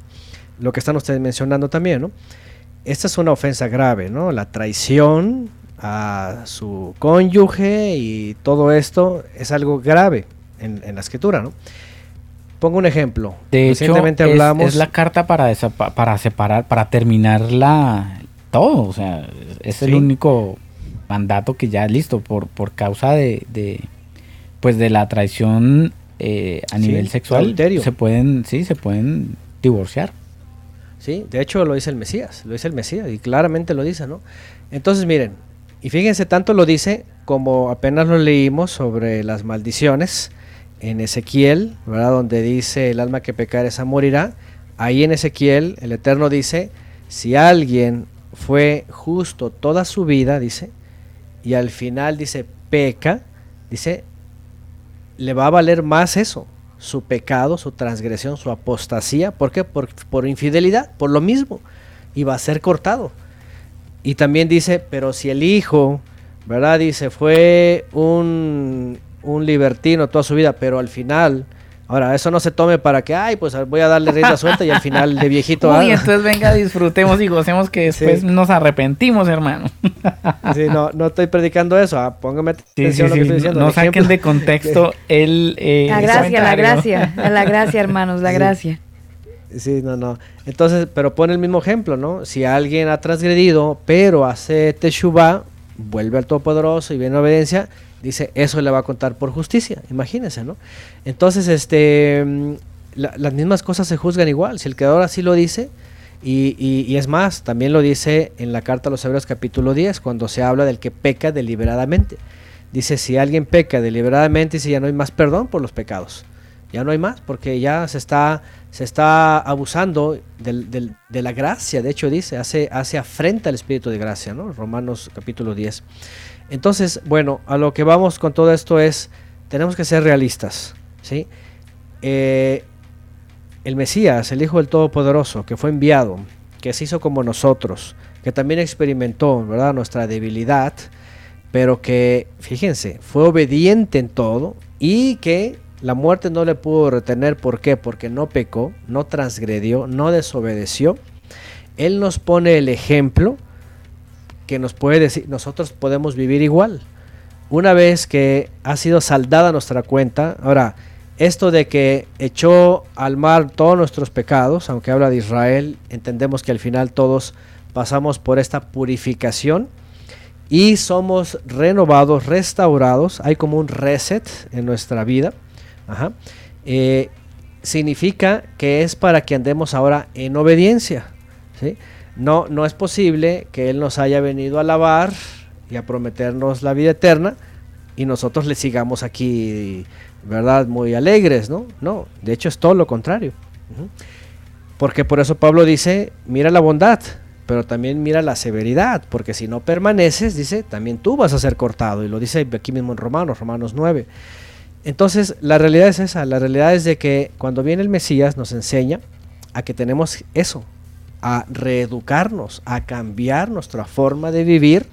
lo que están ustedes mencionando también, ¿no? Esta es una ofensa grave, ¿no? La traición a su cónyuge y todo esto es algo grave en, en la escritura, ¿no? Pongo un ejemplo. De hecho, es, la carta para, para separar, para terminarla todo. O sea, es el único mandato que ya listo por, por causa de, pues de la traición eh, a nivel sexual. Se pueden, sí, se pueden divorciar. Sí, de hecho lo dice el Mesías, lo dice el Mesías y claramente lo dice, ¿no? Entonces miren, y fíjense, tanto lo dice como apenas lo leímos sobre las maldiciones en Ezequiel, ¿verdad? Donde dice el alma que pecar esa morirá. Ahí en Ezequiel el Eterno dice, si alguien fue justo toda su vida, dice, y al final dice peca, dice, le va a valer más eso, su pecado, su transgresión, su apostasía, ¿por qué? Por, por infidelidad, por lo mismo, y va a ser cortado. Y también dice, pero si el hijo, ¿verdad? Dice, fue un un libertino toda su vida, pero al final, ahora, eso no se tome para que, ay, pues voy a darle rienda suelta y al final de viejito. Uy, entonces venga, disfrutemos y gocemos que después nos arrepentimos, hermano. sí, no, no estoy predicando eso, ah, póngame atención a lo que estoy diciendo. No saquen de contexto el... Eh, la gracia, la gracia, la gracia, hermanos, la gracia. Sí, no, no. Entonces, pero pone el mismo ejemplo, ¿no? Si alguien ha transgredido, pero hace teshuva, vuelve al Todopoderoso y viene en obediencia, dice, eso le va a contar por justicia, imagínense, ¿no? Entonces, este, mm, las mismas cosas se juzgan igual, si el Creador así lo dice, y, y, es más, también lo dice en la carta a los Hebreos capítulo 10, cuando se habla del que peca deliberadamente. Dice, si alguien peca deliberadamente, dice, ya no hay más perdón por los pecados. Ya no hay más, porque ya se está, se está abusando de la gracia. De hecho, dice, hace, hace afrenta al Espíritu de gracia, ¿no? Romanos capítulo 10. Entonces, bueno, a lo que vamos con todo esto es, tenemos que ser realistas, ¿sí? Eh, el Mesías, el Hijo del Todopoderoso, que fue enviado, que se hizo como nosotros, que también experimentó, ¿verdad?, nuestra debilidad, pero que, fíjense, fue obediente en todo y que la muerte no le pudo retener. ¿Por qué? Porque no pecó, no transgredió, no desobedeció. Él nos pone el ejemplo que nos puede decir, nosotros podemos vivir igual. Una vez que ha sido saldada nuestra cuenta, ahora, esto de que echó al mar todos nuestros pecados, aunque habla de Israel, entendemos que al final todos pasamos por esta purificación y somos renovados, restaurados, hay como un reset en nuestra vida. Eh, significa que es para que andemos ahora en obediencia. No, no es posible que Él nos haya venido a alabar y a prometernos la vida eterna y nosotros le sigamos aquí ¿verdad? Muy alegres, ¿no? No, de hecho es todo lo contrario. Porque por eso Pablo dice, mira la bondad, pero también mira la severidad, porque si no permaneces, dice, también tú vas a ser cortado, y lo dice aquí mismo en Romanos, Romanos 9. Entonces, la realidad es esa, la realidad es de que cuando viene el Mesías nos enseña a que tenemos eso, a reeducarnos, a cambiar nuestra forma de vivir,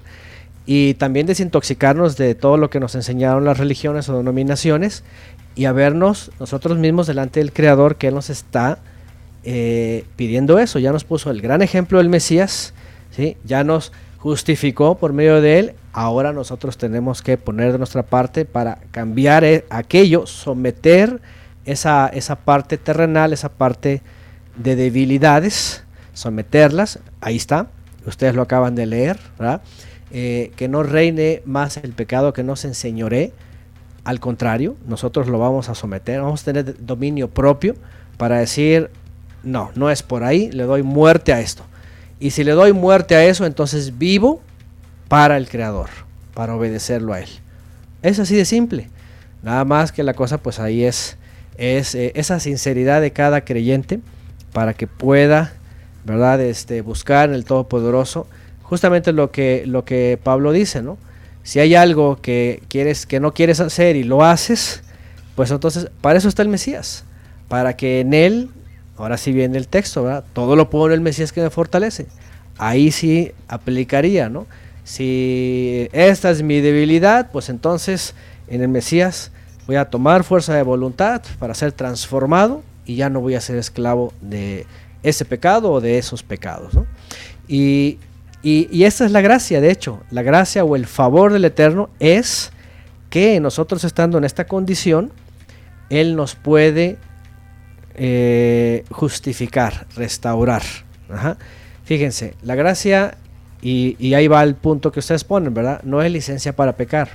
y también desintoxicarnos de todo lo que nos enseñaron las religiones o denominaciones y a vernos nosotros mismos delante del Creador que Él nos está eh, pidiendo eso. Ya nos puso el gran ejemplo del Mesías, ¿sí? ya nos justificó por medio de Él. Ahora nosotros tenemos que poner de nuestra parte para cambiar eh, aquello, someter esa, esa parte terrenal, esa parte de debilidades, someterlas. Ahí está, ustedes lo acaban de leer, ¿verdad? Eh, que no reine más el pecado, que no se enseñore. Al contrario, nosotros lo vamos a someter, vamos a tener dominio propio para decir, no, no es por ahí, le doy muerte a esto. Y si le doy muerte a eso, entonces vivo para el Creador, para obedecerlo a Él. Es así de simple. Nada más que la cosa, pues ahí es, es eh, esa sinceridad de cada creyente para que pueda, ¿verdad? Este, buscar en el Todopoderoso justamente lo que, lo que Pablo dice, ¿no? Si hay algo que, quieres, que no quieres hacer y lo haces, pues entonces para eso está el Mesías, para que en él, ahora sí viene el texto, ¿verdad? Todo lo puedo en el Mesías que me fortalece. Ahí sí aplicaría, ¿no? Si esta es mi debilidad, pues entonces en el Mesías voy a tomar fuerza de voluntad para ser transformado y ya no voy a ser esclavo de ese pecado o de esos pecados. ¿no? Y, y, esta es la gracia, de hecho, la gracia o el favor del Eterno es que nosotros estando en esta condición, Él nos puede eh, justificar, restaurar. Fíjense, la gracia, y, y, ahí va el punto que ustedes ponen, ¿verdad? No es licencia para pecar.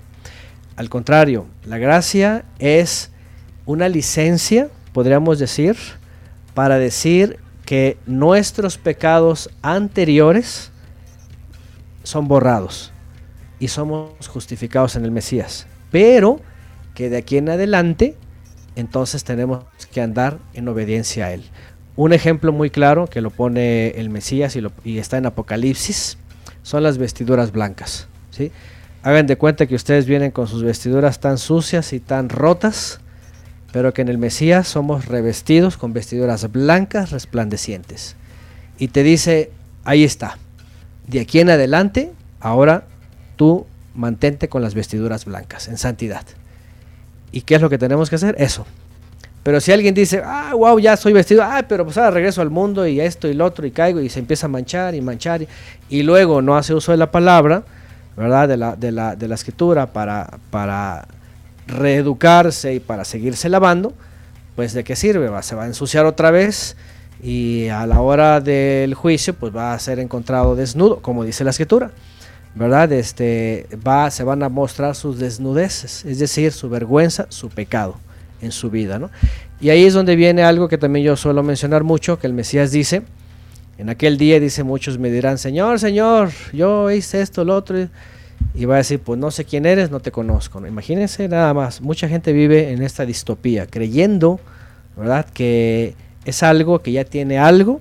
Al contrario, la gracia es una licencia, podríamos decir, para decir que nuestros pecados anteriores, son borrados y somos justificados en el Mesías. Pero que de aquí en adelante, entonces tenemos que andar en obediencia a Él. Un ejemplo muy claro que lo pone el Mesías y, está en Apocalipsis son las vestiduras blancas. ¿sí? Hagan de cuenta que ustedes vienen con sus vestiduras tan sucias y tan rotas, pero que en el Mesías somos revestidos con vestiduras blancas resplandecientes. Y te dice, ahí está, de aquí en adelante, ahora tú mantente con las vestiduras blancas, en santidad. ¿Y qué es lo que tenemos que hacer? Eso. Pero si alguien dice, ah, wow, ya soy vestido, ah, pero pues ahora regreso al mundo y esto y lo otro y caigo y se empieza a manchar y manchar y, luego no hace uso de la palabra, ¿verdad? De la, de la, de la escritura para, para reeducarse y para seguirse lavando, pues de qué sirve, ¿Va? se va a ensuciar otra vez y a la hora del juicio pues va a ser encontrado desnudo, como dice la escritura. ¿verdad? Este, va, se van a mostrar sus desnudeces, es decir, su vergüenza, su pecado en su vida, ¿no? Y ahí es donde viene algo que también yo suelo mencionar mucho, que el Mesías dice, en aquel día dice muchos me dirán, Señor, Señor, yo hice esto, lo otro, y va a decir, pues no sé quién eres, no te conozco. Imagínense nada más, mucha gente vive en esta distopía, creyendo, ¿verdad? Que es algo que ya tiene algo,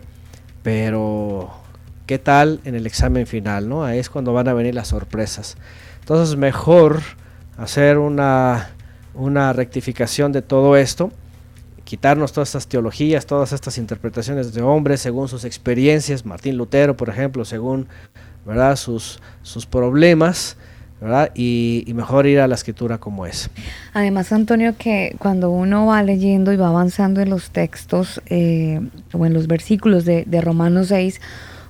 pero ¿qué tal en el examen final? ¿no? Ahí es cuando van a venir las sorpresas. Entonces mejor hacer una, una rectificación de todo esto, quitarnos todas estas teologías, todas estas interpretaciones de hombres según sus experiencias, Martín Lutero, por ejemplo, según ¿verdad? Sus, sus problemas, ¿verdad? Y, mejor ir a la escritura como es. Además, Antonio, que cuando uno va leyendo y va avanzando en los textos eh, o en los versículos de, Romanos 6,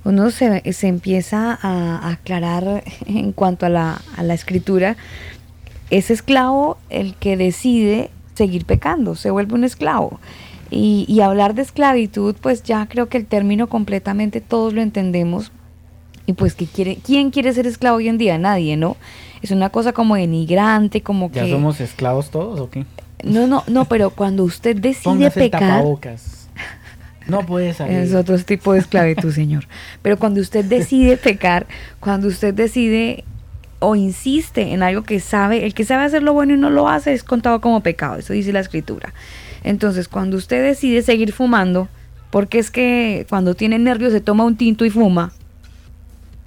uno se, empieza a, aclarar en cuanto a la, a la escritura. Es esclavo el que decide seguir pecando, se vuelve un esclavo. Y, y, hablar de esclavitud, pues ya creo que el término completamente todos lo entendemos, y pues, ¿qué quiere, ¿quién quiere ser esclavo hoy en día? Nadie, ¿no? Es una cosa como denigrante, como que... ¿Ya somos esclavos todos o qué? No, no, no, pero cuando usted decide pecar... No puede salir. Es otro tipo de esclavitud, señor. Pero cuando usted decide pecar, cuando usted decide o insiste en algo que sabe, el que sabe hacer lo bueno y no lo hace es contado como pecado, eso dice la escritura. Entonces, cuando usted decide seguir fumando, porque es que cuando tiene nervios se toma un tinto y fuma,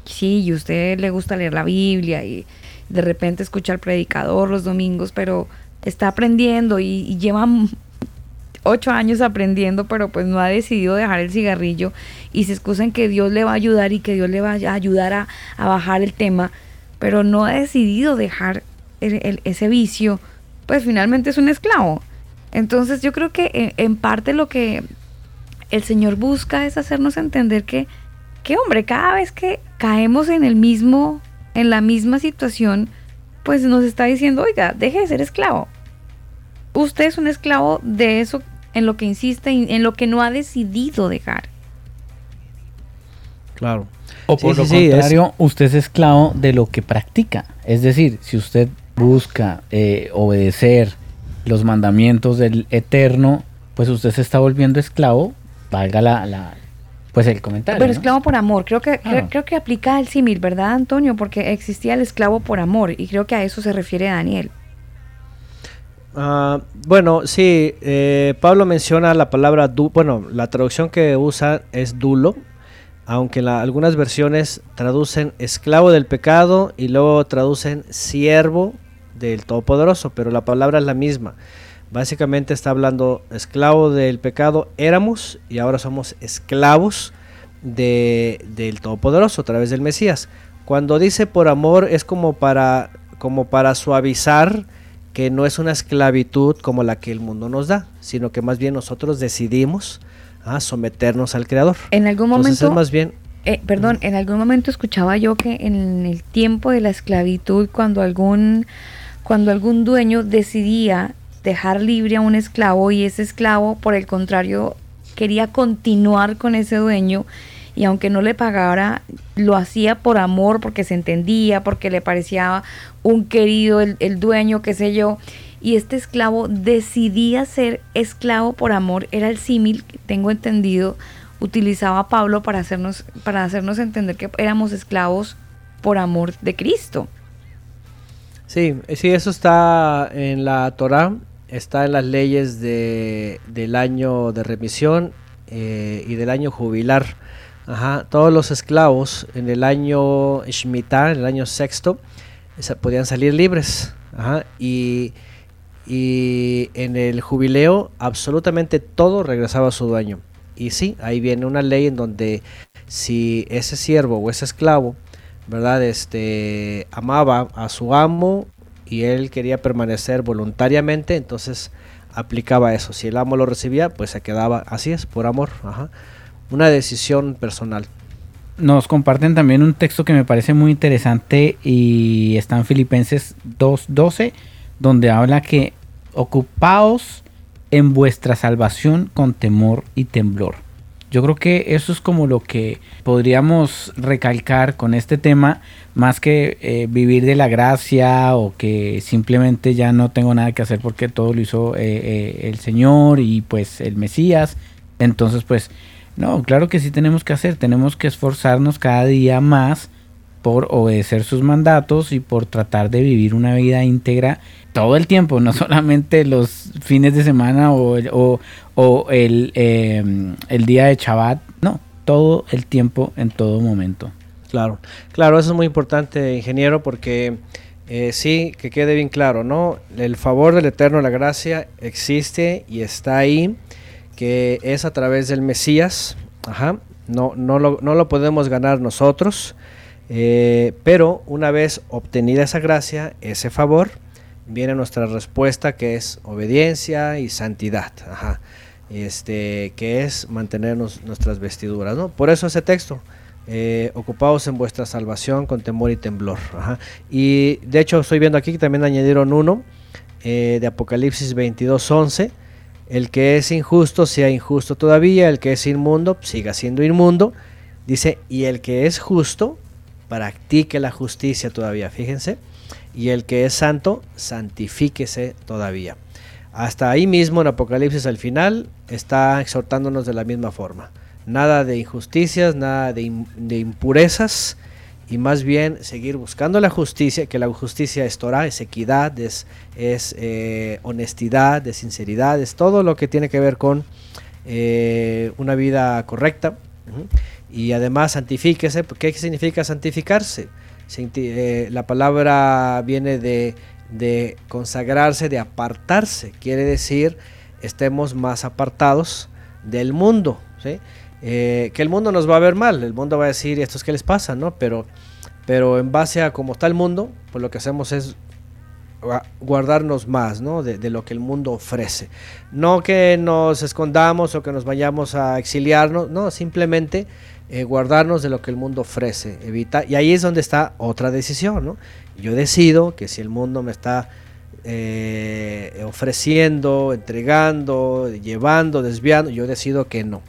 sí, y a usted le gusta leer la Biblia y de repente escucha al predicador los domingos, pero está aprendiendo y, lleva ocho años aprendiendo, pero pues no ha decidido dejar el cigarrillo y se excusa en que Dios le va a ayudar y que Dios le va a ayudar a, bajar el tema, pero no ha decidido dejar ese vicio, pues finalmente es un esclavo. Entonces yo creo que en, en parte lo que el Señor busca es hacernos entender que que hombre, cada vez que caemos en el mismo, en la misma situación, pues nos está diciendo, oiga, deje de ser esclavo. Usted es un esclavo de eso en lo que insiste, en lo que no ha decidido dejar. Claro. O por lo contrario, usted es esclavo de lo que practica. Es decir, si usted busca eh, obedecer los mandamientos del Eterno, pues usted se está volviendo esclavo, valga la, pues el comentario. Pero esclavo por amor, creo que, creo, que aplica el símil, ¿verdad, Antonio? Porque existía el esclavo por amor y creo que a eso se refiere Daniel. Ah, bueno, sí, eh, Pablo menciona la palabra, du bueno, la traducción que usa es dulo, aunque algunas versiones traducen esclavo del pecado y luego traducen siervo del Todopoderoso, pero la palabra es la misma. Básicamente está hablando esclavo del pecado éramos y ahora somos esclavos de, del Todopoderoso a través del Mesías. Cuando dice por amor es como para, como para suavizar que no es una esclavitud como la que el mundo nos da, sino que más bien nosotros decidimos a ah, someternos al Creador. En algún momento, más bien, eh, perdón, en algún momento escuchaba yo que en el tiempo de la esclavitud, cuando algún, cuando algún dueño decidía dejar libre a un esclavo y ese esclavo, por el contrario, quería continuar con ese dueño y aunque no le pagara, lo hacía por amor, porque se entendía, porque le parecía un querido el, dueño, qué sé yo. Y este esclavo decidía ser esclavo por amor, era el símil, tengo entendido, utilizaba Pablo para hacernos, para hacernos entender que éramos esclavos por amor de Cristo. Sí, sí, eso está en la Torah está en las leyes de, del año de remisión eh, y del año jubilar. todos los esclavos en el año Shemitah, en el año sexto, podían salir libres. y, y en el jubileo absolutamente todo regresaba a su dueño. Y sí, ahí viene una ley en donde si ese siervo o ese esclavo, ¿verdad? Este amaba a su amo y él quería permanecer voluntariamente, entonces aplicaba eso. Si el amo lo recibía, pues se quedaba, así es, por amor. Una decisión personal. Nos comparten también un texto que me parece muy interesante y está en Filipenses 2.12, donde habla que ocupaos en vuestra salvación con temor y temblor. Yo creo que eso es como lo que podríamos recalcar con este tema, más que eh, vivir de la gracia o que simplemente ya no tengo nada que hacer porque todo lo hizo eh, eh, el Señor y pues el Mesías. Entonces pues no, claro que sí tenemos que hacer, tenemos que esforzarnos cada día más por obedecer sus mandatos y por tratar de vivir una vida íntegra todo el tiempo, no solamente los fines de semana o, o, el, em, el día de Shabbat, no, todo el tiempo, en todo momento. Claro, claro, eso es muy importante, ingeniero, porque eh, sí, que quede bien claro, ¿no? El favor del Eterno, la gracia, existe y está ahí, que es a través del Mesías, ajá, no, no, lo, no lo podemos ganar nosotros, eh, pero una vez obtenida esa gracia, ese favor, viene nuestra respuesta que es obediencia y santidad, este, que es mantenernos nuestras vestiduras. ¿no? Por eso ese texto, eh, ocupados en vuestra salvación con temor y temblor. Y de hecho estoy viendo aquí que también añadieron uno eh, de Apocalipsis 22.11. El que es injusto sea injusto todavía, el que es inmundo siga siendo inmundo. Dice, y el que es justo practique la justicia todavía. Fíjense y el que es santo, santifíquese todavía. Hasta ahí mismo en Apocalipsis al final está exhortándonos de la misma forma. Nada de injusticias, nada de, impurezas y más bien seguir buscando la justicia, que la justicia es Torah, es equidad, es, eh, honestidad, es sinceridad, es todo lo que tiene que ver con eh, una vida correcta. Y además santifíquese, ¿qué significa santificarse? Eh, la palabra viene de, consagrarse, de apartarse. Quiere decir estemos más apartados del mundo. Eh, que el mundo nos va a ver mal, el mundo va a decir esto es que les pasa, ¿no? Pero, pero en base a cómo está el mundo, pues lo que hacemos es guardarnos más ¿no? de, lo que el mundo ofrece. No que nos escondamos o que nos vayamos a exiliarnos, no, simplemente eh, guardarnos de lo que el mundo ofrece, y ahí es donde está otra decisión, ¿no? Yo decido que si el mundo me está eh, ofreciendo, entregando, llevando, desviando, yo decido que no,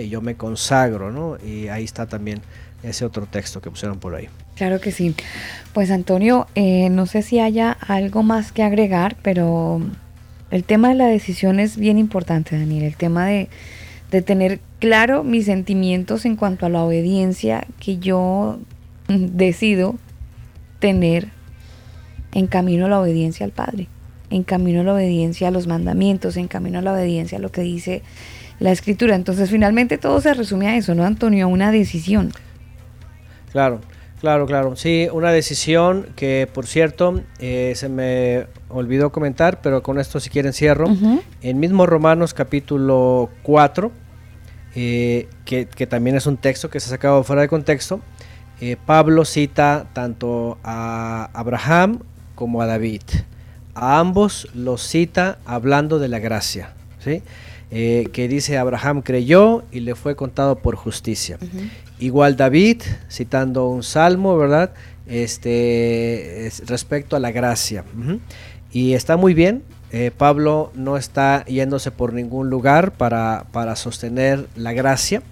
y yo me consagro, ¿no? Y ahí está también ese otro texto que pusieron por ahí. Claro que sí. Pues Antonio, eh, no sé si haya algo más que agregar, pero el tema de la decisión es bien importante, Daniel. El tema de, de tener claro mis sentimientos en cuanto a la obediencia que yo decido tener en camino a la obediencia al Padre, en camino a la obediencia a los mandamientos, en camino a la obediencia a lo que dice la Escritura. Entonces finalmente todo se resume a eso, ¿no, Antonio? A una decisión. Claro, claro, claro. Sí, una decisión que, por cierto, eh, se me olvidó comentar, pero con esto si quieren cierro. En mismo Romanos capítulo 4, eh, que, también es un texto que se ha sacado fuera de contexto, eh, Pablo cita tanto a Abraham como a David. A ambos los cita hablando de la gracia, ¿sí? Eh, que dice Abraham creyó y le fue contado por justicia. Igual David, citando un salmo, ¿verdad? Este, respecto a la gracia. Y está muy bien, eh, Pablo no está yéndose por ningún lugar para, sostener la gracia,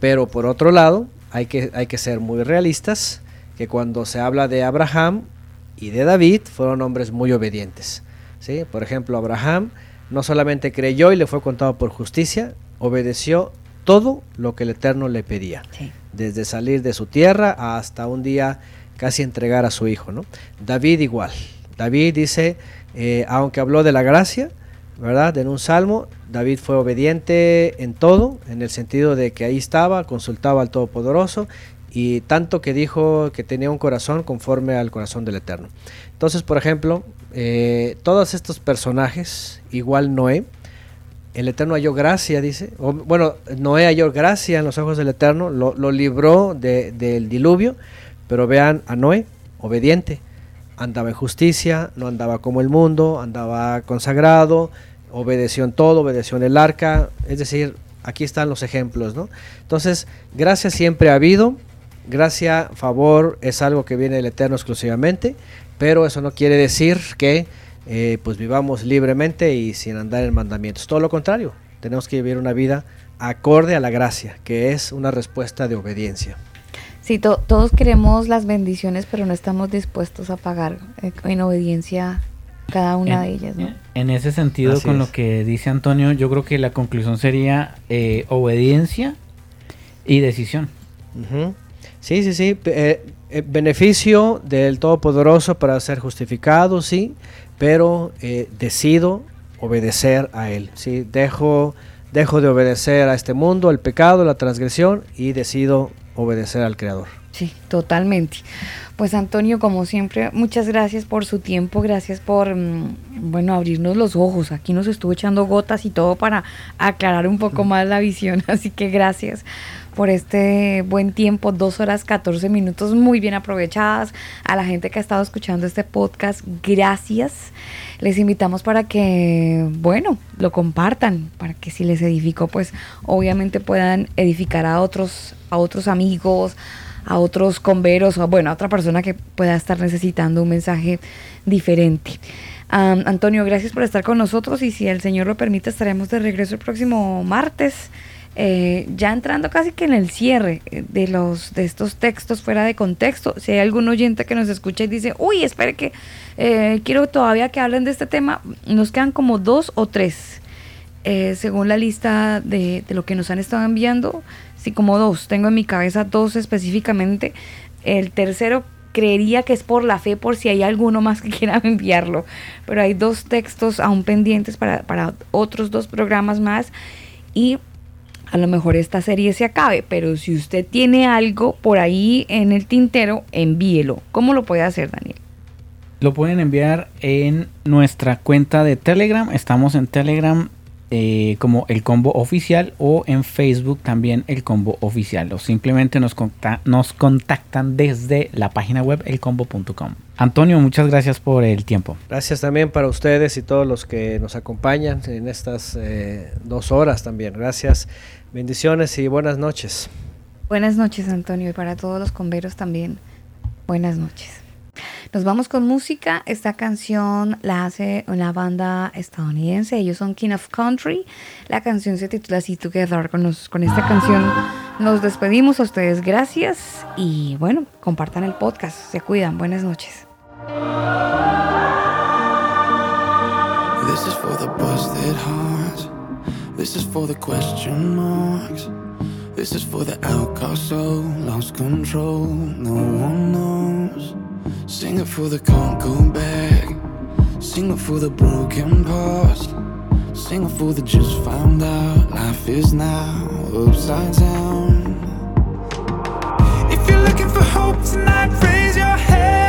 pero por otro lado hay que, hay que ser muy realistas, que cuando se habla de Abraham y de David fueron hombres muy obedientes. ¿sí? Por ejemplo, Abraham no solamente creyó y le fue contado por justicia, obedeció todo lo que el Eterno le pedía, desde salir de su tierra hasta un día casi entregar a su hijo. ¿no? David igual. David dice, eh, aunque habló de la gracia, ¿verdad? En un salmo, David fue obediente en todo, en el sentido de que ahí estaba, consultaba al Todopoderoso y tanto que dijo que tenía un corazón conforme al corazón del Eterno. Entonces, por ejemplo, eh, todos estos personajes, igual Noé, el Eterno halló gracia, dice, bueno, Noé halló gracia en los ojos del Eterno, lo, libró del diluvio, pero vean a Noé, obediente. Andaba en justicia, no andaba como el mundo, andaba consagrado, obedeció en todo, obedeció en el arca, es decir, aquí están los ejemplos, ¿no? Entonces, gracia siempre ha habido, gracia, favor es algo que viene del Eterno exclusivamente, pero eso no quiere decir que eh, pues vivamos libremente y sin andar en mandamientos, todo lo contrario, tenemos que vivir una vida acorde a la gracia, que es una respuesta de obediencia. Sí, todos queremos las bendiciones, pero no estamos dispuestos a pagar eh, en obediencia cada una de ellas. ¿no? En ese sentido, con lo que dice Antonio, yo creo que la conclusión sería eh, obediencia y decisión. Sí, sí, sí. Eh, beneficio del Todopoderoso para ser justificado, sí, pero decido obedecer a Él. ¿sí? Dejo, dejo de obedecer a este mundo, al pecado, la transgresión y decido obedecer al Creador. Sí, totalmente. Pues Antonio, como siempre, muchas gracias por su tiempo, gracias por, mm, bueno, abrirnos los ojos. Aquí nos estuvo echando gotas y todo para aclarar un poco más la visión, así que gracias por este buen tiempo, dos horas 14 minutos muy bien aprovechadas. A la gente que ha estado escuchando este podcast, gracias. Les invitamos para que, bueno, lo compartan, para que si les edificó, pues obviamente puedan edificar a otros, a otros amigos, a otros converos, o bueno, a otra persona que pueda estar necesitando un mensaje diferente. Antonio, gracias por estar con nosotros y si el Señor lo permite estaremos de regreso el próximo martes eh, ya entrando casi que en el cierre eh, de los de estos textos fuera de contexto, si hay algún oyente que nos escucha y dice, uy, espere que eh, quiero todavía que hablen de este tema, nos quedan como dos o tres, según la lista de, de, lo que nos han estado enviando, sí, como dos, tengo en mi cabeza dos específicamente, el tercero creería que es por la fe, por si hay alguno más que quiera enviarlo, pero hay dos textos aún pendientes para, para otros dos programas más. Y a lo mejor esta serie se acabe, pero si usted tiene algo por ahí en el tintero, envíelo. ¿Cómo lo puede hacer, Daniel? Lo pueden enviar en nuestra cuenta de Telegram. Estamos en Telegram eh, como el combo oficial o en Facebook también el combo oficial. O simplemente nos, nos contactan desde la página web elcombo.com. Antonio, muchas gracias por el tiempo. Gracias también para ustedes y todos los que nos acompañan en estas eh, dos horas también. Gracias, bendiciones y buenas noches. Buenas noches, Antonio, y para todos los converos también. Buenas noches. Nos vamos con música. Esta canción la hace una banda estadounidense. Ellos son King of Country. La canción se titula See Together. Con, con esta canción nos despedimos a ustedes. Gracias. Y bueno, compartan el podcast. Se cuidan. Buenas noches. This is for the busted hearts. This is for the question marks. This is for the outcast soul, lost control, no one knows. Sing it for the can't go back. Sing it for the broken past. Sing it for the just found out life is now upside down. If you're looking for hope tonight, raise your head.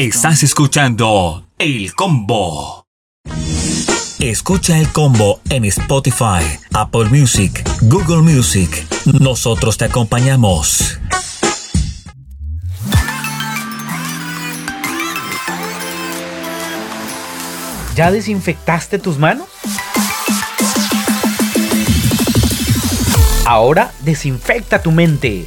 Estás escuchando El Combo. Escucha El Combo en Spotify, Apple Music, Google Music. Nosotros te acompañamos. ¿Ya desinfectaste tus manos? Ahora desinfecta tu mente.